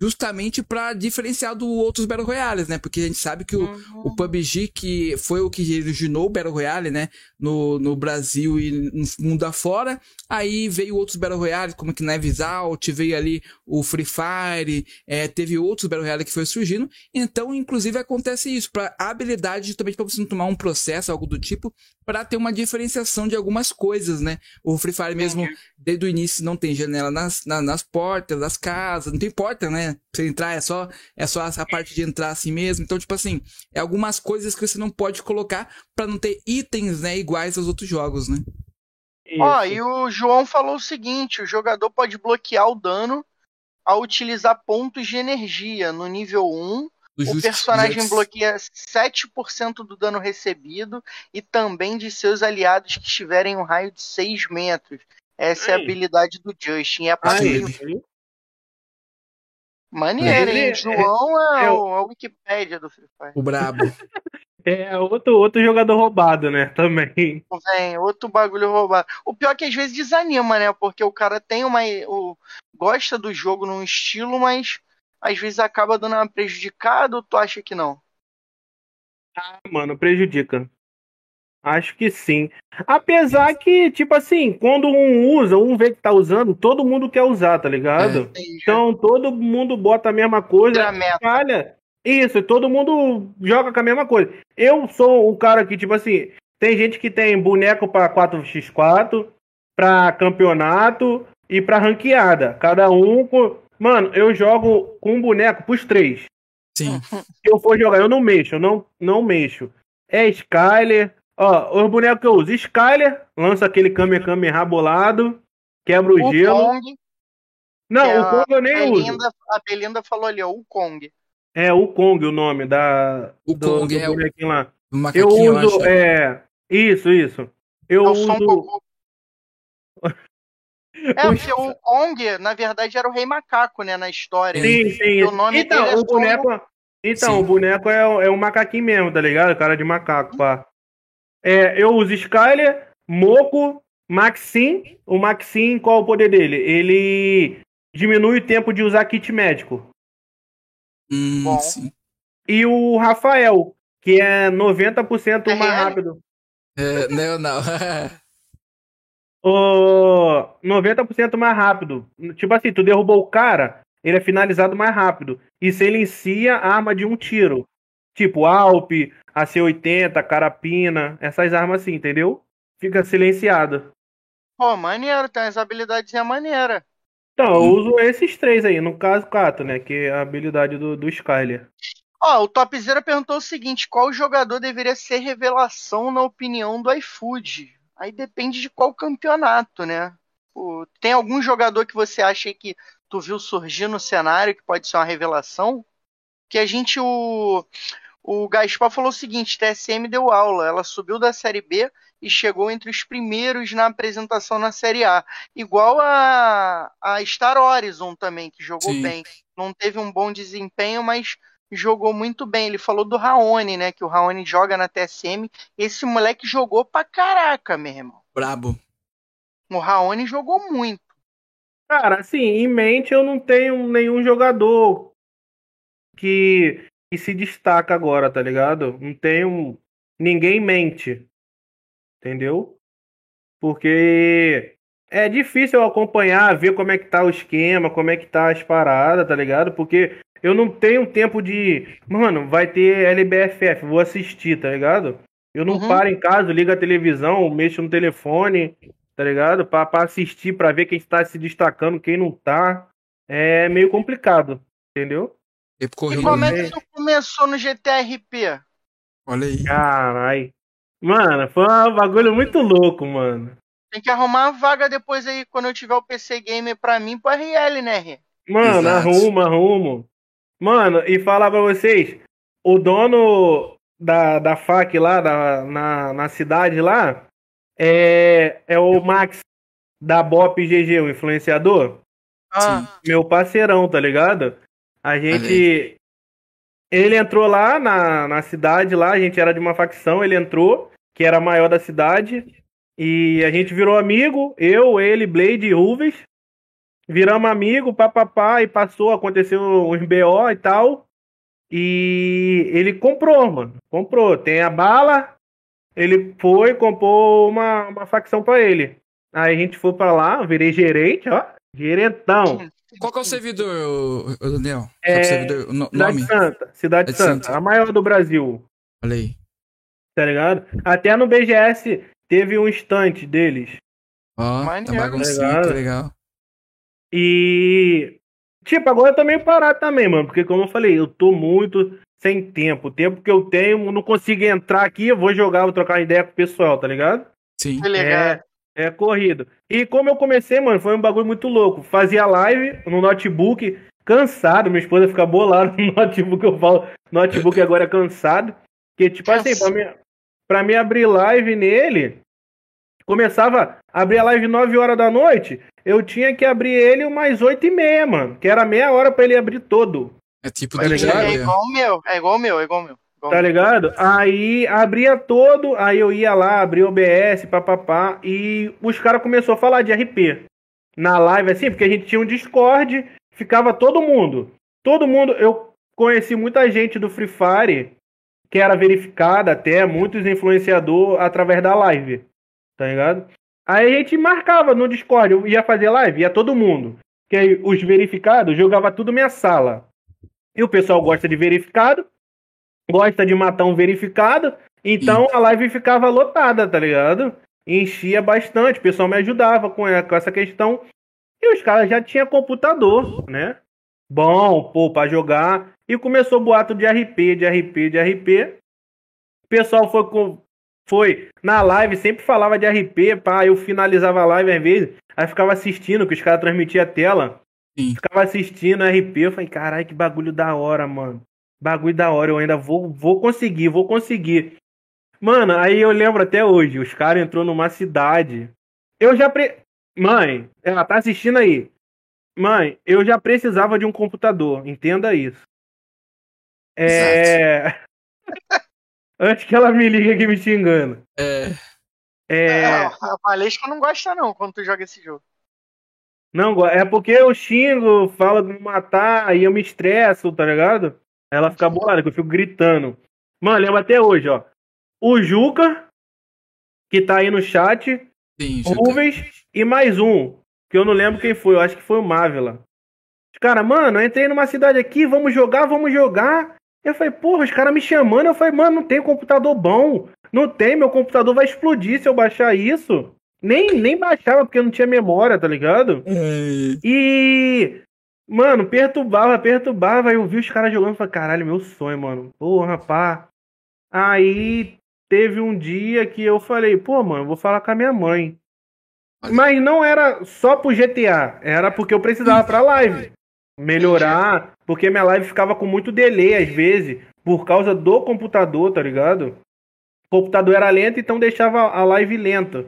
justamente para diferenciar do outros Battle Royales, né? Porque a gente sabe que o, uhum. o PUBG, que foi o que originou o Battle Royale, né? No, no Brasil e no mundo afora. Aí veio outros Battle Royales, como que Knives Out, veio ali o Free Fire, é, teve outros Battle Royale que foi surgindo. Então, inclusive, acontece isso, para habilidade, justamente para você não tomar um processo, algo do tipo, para ter uma diferenciação de algumas coisas, né? O Free Fire mesmo, uhum. desde o início, não tem janela nas, na, nas portas das casas, não tem porta, né? Pra você entrar, é só, é só a parte de entrar assim mesmo. Então, tipo assim, é algumas coisas que você não pode colocar para não ter itens, né, iguais aos outros jogos, né? Ó, oh, e o João falou o seguinte: o jogador pode bloquear o dano ao utilizar pontos de energia no nível 1 o personagem bloqueia 7% do dano recebido e também de seus aliados que estiverem em um raio de 6 metros. Essa Ai. é a habilidade do Justin. É passivo. Maneiro, hein? João é, é, o, a Wikipédia do Free Fire. O brabo. É outro, outro jogador roubado, né? Também. Vem, outro bagulho roubado. O pior é que às vezes desanima, né? Porque o cara tem uma. O, gosta do jogo num estilo, mas às vezes acaba dando uma prejudicada ou tu acha que não? Ah, mano, prejudica. Acho que sim. Apesar que, tipo assim, quando um usa, um vê que tá usando, todo mundo quer usar, tá ligado? É. Então todo mundo bota a mesma coisa, Tira a meta. falha. Isso, todo mundo joga com a mesma coisa. Eu sou o cara que, tipo assim, tem gente que tem boneco pra 4x4, pra campeonato e pra ranqueada. Cada um com. Mano, eu jogo com um boneco pros três. Sim. Se eu for jogar, eu não mexo, eu não, não mexo. É Skyler. Ó, os bonecos que eu uso. Skyler, lança aquele Kame Kame rabolado, quebra o, O gelo. Kong, não, é o Kong eu nem uso. Belinda, a Belinda falou ali, ó, o Kong. É o Kong o nome da, O do, Kong do é o bonequinho lá. o Eu eu uso, acho. é. Isso, isso. Eu É o uso. Goku. É, porque o Kong, na verdade, era o Rei Macaco, né, na história. Sim, sim. O nome então, dele é o boneco. Então, Sim. o boneco é, o- é um macaquinho mesmo, tá ligado? Cara de macaco, pá. É, eu uso Skyler, Moco, Maxim. O Maxim, qual é o poder dele? Ele diminui o tempo de usar kit médico. Hum, Bom. sim. E o Rafael, que é 90% mais rápido. É, não, não. O 90% mais rápido. Tipo assim, tu derrubou o cara, ele é finalizado mais rápido. E silencia a arma de um tiro. Tipo Alp, AC-80, Carapina, essas armas assim, entendeu? Fica silenciado. Pô, maneiro, tem as habilidades é maneira. Então, eu uso esses três aí, no caso, Cato, né? Que é a habilidade do, do Skyler. Ó, o Topzera perguntou o seguinte: qual jogador deveria ser revelação na opinião do iFood? Aí depende de qual campeonato, né? Pô, tem algum jogador que você acha que tu viu surgir no cenário que pode ser uma revelação? Que a gente, o, o Gaspar falou o seguinte: TSM deu aula, ela subiu da Série B e chegou entre os primeiros na apresentação na Série A. Igual a, a Star Horizon também, que jogou Sim. bem. Não teve um bom desempenho, mas jogou muito bem. Ele falou do Raoni, né? Que o Raoni joga na TSM. Esse moleque jogou pra caraca, meu irmão. Brabo. O Raoni jogou muito. Cara, assim, em mente eu não tenho nenhum jogador que, que se destaca agora, tá ligado? Não tenho ninguém em mente. Entendeu? Porque é difícil eu acompanhar, ver como é que tá o esquema, como é que tá as paradas, tá ligado? Porque eu não tenho tempo de. Mano, vai ter LBFF, vou assistir, tá ligado? Eu não Uhum. paro em casa, ligo a televisão, mexo no telefone, tá ligado? Pra, pra assistir, pra ver quem está se destacando, quem não tá. É meio complicado, entendeu? E como é que tu começou no GTRP? Olha aí. Caralho. Mano, foi um bagulho muito louco, mano. Tem que arrumar uma vaga depois aí, quando eu tiver o PC Gamer pra mim, pro RL, né, R? Mano, Exato. arrumo, arrumo. Mano, e falar pra vocês, o dono da, da FAC lá, da, na, na cidade lá, é, é o Max da Bop GG, o influenciador. Sim. Meu parceirão, tá ligado? A gente. Ele entrou lá na, na cidade, lá, a gente era de uma facção, ele entrou, que era a maior da cidade. E a gente virou amigo, eu, ele, Blade e Ruves. Viramos amigo, papapá, e passou, aconteceu uns BO e tal. E ele comprou, mano. Comprou. Tem a bala. Ele foi, comprou uma, uma facção pra ele. Aí a gente foi pra lá, virei gerente, ó. Gerentão. Qual que é o servidor, Daniel? É, é o servidor? O no- Cidade nome? Santa. Cidade Cidade Santa. Santa. A maior do Brasil. Olha aí. Tá ligado? Até no BGS teve um estante deles. Ó, tá Maneiro. baguncinha, Legal. que legal. E. Tipo, agora eu tô meio parado também, mano. Porque, como eu falei, eu tô muito sem tempo. O tempo que eu tenho, não consigo entrar aqui, eu vou jogar, vou trocar ideia com o pessoal, tá ligado? Sim. Que legal. É, é corrido. E como eu comecei, mano, foi um bagulho muito louco. Fazia live no notebook, cansado. Minha esposa fica bolada no notebook. Eu falo, notebook agora é cansado. Que, tipo assim, pra mim, pra mim abrir live nele, começava a abrir a live 9 horas da noite. Eu tinha que abrir ele umas 8 e meia, mano. Que era meia hora pra ele abrir todo. É tipo Tá do ligado? É igual o meu, é igual o meu, é igual o meu. Tá ligado? Aí abria todo, aí eu ia lá, abria o OBS, papapá, e os caras começaram a falar de RP. Na live, assim, porque a gente tinha um Discord, ficava todo mundo. Todo mundo, eu conheci muita gente do Free Fire que era verificada até, muitos influenciador através da live. Tá ligado? Aí a gente marcava no Discord, eu ia fazer live, ia todo mundo. Que aí os verificados jogava tudo minha sala. E o pessoal gosta de verificado, gosta de matar um verificado, então a live ficava lotada, tá ligado? Enchia bastante, o pessoal me ajudava com essa questão. E os caras já tinham computador, né? Bom, pô, pra jogar. E começou o boato de RP, de RP, de RP. O pessoal foi com. Foi na live, sempre falava de RP, pá, eu finalizava a live às vezes, aí ficava assistindo, que os caras transmitiam a tela. Sim. Ficava assistindo RP, eu falei, caralho, que bagulho da hora, mano. Bagulho da hora, eu ainda vou, vou conseguir, vou conseguir. Mano, aí eu lembro até hoje, os caras entrou numa cidade. Eu já pre... Mãe, ela tá assistindo aí. Mãe, eu já precisava de um computador, entenda isso. É. Antes que ela me ligue aqui me xingando. É. É. é a Valesca não gosta, não, quando tu joga esse jogo. Não, é porque eu xingo, falo de me matar, e eu me estresso, tá ligado? Ela fica bolada, que eu fico gritando. Mano, lembra até hoje, ó. O Juca, que tá aí no chat. Sim, Rubens e mais um, que eu não lembro quem foi, eu acho que foi o Mávila. Cara, mano, eu entrei numa cidade aqui, vamos jogar, vamos jogar. Eu falei, porra, os caras me chamando. Eu falei, mano, não tem computador bom. Não tem, meu computador vai explodir se eu baixar isso. Nem, nem baixava, porque não tinha memória, tá ligado? É. E Mano, perturbava, perturbava. Eu vi os caras jogando e falei, caralho, meu sonho, mano. Porra, pá. Aí teve um dia que eu falei, pô, mano, vou falar com a minha mãe. Mas não era só pro GTA, era porque eu precisava pra live. Melhorar, porque minha live ficava com muito delay às vezes, por causa do computador, tá ligado? O computador era lento, então deixava a live lenta.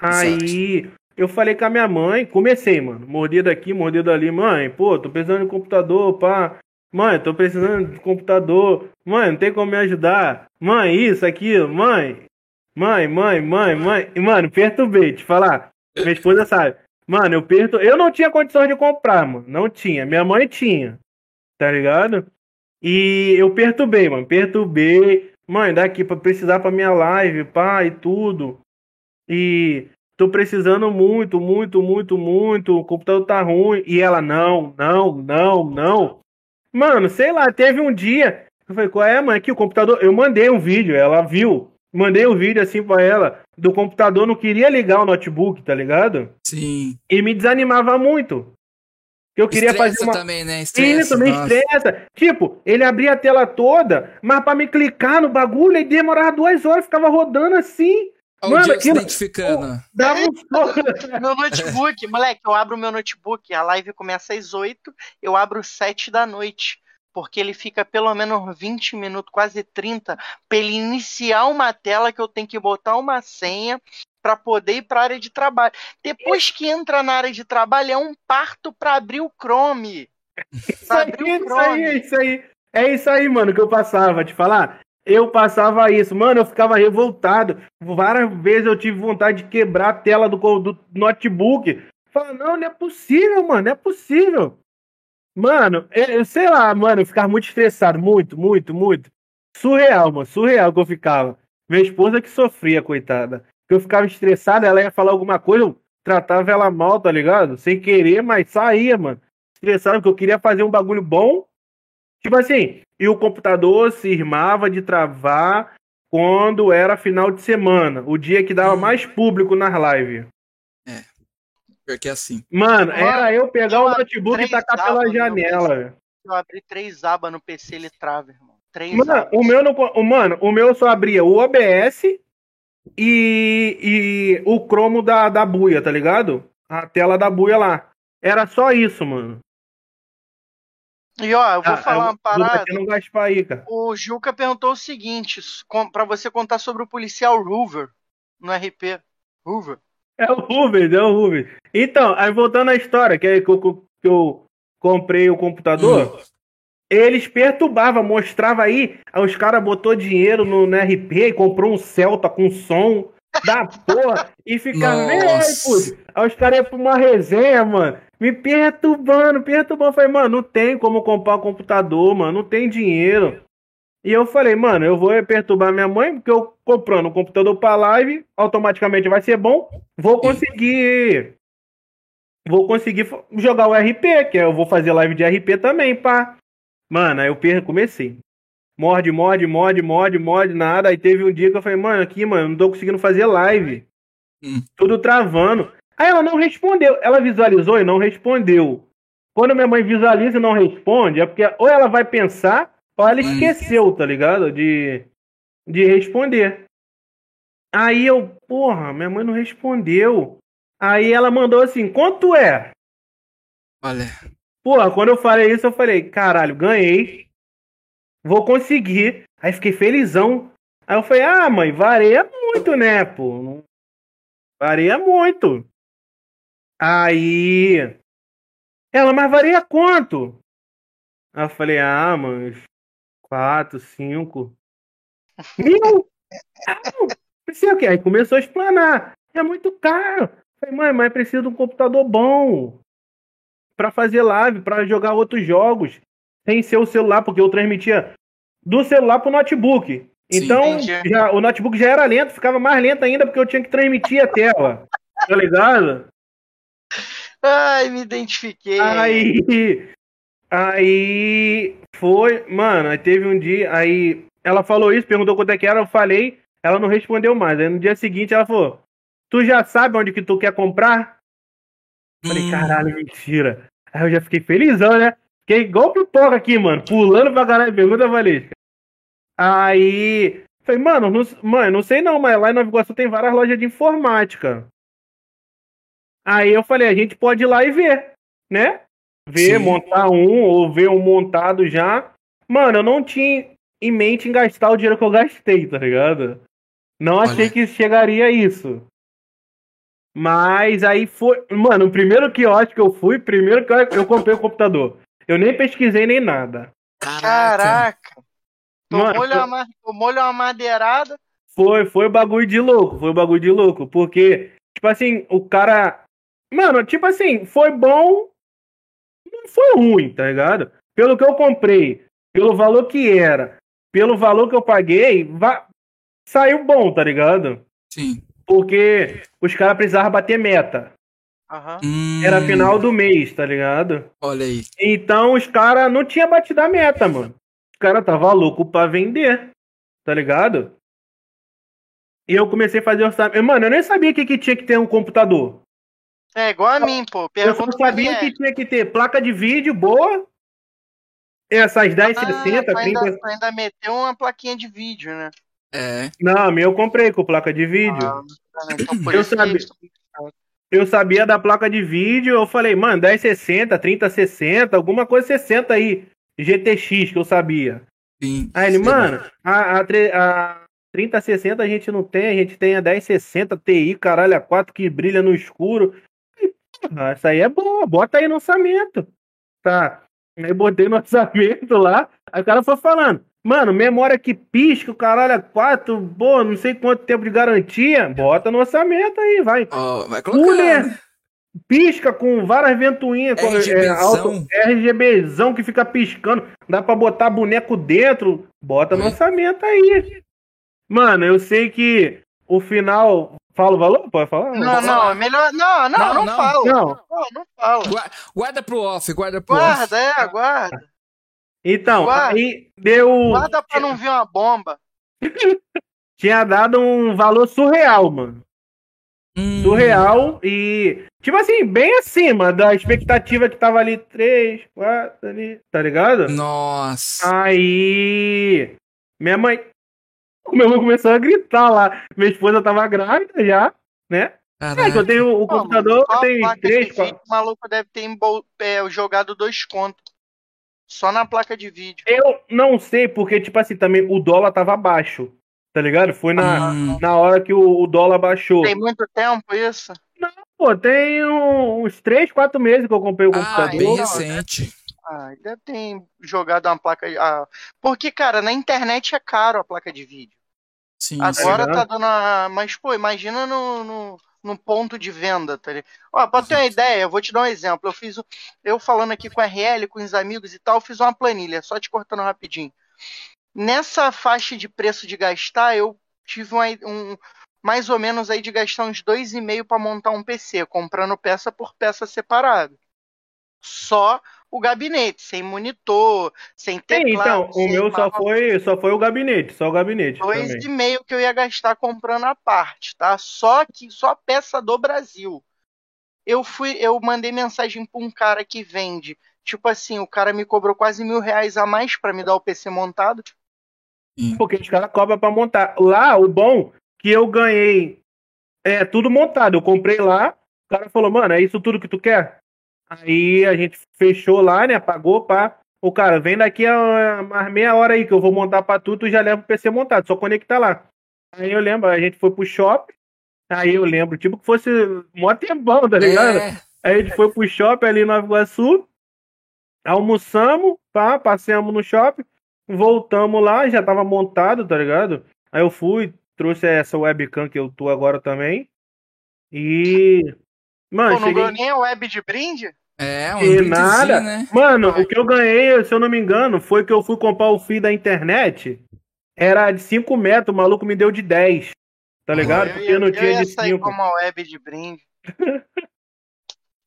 Aí eu falei com a minha mãe, comecei, mano. Mordida aqui, mordida ali. Mãe, pô, tô precisando de computador, pá. Mãe, tô precisando de computador. Mãe, não tem como me ajudar. Mãe, isso, aquilo. Mãe. Mãe, mãe, mãe, mãe. E, mano, perturbei, te falar. Minha esposa sabe. Mano, eu perto. Eu não tinha condições de comprar, mano. Não tinha. Minha mãe tinha. Tá ligado? E eu perturbei, mano. Perturbei. Mãe, daqui pra precisar pra minha live, pá, e tudo. E tô precisando muito, muito, muito, muito, o computador tá ruim. E ela, não, não, não, não. Mano, sei lá, teve um dia. Eu falei, qual é, mãe? Aqui o computador. Eu mandei um vídeo, ela viu. Mandei um vídeo assim pra ela. Do computador, não queria ligar o notebook, tá ligado? Sim. E me desanimava muito. Eu queria estressa fazer uma... também, né? Estressa, Isso, me estressa. Tipo, ele abria a tela toda, mas pra me clicar no bagulho, ele demorava duas horas, ficava rodando assim. Mano, o aquilo, identificando. Dá um... meu notebook, moleque, eu abro meu notebook, a live começa às 8, eu abro às 7 da noite. Porque ele fica pelo menos 20 minutos, quase 30, para ele iniciar uma tela que eu tenho que botar uma senha para poder ir para a área de trabalho. Depois que entra na área de trabalho, é um parto para abrir o Chrome. Isso aí, isso aí, é isso aí. É isso aí, mano, que eu passava, te falar. Eu passava isso, mano, eu ficava revoltado. Várias vezes eu tive vontade de quebrar a tela do, do notebook. Fala, não, não é possível, mano, não é possível. Mano, eu, sei lá, mano, eu ficava muito estressado, muito, muito, muito. Surreal, mano, surreal que eu ficava. Minha esposa que sofria, coitada. Que eu ficava estressado, ela ia falar alguma coisa, eu tratava ela mal, tá ligado? Sem querer, mas saía, mano. Estressado, porque eu queria fazer um bagulho bom. Tipo assim, e o computador se irmava de travar quando era final de semana, o dia que dava mais público nas lives. É. Porque é assim. Mano, era eu pegar eu o notebook e tacar pela janela. Eu abri três abas no PC, ele trava, irmão. Três mano, abas. o meu não, o, mano, o meu só abria o OBS e, e o cromo da, da buia, tá ligado? A tela da buia lá. Era só isso, mano. E ó, eu vou ah, falar uma parada. Não aí, cara. O Juca perguntou o seguinte: para você contar sobre o policial Hoover no RP. Hoover. É o Hoover, é o Hoover. Então, aí voltando à história, que, é que, eu, que eu comprei o computador, hum. Eles perturbavam, mostrava aí, aí os caras botou dinheiro no, no RP e comprou um Celta com som da porra e ficava, ei, Nossa. Aí os caras iam pra uma resenha, mano, me perturbando, perturbando. Eu falei, mano, não tem como comprar um computador, mano, não tem dinheiro. E eu falei, mano, eu vou perturbar minha mãe, porque eu comprando um computador pra live, automaticamente vai ser bom, vou conseguir. Vou conseguir jogar o RP, que eu vou fazer live de RP também, pá. Mano, aí eu comecei. Morde, morde, morde, morde, morde, nada. Aí teve um dia que eu falei, mano, aqui, mano, não tô conseguindo fazer live. Hum. Tudo travando. Aí ela não respondeu. Ela visualizou e não respondeu. Quando minha mãe visualiza e não responde, é porque ou ela vai pensar, ou ela esqueceu, tá ligado? De, de responder. Aí eu, porra, minha mãe não respondeu. Aí ela mandou assim, quanto é? Olha. Porra, quando eu falei isso, eu falei, caralho, ganhei. Vou conseguir. Aí fiquei felizão. Aí eu falei, ah, mãe, varia muito, né, pô? Varia muito. Aí. Ela, mas varia quanto? Aí eu falei, ah, mãe, quatro, cinco. Mil? Ah, precisa o quê? Aí começou a explanar. É muito caro. Eu Falei, mãe, mas precisa de um computador bom pra fazer live, pra jogar outros jogos, sem ser o celular, porque eu transmitia do celular pro notebook. Então, já, o notebook já era lento, ficava mais lento ainda porque eu tinha que transmitir a tela. Tá ligado? Ai, me identifiquei. Aí. Aí. Foi. Mano, aí teve um dia. Aí. Ela falou isso, perguntou quanto é que era, eu falei. Ela não respondeu mais. Aí no dia seguinte ela falou: Tu já sabe onde que tu quer comprar? Falei, Hum, caralho, mentira. Aí eu já fiquei felizão, né? Fiquei igual pipoca aqui, mano. Pulando pra caralho. Pergunta, Valesca. Aí. Falei, mano, não, mano, não sei não, mas lá em Nova Iguaçu tem várias lojas de informática. Aí eu falei, a gente pode ir lá e ver, né? Ver, Sim. montar um, ou ver um montado já. Mano, eu não tinha em mente em gastar o dinheiro que eu gastei, tá ligado? Não achei Olha. que chegaria a isso. Mas aí foi. Mano, o primeiro quiosque que eu fui, primeiro que eu, comprei o computador. Eu nem pesquisei nem nada. Caraca. Tomou-lhe uma, ma- tomou-lhe uma madeirada. Foi, foi bagulho de louco, foi bagulho de louco. Porque, tipo assim, o cara. Mano, tipo assim, foi bom. Não foi ruim, tá ligado? Pelo que eu comprei, pelo valor que era, pelo valor que eu paguei, va- saiu bom, tá ligado? Sim. Porque os caras precisavam bater meta. Aham. Hum, Era final do mês, tá ligado? Olha aí. Então os caras não tinha batido a meta, mano. Os caras tava louco pra vender, tá ligado? E eu comecei a fazer orçamento. Mano, eu nem sabia que, que tinha que ter um computador. É igual a mim, pô. Eu só Pergunta sabia que é, tinha que ter placa de vídeo boa. Essas 10, ah, 60, tu ainda, 30. tu ainda meteu uma plaquinha de vídeo, né? É. Não, a minha eu comprei com placa de vídeo. Ah, então Eu sabia. que- Eu sabia da placa de vídeo, eu falei, mano, 1060, 3060, alguma coisa 60 aí. GTX que eu sabia. Sim. Aí ele, Sei mano, a, a, a 3060 a gente não tem, a gente tem a 1060 Ti, caralho, a 4 que brilha no escuro. Porra, essa aí é boa, bota aí no orçamento. Tá. Aí botei no orçamento lá, aí o cara foi falando, mano, memória que pisca, o caralho, a 4, pô, não sei quanto tempo de garantia, bota no orçamento aí, vai. Ó, vai. Cooler pisca com várias ventoinhas, com- é, RGBzão. RGBzão que fica piscando, dá pra botar boneco dentro, bota no orçamento aí. Mano, eu sei que o final. Fala o valor? Pode falar? Não, não, é melhor. Não, não, Não, não, não. fala. Não. Não, não fala. Gua- Guarda pro off, guarda pro off. Guarda, é, guarda. Então, Guarda. aí deu. Guarda pra não vir uma bomba. Tinha dado um valor surreal, mano. Hum, Surreal e. Tipo assim, bem acima da expectativa que tava ali, 3, 4 ali, tá ligado? Nossa. Aí. Minha mãe. Minha mãe começou a gritar lá. Minha esposa tava grávida já, né? É, que eu tenho o Pô, computador, mano, tem três, vídeo, quatro. O maluco deve ter embol... é, jogado dois contos. Só na placa de vídeo. Eu não sei, porque, tipo assim, também o dólar tava baixo. Tá ligado? Foi na, Hum, na hora que o, o dólar baixou. Tem muito tempo isso? Pô, tem uns 3, 4 meses que eu comprei o ah, computador. bem não, recente. Ah, deve ter jogado uma placa. Ah, porque, cara, na internet é caro a placa de vídeo. Sim, Agora sim. tá dando a. Mas, pô, imagina no, no, no ponto de venda, tá ligado? Ó, pra ter uma ideia, eu vou te dar um exemplo. Eu fiz. Eu falando aqui com a RL, com os amigos e tal, fiz uma planilha, só te cortando rapidinho. Nessa faixa de preço de gastar, eu tive uma- um. Mais ou menos aí de gastar uns dois e meio para montar um PC, comprando peça por peça separado. Só o gabinete, sem monitor, sem Sim, teclado. então, o meu só foi, só foi o gabinete, só o gabinete dois também. e meio que eu ia gastar comprando a parte, tá? Só que só peça do Brasil. Eu fui, eu mandei mensagem pra um cara que vende. Tipo assim, o cara me cobrou quase mil reais a mais pra me dar o PC montado. Porque os caras cobram pra montar. Lá, o bom que eu ganhei é tudo montado. Eu comprei lá, o cara falou, mano, é isso tudo que tu quer? Aí a gente fechou lá, né? Pagou, pá. O cara, vem daqui a mais meia hora aí que eu vou montar pra tu, tu já leva o PC montado, só conectar lá. Aí eu lembro, a gente foi pro shopping, aí eu lembro, tipo que fosse mó tempão, tá ligado? É, Aí a gente foi pro shopping ali em Nova Iguaçu, almoçamos, pá, passeamos no shopping, voltamos lá, já tava montado, tá ligado? Aí eu fui, trouxe essa webcam que eu tô agora também. E. Mano, Pô, não cheguei. ganhou nem a web de brinde? É um E nada. né? Mano, o que eu ganhei, se eu não me engano, foi que eu fui comprar o fio da internet. Era de 5 metros, o maluco me deu de 10. Tá ligado? eu Porque eu não eu tinha ia de sair 5. com uma web de brinde.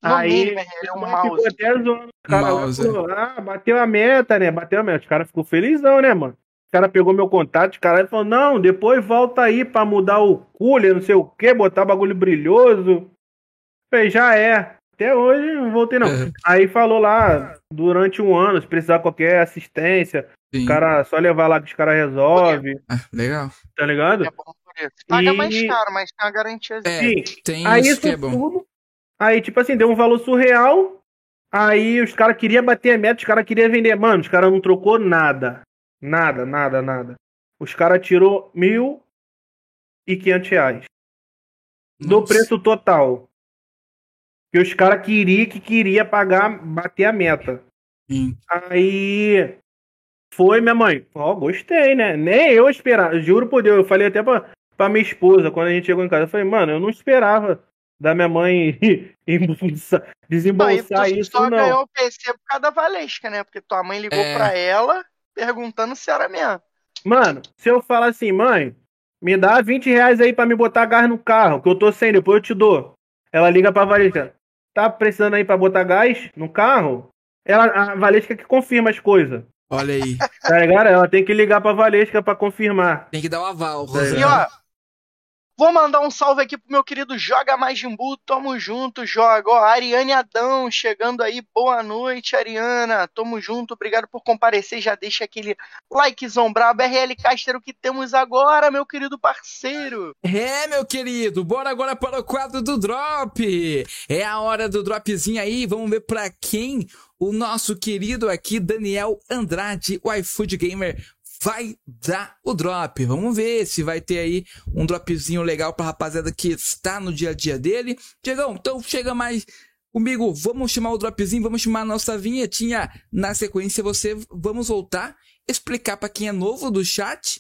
Aí, mínimo, é um mouse. até zoando. O cara Mouse. falou, ah, bateu a meta, né? Bateu a meta. Os caras ficou felizão, né, mano? O cara pegou meu contato, os caras falou, não, depois volta aí pra mudar o cooler, não sei o que, botar bagulho brilhoso. Falei, já é. Até hoje não voltei, não. É. Aí falou lá, durante um ano, se precisar qualquer assistência, Sim. o cara só levar lá que os caras resolvem, Ah, legal. tá ligado? É bom por isso. Paga E- mais caro, mas tem uma garantia. É, Sim. tem Aí isso que é bom. tudo. Aí, tipo assim, deu um valor surreal. Aí os caras queriam bater a meta, os caras queriam vender. Mano, os caras não trocou nada. Nada, nada, nada. Os caras tirou mil e quinhentos reais. Do Nossa. preço total. Que os caras queriam que queria pagar, bater a meta. Sim. Aí foi minha mãe. Ó, gostei, né? Nem eu esperava. Juro por Deus, eu falei até pra, pra minha esposa quando a gente chegou em casa. Eu falei, mano, eu não esperava da minha mãe embolsa- Não, e desembolsar tu isso, só não. ganhou o PC por causa da Valesca, né? Porque tua mãe ligou É. pra ela perguntando se era mesmo. Mano, se eu falar assim, mãe, me dá 20 reais aí pra me botar gás no carro, que eu tô sem, depois eu te dou. Ela liga pra Valesca. Tá precisando aí pra botar gás no carro? Ela, a Valesca que confirma as coisas. Olha aí. Tá ligado? Ela tem que ligar pra Valesca pra confirmar. Tem que dar o aval, E E Rosana. ó, vou mandar um salve aqui pro meu querido Joga Mais Jimbu, tamo junto, joga. Ó, Ariane Adão chegando aí, boa noite, Ariana, tamo junto, obrigado por comparecer, já deixa aquele likezão brabo, RL Caster, o que temos agora, meu querido parceiro? É, meu querido, bora agora para o quadro do Drop. É a hora do Dropzinho aí, vamos ver pra quem o nosso querido aqui, Daniel Andrade, o iFood Gamer, vai dar o drop. Vamos ver se vai ter aí um dropzinho legal pra rapaziada que está no dia a dia dele. Diegão, então chega mais comigo, vamos chamar o dropzinho, vamos chamar a nossa vinhetinha. Na sequência, você vamos voltar, explicar pra quem é novo do chat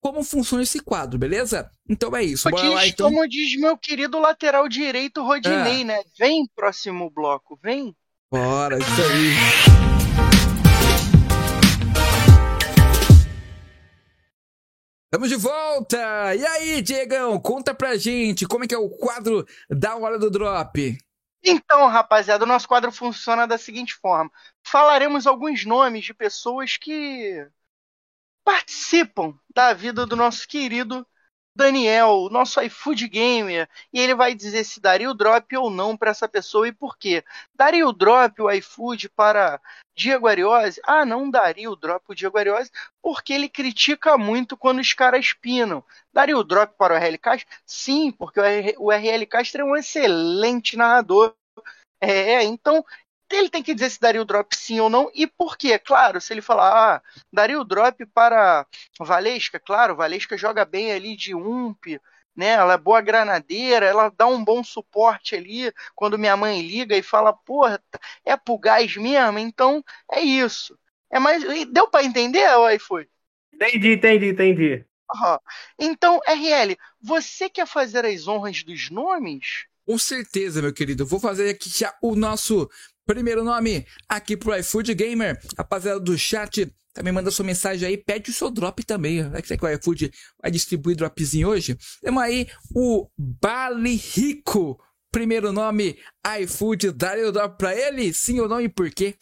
como funciona esse quadro, beleza? Então é isso, lá Diz, então. Como diz meu querido lateral direito, Rodinei, né? Vem, próximo bloco, vem. Bora, isso aí. Estamos de volta! E aí, Diegão, conta pra gente como é que é o quadro da hora do drop. Então, rapaziada, o nosso quadro funciona da seguinte forma: falaremos alguns nomes de pessoas que participam da vida do nosso querido Daniel, nosso iFood Gamer, e ele vai dizer se daria o drop ou não para essa pessoa e por quê. Daria o drop o iFood para Diego Ariose? Ah, não daria o drop o Diego Ariose porque ele critica muito quando os caras pinam. Daria o drop para o RL Castro? Sim, porque o RL Castro é um excelente narrador. É, então ele tem que dizer se daria o drop sim ou não e por quê. Claro, se ele falar, ah, daria o drop para Valesca, claro, Valesca joga bem ali de ump, né? Ela é boa granadeira, ela dá um bom suporte ali quando minha mãe liga e fala, porra, é pro gás mesmo, então é isso. É mais. Deu para entender, ou aí foi? Entendi, entendi, entendi. Uhum. Então, RL, você quer fazer as honras dos nomes? Com certeza, meu querido. Eu vou fazer aqui já o nosso primeiro nome aqui pro iFood Gamer. Rapaziada do chat, também manda sua mensagem aí, pede o seu drop também. Vai que o iFood vai distribuir dropzinho hoje? Temos aí o Bali Rico. Primeiro nome, iFood, daria o drop pra ele? Sim ou não e por quê?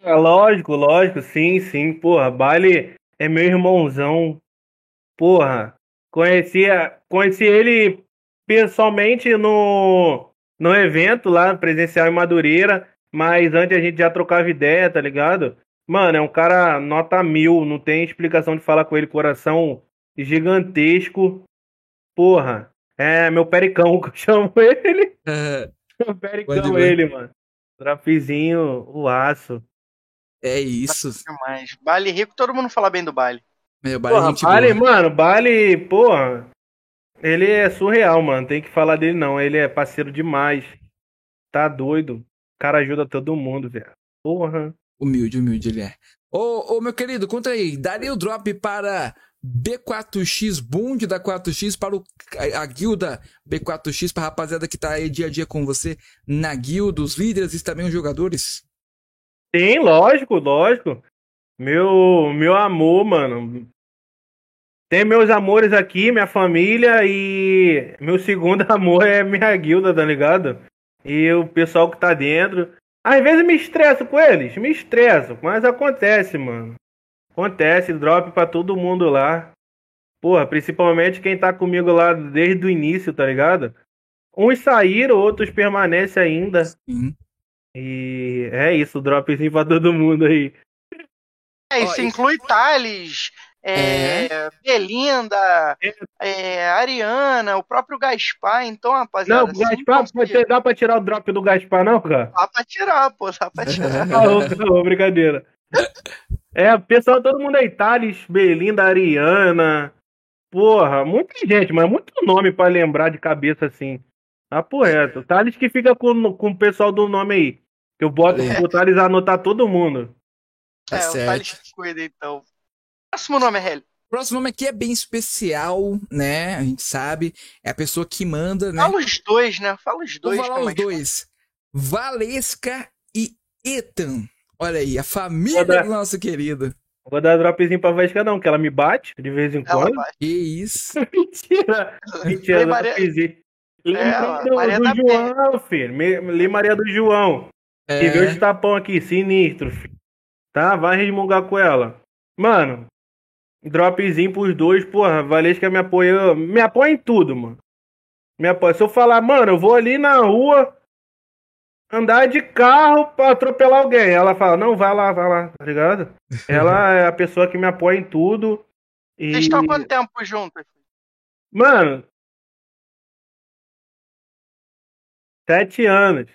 É lógico, lógico, sim, sim. Porra, Bali é meu irmãozão. Porra, conhecia, conheci ele pessoalmente no, no evento lá, presencial em Madureira, mas antes a gente já trocava ideia, tá ligado? Mano, é um cara nota mil, não tem explicação de falar com ele, coração gigantesco. Porra, é meu pericão que eu chamo ele. É. meu pericão ele, mano. Trafizinho, o aço. É isso. Mas Bali rico, todo mundo fala bem do Bali. Meu, Bali, porra, Bali mano, Bali, porra. Ele é surreal, mano. Tem que falar dele não. Ele é parceiro demais. Tá doido. O cara ajuda todo mundo, velho. Porra. Humilde, humilde ele é. Ô, ô, meu querido, conta aí. Daria o drop para B4X Bund da 4X para o, a, a guilda B4X, para a rapaziada que tá aí dia a dia com você na guilda, os líderes e também os jogadores? Sim, lógico, lógico. Meu, meu amor, mano. Tem meus amores aqui, minha família e meu segundo amor é minha guilda, tá ligado? E o pessoal que tá dentro. Às vezes me estresso com eles, me estresso, mas acontece, mano. Acontece, drop pra todo mundo lá. Porra, principalmente quem tá comigo lá desde o início, tá ligado? Uns saíram, outros permanecem ainda. Sim. E é isso, dropzinho pra todo mundo aí. É, isso inclui Thales, é, é. Belinda, é, Ariana, o próprio Gaspar, então, rapaziada. Não, o Gaspar, pode, dá pra tirar o drop do Gaspar, não, cara? Dá pra tirar, pô, dá pra tirar. não, brincadeira. É, pessoal, todo mundo aí, Thales, Belinda, Ariana. Porra, muita gente, mas muito nome pra lembrar de cabeça assim. Ah, porra, Thales que fica com, com o pessoal do nome aí. Que eu boto é. o Thales anotar todo mundo. É, tá o Thales cuida então. Próximo nome, Heli. Próximo nome aqui é bem especial, né? A gente sabe. É a pessoa que manda, né? Fala os dois, né? Fala os dois. Vou falar os dois. Valesca e Ethan. Olha aí, a família dar... do nosso querido. Vou dar dropzinho pra Valesca não, que ela me bate de vez em quando. Que isso? Mentira. Mentira, Maria... dropzinho. É, do, Maria do João, filho. Lê Maria do João. É. E vê os tapão aqui, sinistro, filho. Tá? Vai resmungar com ela. Mano, Dropzinho pros dois, porra, Valesca me apoia. Me apoia em tudo, mano. Me apoia. Se eu falar, mano, eu vou ali na rua andar de carro pra atropelar alguém. Ela fala, não, vai lá, vai lá, tá ligado? Ela é a pessoa que me apoia em tudo. E... Vocês estão há quanto tempo juntos? Mano. Sete anos.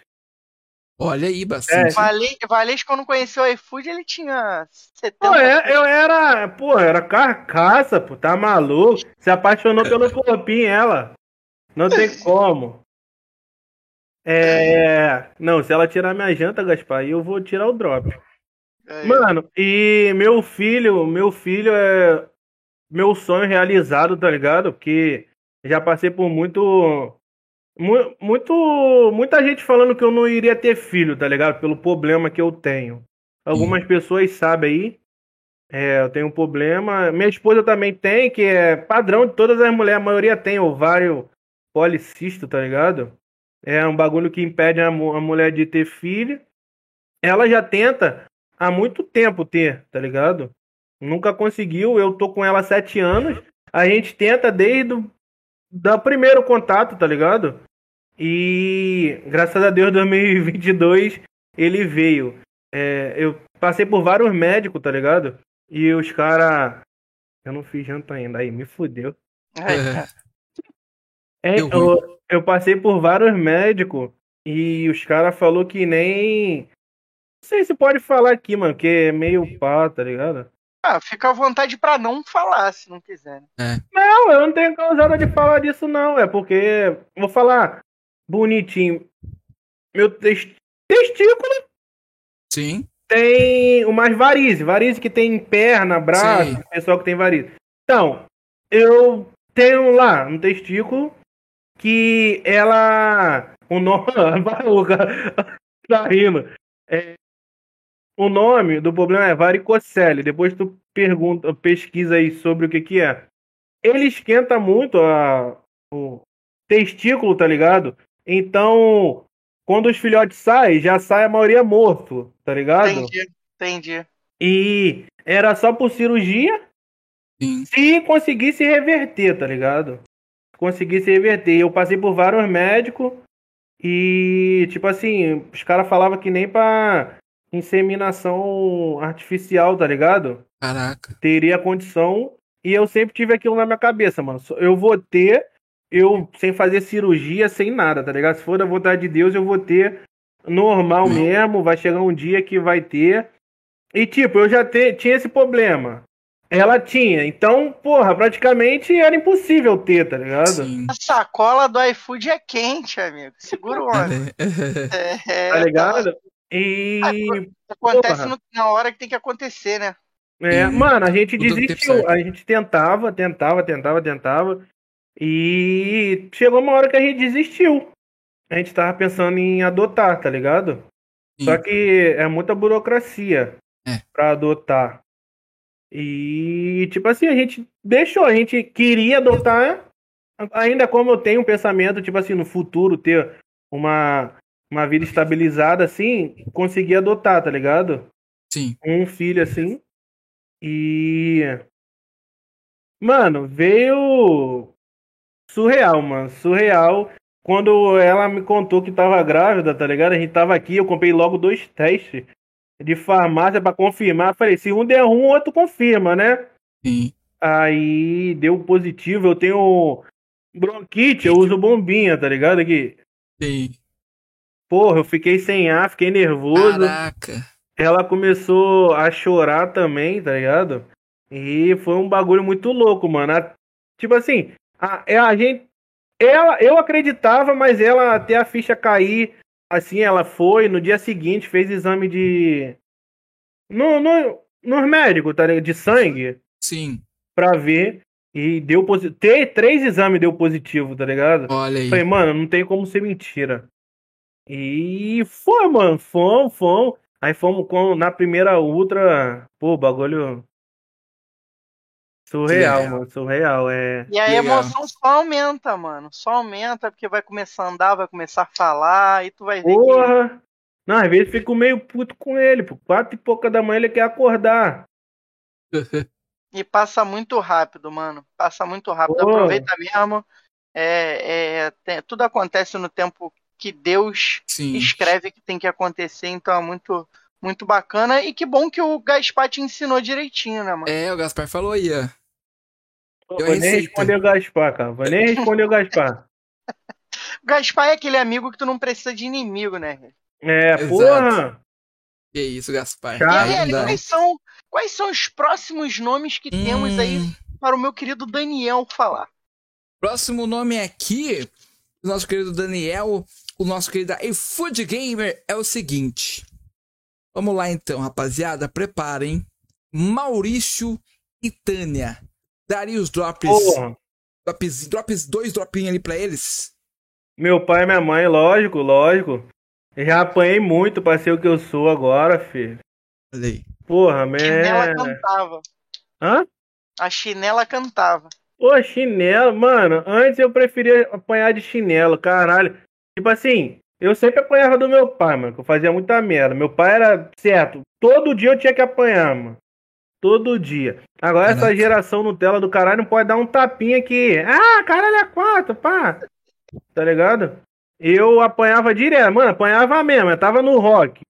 Olha aí, bastante. É. Valesco, quando conheceu o iFood, ele tinha 70. Pô, é, eu era, pô, era carcaça, pô, tá maluco? Se apaixonou pelo corpinho, ela. Não tem como. É. Não, se ela tirar minha janta, Gaspar, eu vou tirar o drop. É. Mano, e meu filho, meu filho é meu sonho realizado, tá ligado? Porque já passei por muito muito, muita gente falando que eu não iria ter filho, tá ligado? Pelo problema que eu tenho. Algumas pessoas sabem aí. É, eu tenho um problema. Minha esposa também tem, que é padrão de todas as mulheres. A maioria tem ovário policisto, tá ligado? É um bagulho que impede a, a mulher de ter filho. Ela já tenta há muito tempo ter, tá ligado? Nunca conseguiu. Eu tô com ela há sete anos. A gente tenta desde o do primeiro contato, tá ligado? E graças a Deus, 2022 ele veio. É, eu passei por vários médicos, tá ligado? E os caras. Eu não fiz janta ainda, aí me fudeu. É, eu, eu passei por vários médicos e os caras falou que nem. Não sei se pode falar aqui, mano, que é meio pá, tá ligado? Ah, fica à vontade pra não falar, se não quiser. né? Não, eu não tenho causada de falar disso, não. É porque, vou falar bonitinho. Meu tes- testículo Sim. tem umas varizes. Varizes que tem em perna, braço, Sim. pessoal que tem varizes. Então, eu tenho lá um testículo que ela. O nome. tá rindo. É, o nome do problema é varicocele. Depois tu pergunta, pesquisa aí sobre o que que é. Ele esquenta muito a, o testículo, tá ligado? Então, quando os filhotes saem, já sai a maioria morto, tá ligado? Entendi, entendi. E era só por cirurgia Sim. se conseguisse reverter, tá ligado? Conseguisse reverter. Eu passei por vários médicos e, tipo assim, os caras falavam que nem pra inseminação artificial, tá ligado? Caraca. Teria condição. E eu sempre tive aquilo na minha cabeça, mano. Eu vou ter, eu sem fazer cirurgia, sem nada, tá ligado? Se for da vontade de Deus, eu vou ter normal Hum. mesmo. Vai chegar um dia que vai ter. E, tipo, eu já te- tinha esse problema. Ela tinha. Então, porra, praticamente era impossível ter, tá ligado? Sim. A sacola do iFood é quente, amigo. Segura o homem. É, Tá ligado? E. Acontece Porra. no- na hora que tem que acontecer, né? É, Sim. mano, a gente desistiu. A gente tentava, tentava, tentava, tentava. E chegou uma hora que a gente desistiu. A gente tava pensando em adotar, tá ligado? Sim. Só que é muita burocracia É. pra adotar. E, tipo assim, a gente deixou, a gente queria adotar, ainda como eu tenho um pensamento, tipo assim, no futuro ter uma, uma vida estabilizada, assim, conseguir adotar, tá ligado? Sim. um filho assim. E. Mano, veio surreal, mano. Surreal. Quando ela me contou que tava grávida, tá ligado? A gente tava aqui, eu comprei logo dois testes de farmácia pra confirmar. Falei, se um der um, o outro confirma, né? Sim. Aí deu positivo. Eu tenho bronquite, eu uso bombinha, tá ligado? Aqui. Sim. Porra, eu fiquei sem ar, fiquei nervoso. Caraca. ela começou a chorar também, tá ligado? E foi um bagulho muito louco, mano. Tipo assim, a, é a gente. Ela, eu acreditava, mas ela até a ficha cair, assim, ela foi, no dia seguinte fez exame de. No, no, nos médicos, tá ligado? De sangue, Sim. pra ver. E deu positivo. Três exames deu positivo, tá ligado? Olha aí. Falei, mano, não tem como ser mentira. E foi, mano, fomos, fomos. Aí fomos com, na primeira ultra, pô, bagulho surreal, Surreal. mano, surreal, é. E a emoção só aumenta, mano. Só aumenta porque vai começar a andar, vai começar a falar, e tu vai ver que. Porra! Não, às vezes fico meio puto com ele, pô, quatro e pouca da manhã ele quer acordar. E passa muito rápido, mano. Passa muito rápido. Pô. Aproveita mesmo. É, é, tem- tudo acontece no tempo que Deus Sim. escreve que tem que acontecer, então é muito, muito bacana. E que bom que o Gaspar te ensinou direitinho, né, mano? É, o Gaspar falou aí, ó. Vou nem receita. responder o Gaspar, cara. Vou nem responder o Gaspar. O Gaspar é aquele amigo que tu não precisa de inimigo, né? É, Exato. porra! Que isso, Gaspar. Chato. E aí, não dá. quais são, quais são os próximos nomes que temos aí Hum, para o meu querido Daniel falar? Próximo nome aqui, do nosso querido Daniel, o nosso querido iFood Gamer, é o seguinte. Vamos lá então, rapaziada. Preparem. Maurício e Tânia. Daria os drops. Porra! Drops, drops dois dropinhos ali pra eles. Meu pai e minha mãe, lógico, lógico. Já apanhei muito pra ser o que eu sou agora, filho. Aí. Porra, Chinela man. cantava. Hã? A chinela cantava. Pô, chinelo, mano. Antes eu preferia apanhar de chinelo, caralho. Tipo assim, eu sempre apanhava do meu pai, mano, que eu fazia muita merda. Meu pai era certo. Todo dia eu tinha que apanhar, mano. Todo dia. Agora essa geração Nutella do caralho não pode dar um tapinha aqui. Ah, caralho é quatro, pá. Tá ligado? Eu apanhava direto, mano, apanhava mesmo. Eu tava no rock.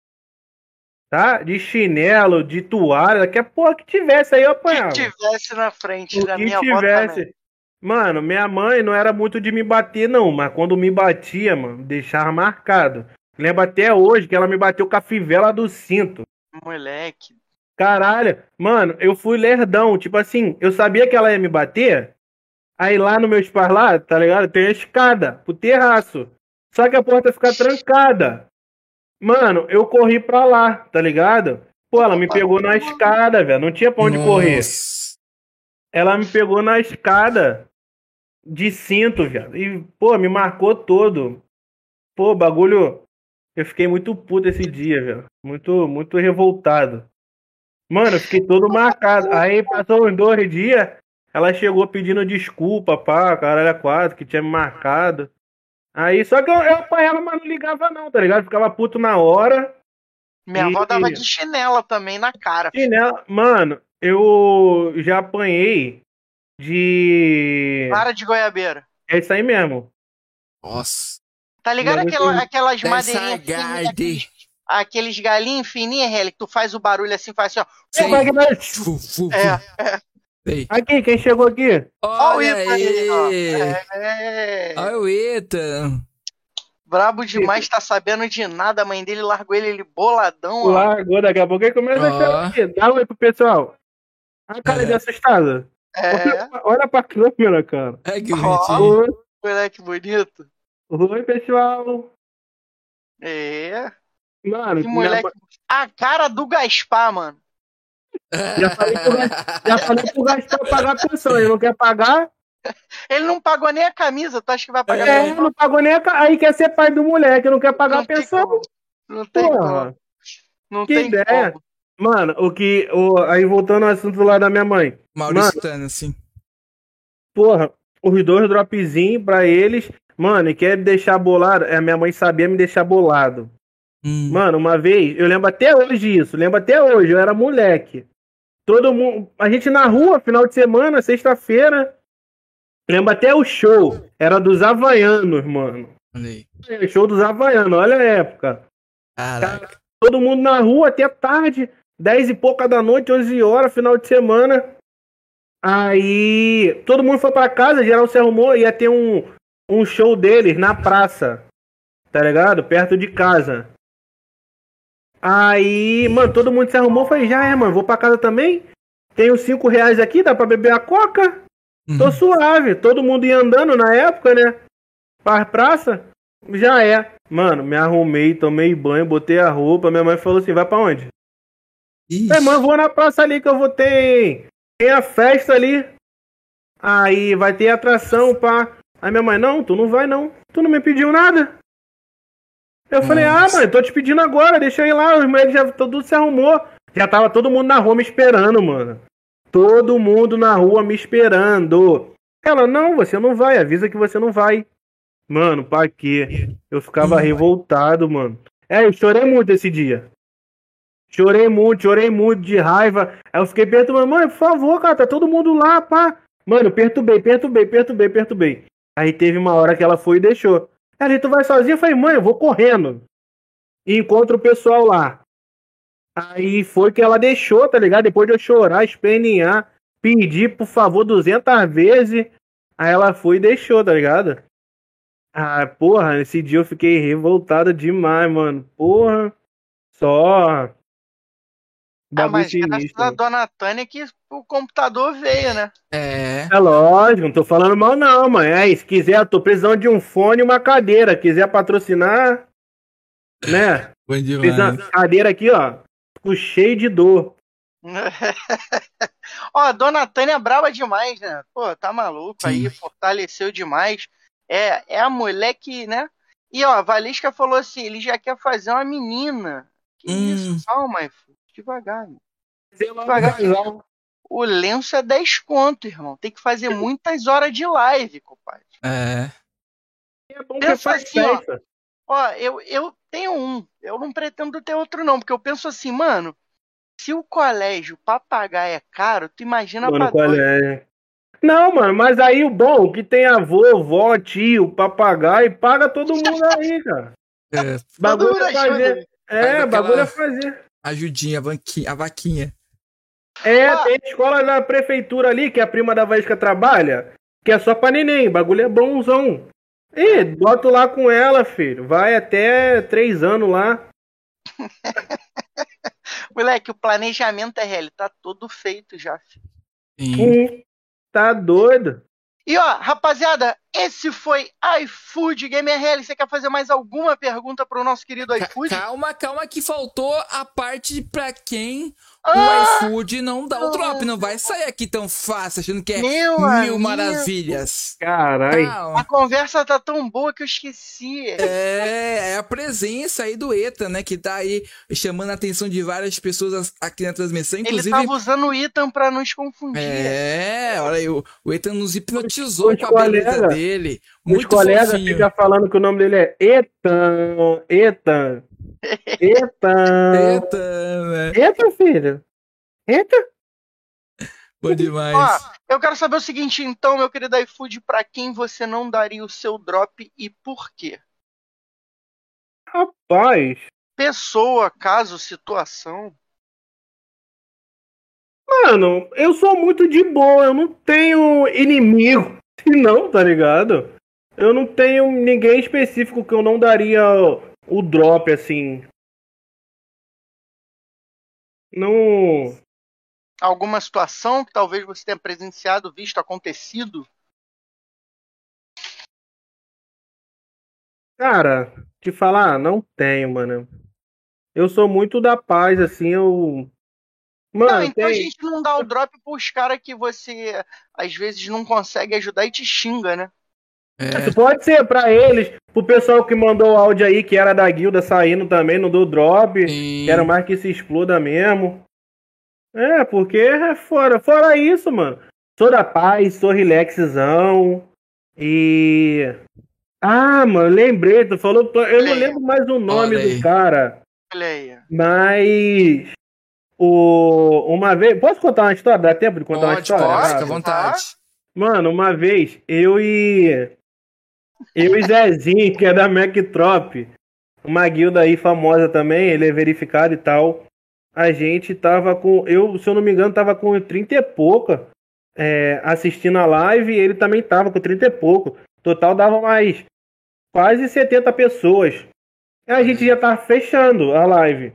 Tá? De chinelo, de toalha, que porra que tivesse aí eu O que apanhava. tivesse na frente O da que minha tivesse. Mano, minha mãe não era muito de me bater, não, mas quando me batia, mano, deixava marcado. Lembro até hoje que ela me bateu com a fivela do cinto. Moleque. Caralho, mano, eu fui lerdão. Tipo assim, eu sabia que ela ia me bater. Aí lá no meu spar lá, tá ligado? Tem a escada pro terraço. Só que a porta fica trancada. Mano, eu corri pra lá, tá ligado? Pô, ela me pegou na escada, velho. Não tinha pra onde correr. Ela me pegou na escada de cinto, velho. E, pô, me marcou todo. Pô, bagulho. Eu fiquei muito puto esse dia, velho. Muito, muito revoltado. Mano, eu fiquei todo marcado. Aí passou uns dois dias. Ela chegou pedindo desculpa, pá, caralho, a quatro, que tinha me marcado. Aí, só que eu, eu apanhava, mas não ligava não, tá ligado? Ficava puto na hora. Minha E- avó dava de chinela também na cara. E nela, mano, eu já apanhei de. Para de goiabeira. É isso aí mesmo. Nossa. Tá ligado aquela- aquelas madeirinhas garde. Aqueles galinhos fininhos, que tu faz o barulho assim, faz assim, ó. É que? Fu, fu, fu. É. Sei. Aqui, quem chegou aqui? Ó o Olha Ita aí, ó. É. Olha o Ita. Brabo demais, tá sabendo de nada. A mãe dele largou ele, ele boladão, ó. Largou daqui a pouco e começa a Ó. chorar aqui. Dá um oi pro pessoal. A cara É. de assustada. É, Olha, olha pra câmera, cara. É que bonitinho. Oi, moleque bonito. oi, pessoal. É. Mano, Que minha moleque. mãe- A cara do Gaspar, mano. já falei pro já falei pro Gaspar pagar a pensão. Ele não quer pagar? Ele não pagou nem a camisa, tu acha que vai pagar É, mesmo? não pagou nem a ca- Aí quer ser pai do moleque, não quer pagar Não a pensão. Não tem como. Não Que tem ideia. como. Mano, o que. O, aí voltando ao assunto lá da minha mãe. Mauristano, assim. Porra, os dois dropzinhos pra eles. Mano, e quer deixar bolado. É, minha mãe sabia me deixar bolado. Hum. Mano, uma vez, eu lembro até hoje isso, lembro até hoje, eu era moleque. Todo mundo. A gente na rua, final de semana, sexta-feira. Lembro até o show. Era dos Havaianos, mano. Olha aí. É, Show dos Havaianos, olha a época. Caraca. Todo mundo na rua até tarde, 10 e pouca da noite, 11 horas, final de semana. Aí todo mundo foi pra casa, geral se arrumou, ia ter um, um show deles na praça, tá ligado? Perto de casa. Aí, mano, todo mundo se arrumou, falei, já é, mano, vou pra casa também. Tenho 5 reais aqui, dá pra beber a coca? Tô Uhum. suave. Todo mundo ia andando na época, né? Pra praça. Já é. Mano, me arrumei, tomei banho, botei a roupa. Minha mãe falou assim: vai pra onde? Ixi. Falei, mãe, vou na praça ali que eu vou ter. Tem a festa ali. Aí vai ter atração, pá. Aí minha mãe, não, tu não vai não. Tu não me pediu nada. Eu falei, ah, mãe, tô te pedindo agora, deixa eu ir lá. Os moleques já tudo se arrumou. Já tava todo mundo na rua me esperando, mano. Todo mundo na rua me esperando. Ela, não, você não vai, avisa que você não vai. Mano, pra quê? Eu ficava revoltado, mano. É, eu chorei muito esse dia. Chorei muito, chorei muito de raiva. Aí eu fiquei perturbando, mãe, por favor, cara, tá todo mundo lá, pá. Mano, perturbei, perturbei, perturbei, perturbei. Aí teve uma hora que ela foi e deixou. Ela, tu vai sozinha? Eu falei, mãe, eu vou correndo. E encontro o pessoal lá. Aí foi que ela deixou, tá ligado? Depois de eu chorar, espernear, pedir, por favor, 200 vezes. Aí ela foi e deixou, tá ligado? Ah, porra, esse dia eu fiquei revoltado demais, mano. Porra. Só. Ah, mas graças a dona Tânia que o computador veio, né? É. É lógico, não tô falando mal não, mãe. Aí, se quiser, eu tô precisando de um fone e uma cadeira. Quiser patrocinar, né? Bom demais. Precisando, cadeira aqui, ó. Fico cheio de dor. Ó, a dona Tânia é braba demais, né? Pô, tá maluco aí, Sim. fortaleceu demais. É, é a mulher que, né? E ó, a Valesca falou assim: ele já quer fazer uma menina. Que Hum. isso? Calma, devagar. meu. Devagar. O lenço é 10 conto, irmão. Tem que fazer muitas horas de live, compadre. É. É bom que Pensa faz assim, ó. festa. Ó, eu, eu tenho um. Eu não pretendo ter outro, não. Porque eu penso assim, mano. Se o colégio papagaio é caro, tu imagina Mano, pra é? Não, mano, mas aí o bom, que tem avô, vó, tio, papagaio, paga todo mundo aí, cara. é. Todo Bagulho mundo é fazer. né? É, bagulho é fazer. Ajudinha, a vaquinha. A vaquinha. É, Ah. tem escola na prefeitura ali, que a prima da Vasca trabalha, que é só pra neném, bagulho é bonzão. Ih, bota lá com ela, filho. Vai até três anos lá. Moleque, o planejamento é real, tá todo feito já. filho. Sim. Hum, tá doido? E ó, rapaziada, esse foi iFood Gamer RL. Você quer fazer mais alguma pergunta pro nosso querido iFood? Calma, calma, que faltou a parte pra quem Ah! o iFood não dá o drop. Não vai sair aqui tão fácil, achando que é Meu mil amigo. maravilhas. Caralho. A conversa tá tão boa que eu esqueci. É, é a presença aí do ETA, né? Que tá aí chamando a atenção de várias pessoas aqui na transmissão. Ele Inclusive. tava usando o Ethan pra nos confundir. É, olha aí, o, o Ethan nos hipnotizou Os com a beleza colegas- dele. Os Muito colegas fofinho. ficam falando que o nome dele é Etan. Etan. Etan. Eita, né? Eita, filho. Eita. Bom demais. Ó, eu quero saber o seguinte, então, meu querido iFood, pra quem você não daria o seu drop e por quê? Rapaz. Pessoa, caso, situação. Mano, eu sou muito de boa. Eu não tenho inimigo. Não, tá ligado? Eu não tenho ninguém específico que eu não daria o drop, assim. Não. Alguma situação que talvez você tenha presenciado, visto, acontecido? Cara, te falar, não tenho, mano. Eu sou muito da paz, assim, eu. Mano, não, então a tem. gente não dá o drop pros caras que você às vezes não consegue ajudar e te xinga, né? É, Pode ser pra eles, pro pessoal que mandou o áudio aí, que era da guilda saindo também, não deu drop. sim. Quero mais que se exploda mesmo. É, porque é fora. Fora isso, mano. Sou da paz, sou relaxzão. E. Ah, mano, lembrei, tu falou. Eu não lembro mais o nome Olha aí. do cara. Olha aí. Mas. O, uma vez. Posso contar uma história? Dá tempo de contar uma Pode, história? pode, fica à vontade. Mano, uma vez, eu e. Eu e Zezinho, que é da Mactrop, uma guilda aí famosa também, ele é verificado e tal. A gente tava com. Eu, se eu não me engano, tava com 30 e pouca é, assistindo a live e ele também tava com 30 e pouco. Total dava mais quase 70 pessoas. A gente já tava fechando a live.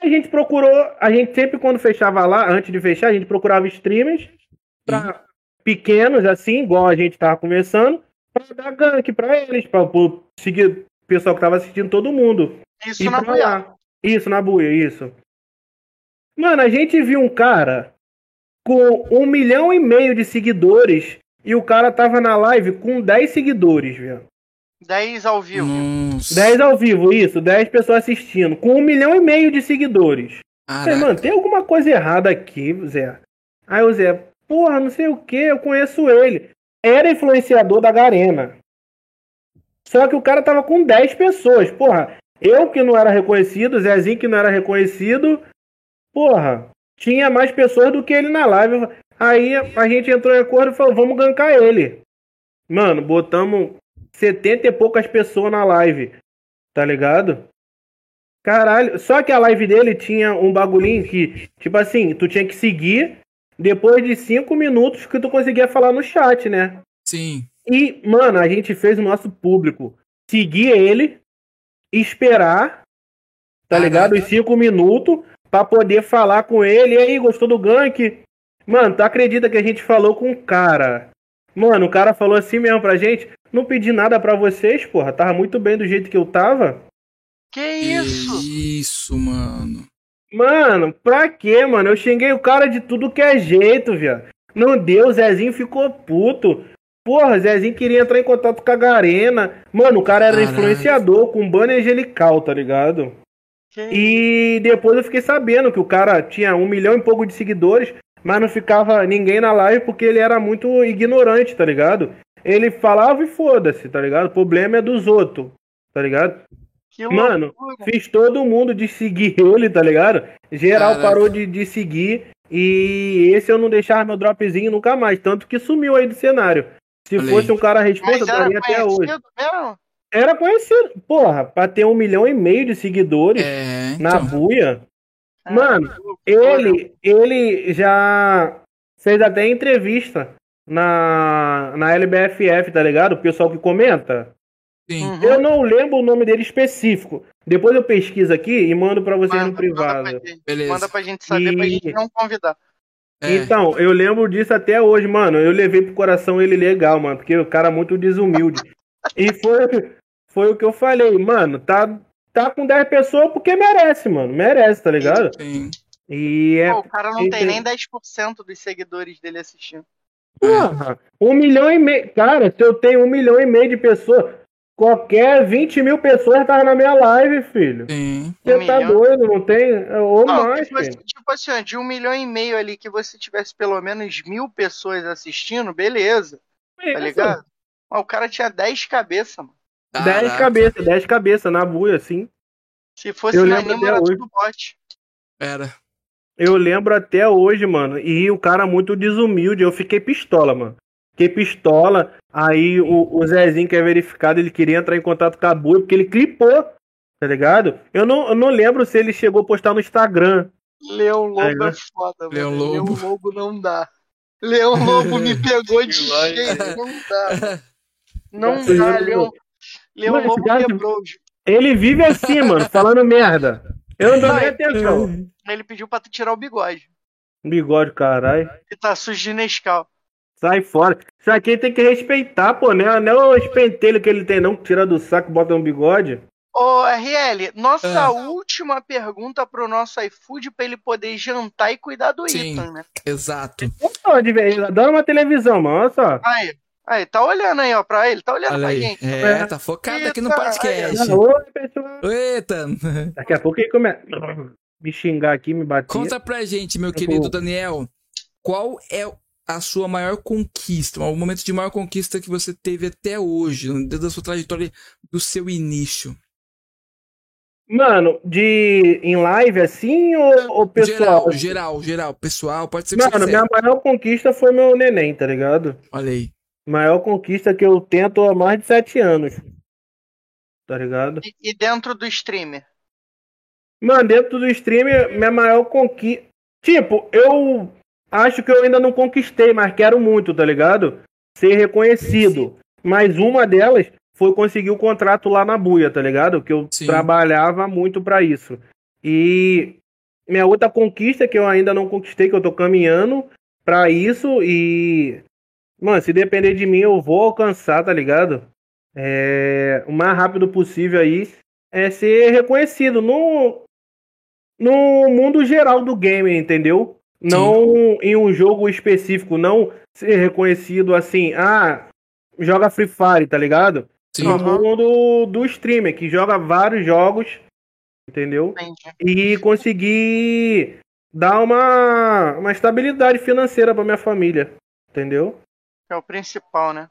A gente procurou, a gente sempre quando fechava lá, antes de fechar, a gente procurava streamers pequenos, assim, igual a gente tava conversando, pra dar gank pra eles, pra, pra seguir o pessoal que tava assistindo todo mundo. Isso E na buia. lá. Isso, na buia, isso. Mano, a gente viu um cara com um milhão e meio de seguidores e o cara tava na live com 10 seguidores, velho. 10 ao vivo. Nossa. 10 ao vivo, isso, 10 pessoas assistindo, com um milhão e meio de seguidores. Falei, mano, tem alguma coisa errada aqui, Zé. Aí o Zé, porra, não sei o que, eu conheço ele. Era influenciador da Garena. Só que o cara tava com 10 pessoas. Porra, eu que não era reconhecido, Zezinho que não era reconhecido. Porra, tinha mais pessoas do que ele na live. Aí a gente entrou em acordo e falou, vamos gankar ele. Mano, botamos 70 e poucas pessoas na live. Tá ligado? Caralho, só que a live dele tinha um bagulhinho que, tipo assim, tu tinha que seguir depois de 5 minutos que tu conseguia falar no chat, né? Sim. E, mano, a gente fez o nosso público seguir ele, esperar, tá Caraca. ligado? Os 5 minutos pra poder falar com ele. E aí, gostou do gank? Mano, tu acredita que a gente falou com o cara? Mano, o cara falou assim mesmo pra gente: não pedi nada pra vocês, porra, tava muito bem do jeito que eu tava. Que isso? Isso, mano. Mano, pra quê, mano? Eu xinguei o cara de tudo que é jeito, viado. Não deu, o Zezinho ficou puto. Porra, Zezinho queria entrar em contato com a Garena. Mano, o cara era Caraca. influenciador com banner angelical, tá ligado? Que E depois eu fiquei sabendo que o cara tinha um milhão e pouco de seguidores, mas não ficava ninguém na live porque ele era muito ignorante, tá ligado? Ele falava e foda-se, tá ligado? O problema é dos outros, tá ligado? Que Mano. Fiz todo mundo de seguir ele, tá ligado? Geral Caraca. parou de, de seguir. E esse eu não deixava meu dropzinho nunca mais. Tanto que sumiu aí do cenário. Se fosse um cara responsa, era daria até hoje. conhecido mesmo? Era conhecido. Porra, pra ter um milhão e meio de seguidores É, na então. buia. Ah, Mano. Ele, ele já fez até entrevista na, na LBFF, tá ligado? O pessoal que comenta. Sim. Uhum. Eu não lembro o nome dele específico. Depois eu pesquiso aqui e mando pra vocês no Manda- privado. Manda pra, gente, Beleza. manda pra gente saber, pra E- gente não convidar. É. Então, eu lembro disso até hoje, mano. Eu levei pro coração ele legal, mano, porque o cara é muito desumilde. E foi, foi o que eu falei, mano, tá, tá com 10 pessoas porque merece, mano. Merece, tá ligado? Sim. E é. Pô, o cara não e- tem nem 10% dos seguidores dele assistindo. Porra, um milhão e meio. Cara, se eu tenho um milhão e meio de pessoas, qualquer 20 mil pessoas tá na minha live, filho. Sim. Você Um tá milhão? doido, não tem? Ou Não, mais, que fosse, filho. tipo assim, ó, de um milhão e meio ali que você tivesse pelo menos mil pessoas assistindo, beleza, tá ligado? Mas o cara tinha 10 cabeças, mano. 10 Caraca. cabeças, 10 cabeças na buia, assim. Se fosse Eu na lembro Anima, até era hoje. tudo bot. Era. Eu lembro até hoje, mano. E o cara muito desumilde. Eu fiquei pistola, mano. Fiquei pistola. Aí o, o Zezinho, que é verificado, ele queria entrar em contato com a Buia, porque ele clipou, tá ligado? Eu não, eu não lembro se ele chegou a postar no Instagram. Leão Lobo É, é, foda, mano. Leão Leão Lobo. Lobo não dá. Leão Lobo me pegou de jeito, não dá. Não dá, Leão. Leão Mano, Lobo cara- quebrou. Ele vive assim, mano, falando merda. Eu não dou nem atenção. Ele pediu pra tu tirar o bigode. Bigode, caralho. Que tá sujo de Nescau. Sai fora. Isso aqui tem que respeitar, pô. Não é, não é o espentelho que ele tem, não, que tira do saco e bota um bigode. Ô, RL, nossa Ah. última pergunta pro nosso iFood pra ele poder jantar e cuidar do Sim. Ethan, né? Exato. Onde, velho? Ele adora uma televisão, mano. Olha só. Aí, aí, tá olhando aí, ó, pra ele, tá olhando Olha pra aí. gente. É, tá focado aqui no Eita, podcast. Oi, pessoal. Eita. Daqui a pouco ele começa a me xingar aqui, me bater. Conta pra gente, meu Eu querido Daniel, qual é a sua maior conquista, o momento de maior conquista que você teve até hoje, dentro da sua trajetória do seu início? Mano, de em live assim ou, ou pessoal? Geral, geral, geral, pessoal, pode ser que Mano, você minha maior conquista foi meu neném, tá ligado? Olha aí. Maior conquista que eu tento há mais de sete anos. Tá ligado? E, e dentro do streamer? Mano, dentro do streamer, minha maior conquista. Tipo, eu acho que eu ainda não conquistei, mas quero muito, tá ligado? Ser reconhecido. Mas uma delas foi conseguir o contrato lá na Buia, tá ligado? Que eu Sim. trabalhava muito pra isso. E minha outra conquista que eu ainda não conquistei, que eu tô caminhando pra isso e. Mano, se depender de mim, eu vou alcançar, tá ligado? É, o mais rápido possível aí é ser reconhecido no, no mundo geral do game, entendeu? Não em um jogo específico, não ser reconhecido assim, ah, joga Free Fire, tá ligado? Sim. No mundo do streamer, que joga vários jogos, entendeu? Entendi. E conseguir dar uma, uma estabilidade financeira pra minha família, entendeu? É o principal, né?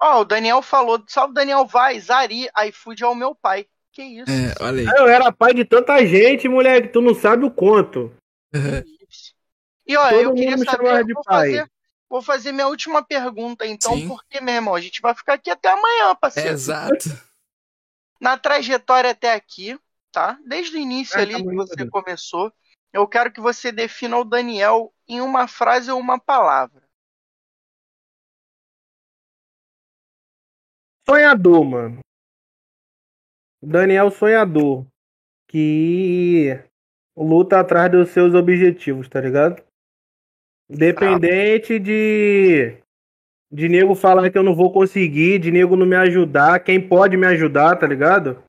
Ó, o Daniel falou, salve Daniel Vaz, Ari, iFood é o meu pai. Que isso? É, olha aí. Eu era pai de tanta gente, moleque, tu não sabe o quanto. E ó, Todo eu queria saber, de vou pai. fazer, vou fazer minha última pergunta então, Sim. porque, meu irmão, a gente vai ficar aqui até amanhã, parceiro. Exato. Na trajetória até aqui, tá? Desde o início Ah, ali tá que você Deus. começou, eu quero que você defina o Daniel em uma frase ou uma palavra. Sonhador, mano. Daniel sonhador. Que luta atrás dos seus objetivos, tá ligado? Independente de. De nego falar que eu não vou conseguir, de nego não me ajudar, quem pode me ajudar, tá ligado?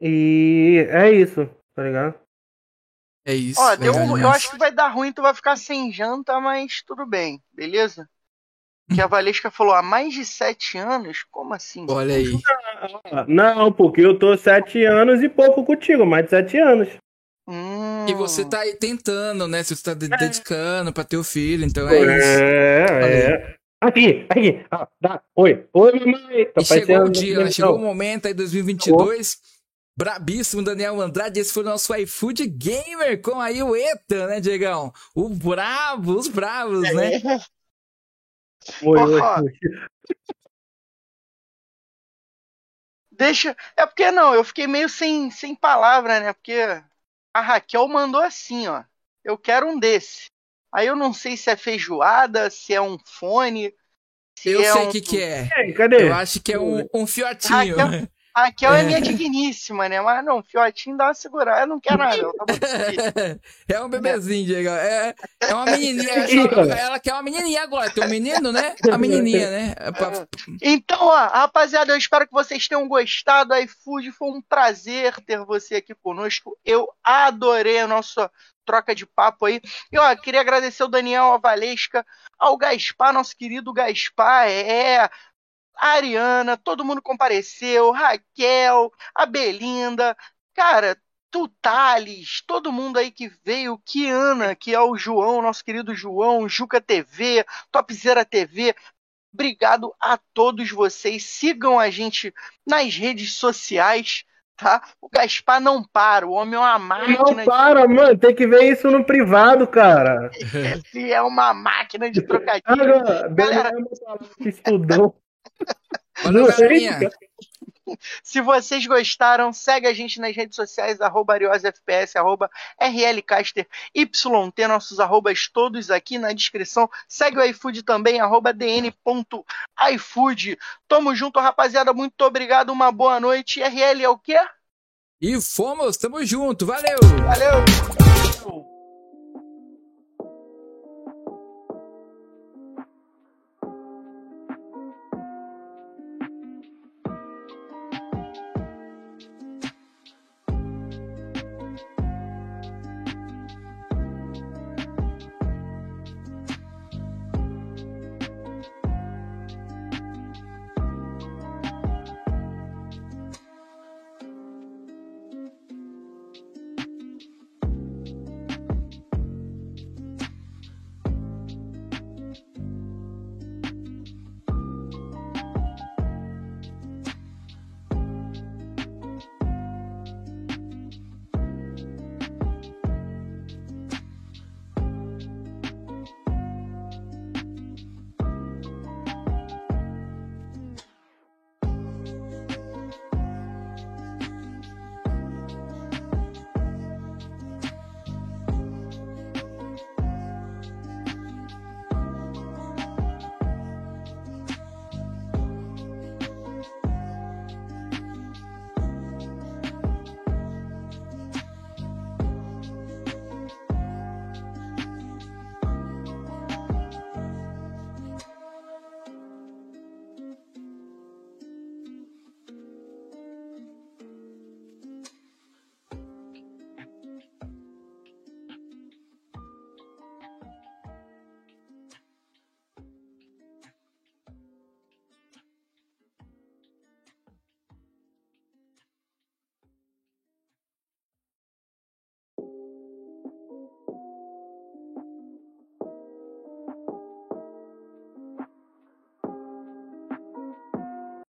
E é isso, tá ligado? É isso. Ó, deu, legal eu demais. acho que vai dar ruim, tu vai ficar sem janta, mas tudo bem, beleza? Que a Valesca falou, há mais de sete anos? Como assim? Olha aí. Não, porque eu tô sete anos e pouco contigo, mais de sete anos. Hum, E você tá aí tentando, né? Você tá de- dedicando pra ter o filho, então é isso. É, é. Aqui, aqui. Ah, dá. Oi, oi, mamãe. Tá E chegou o dia, né? Chegou o momento aí, 2022. Brabíssimo Daniel Andrade, esse foi o nosso iFood Gamer com aí o Eta, né, Diegão? O bravo, os bravos, né? Oi, oi. Deixa. É porque não, eu fiquei meio sem, sem palavra, né? Porque a Raquel mandou assim, ó. Eu quero um desse. Aí eu não sei se é feijoada, se é um fone, Eu é sei o um- que, que é. Ei, cadê? Eu acho que é um, um fiotinho. Raquel- Raquel é É. minha digníssima, né? Mas não, fiotinho dá uma segurada. Eu não quero nada. É um bebezinho, Diego. É, é uma menininha. ela quer uma menininha agora. Tem um menino, né? A menininha, né? É pra- Então, ó, rapaziada, eu espero que vocês tenham gostado. A iFood foi um prazer ter você aqui conosco. Eu adorei a nossa troca de papo aí. E ó, queria agradecer o Daniel, a Valesca, ao Gaspar, nosso querido Gaspar, é. A Ariana, todo mundo compareceu, Raquel, a Belinda, cara, tu Thales, todo mundo aí que veio, Kiana, que é o João, nosso querido João, Juca TV, Topzera TV, Obrigado a todos vocês. Sigam a gente nas redes sociais, tá? O Gaspar não para, o homem é uma máquina. Não para, mano. Tem que ver isso no privado, cara. de... Esse é uma máquina de trocadilho. Agora, Galera- Daniel que estudou. Valeu, galerinha. Se vocês gostaram, segue a gente nas redes sociais, arroba ariosfps, arroba rlcaster, yt, nossos arrobas todos aqui na descrição. Segue o iFood também, arroba dn.ifood. Tamo junto, rapaziada. Muito obrigado, uma boa noite. RL é o quê? E fomos, tamo junto. Valeu! Valeu!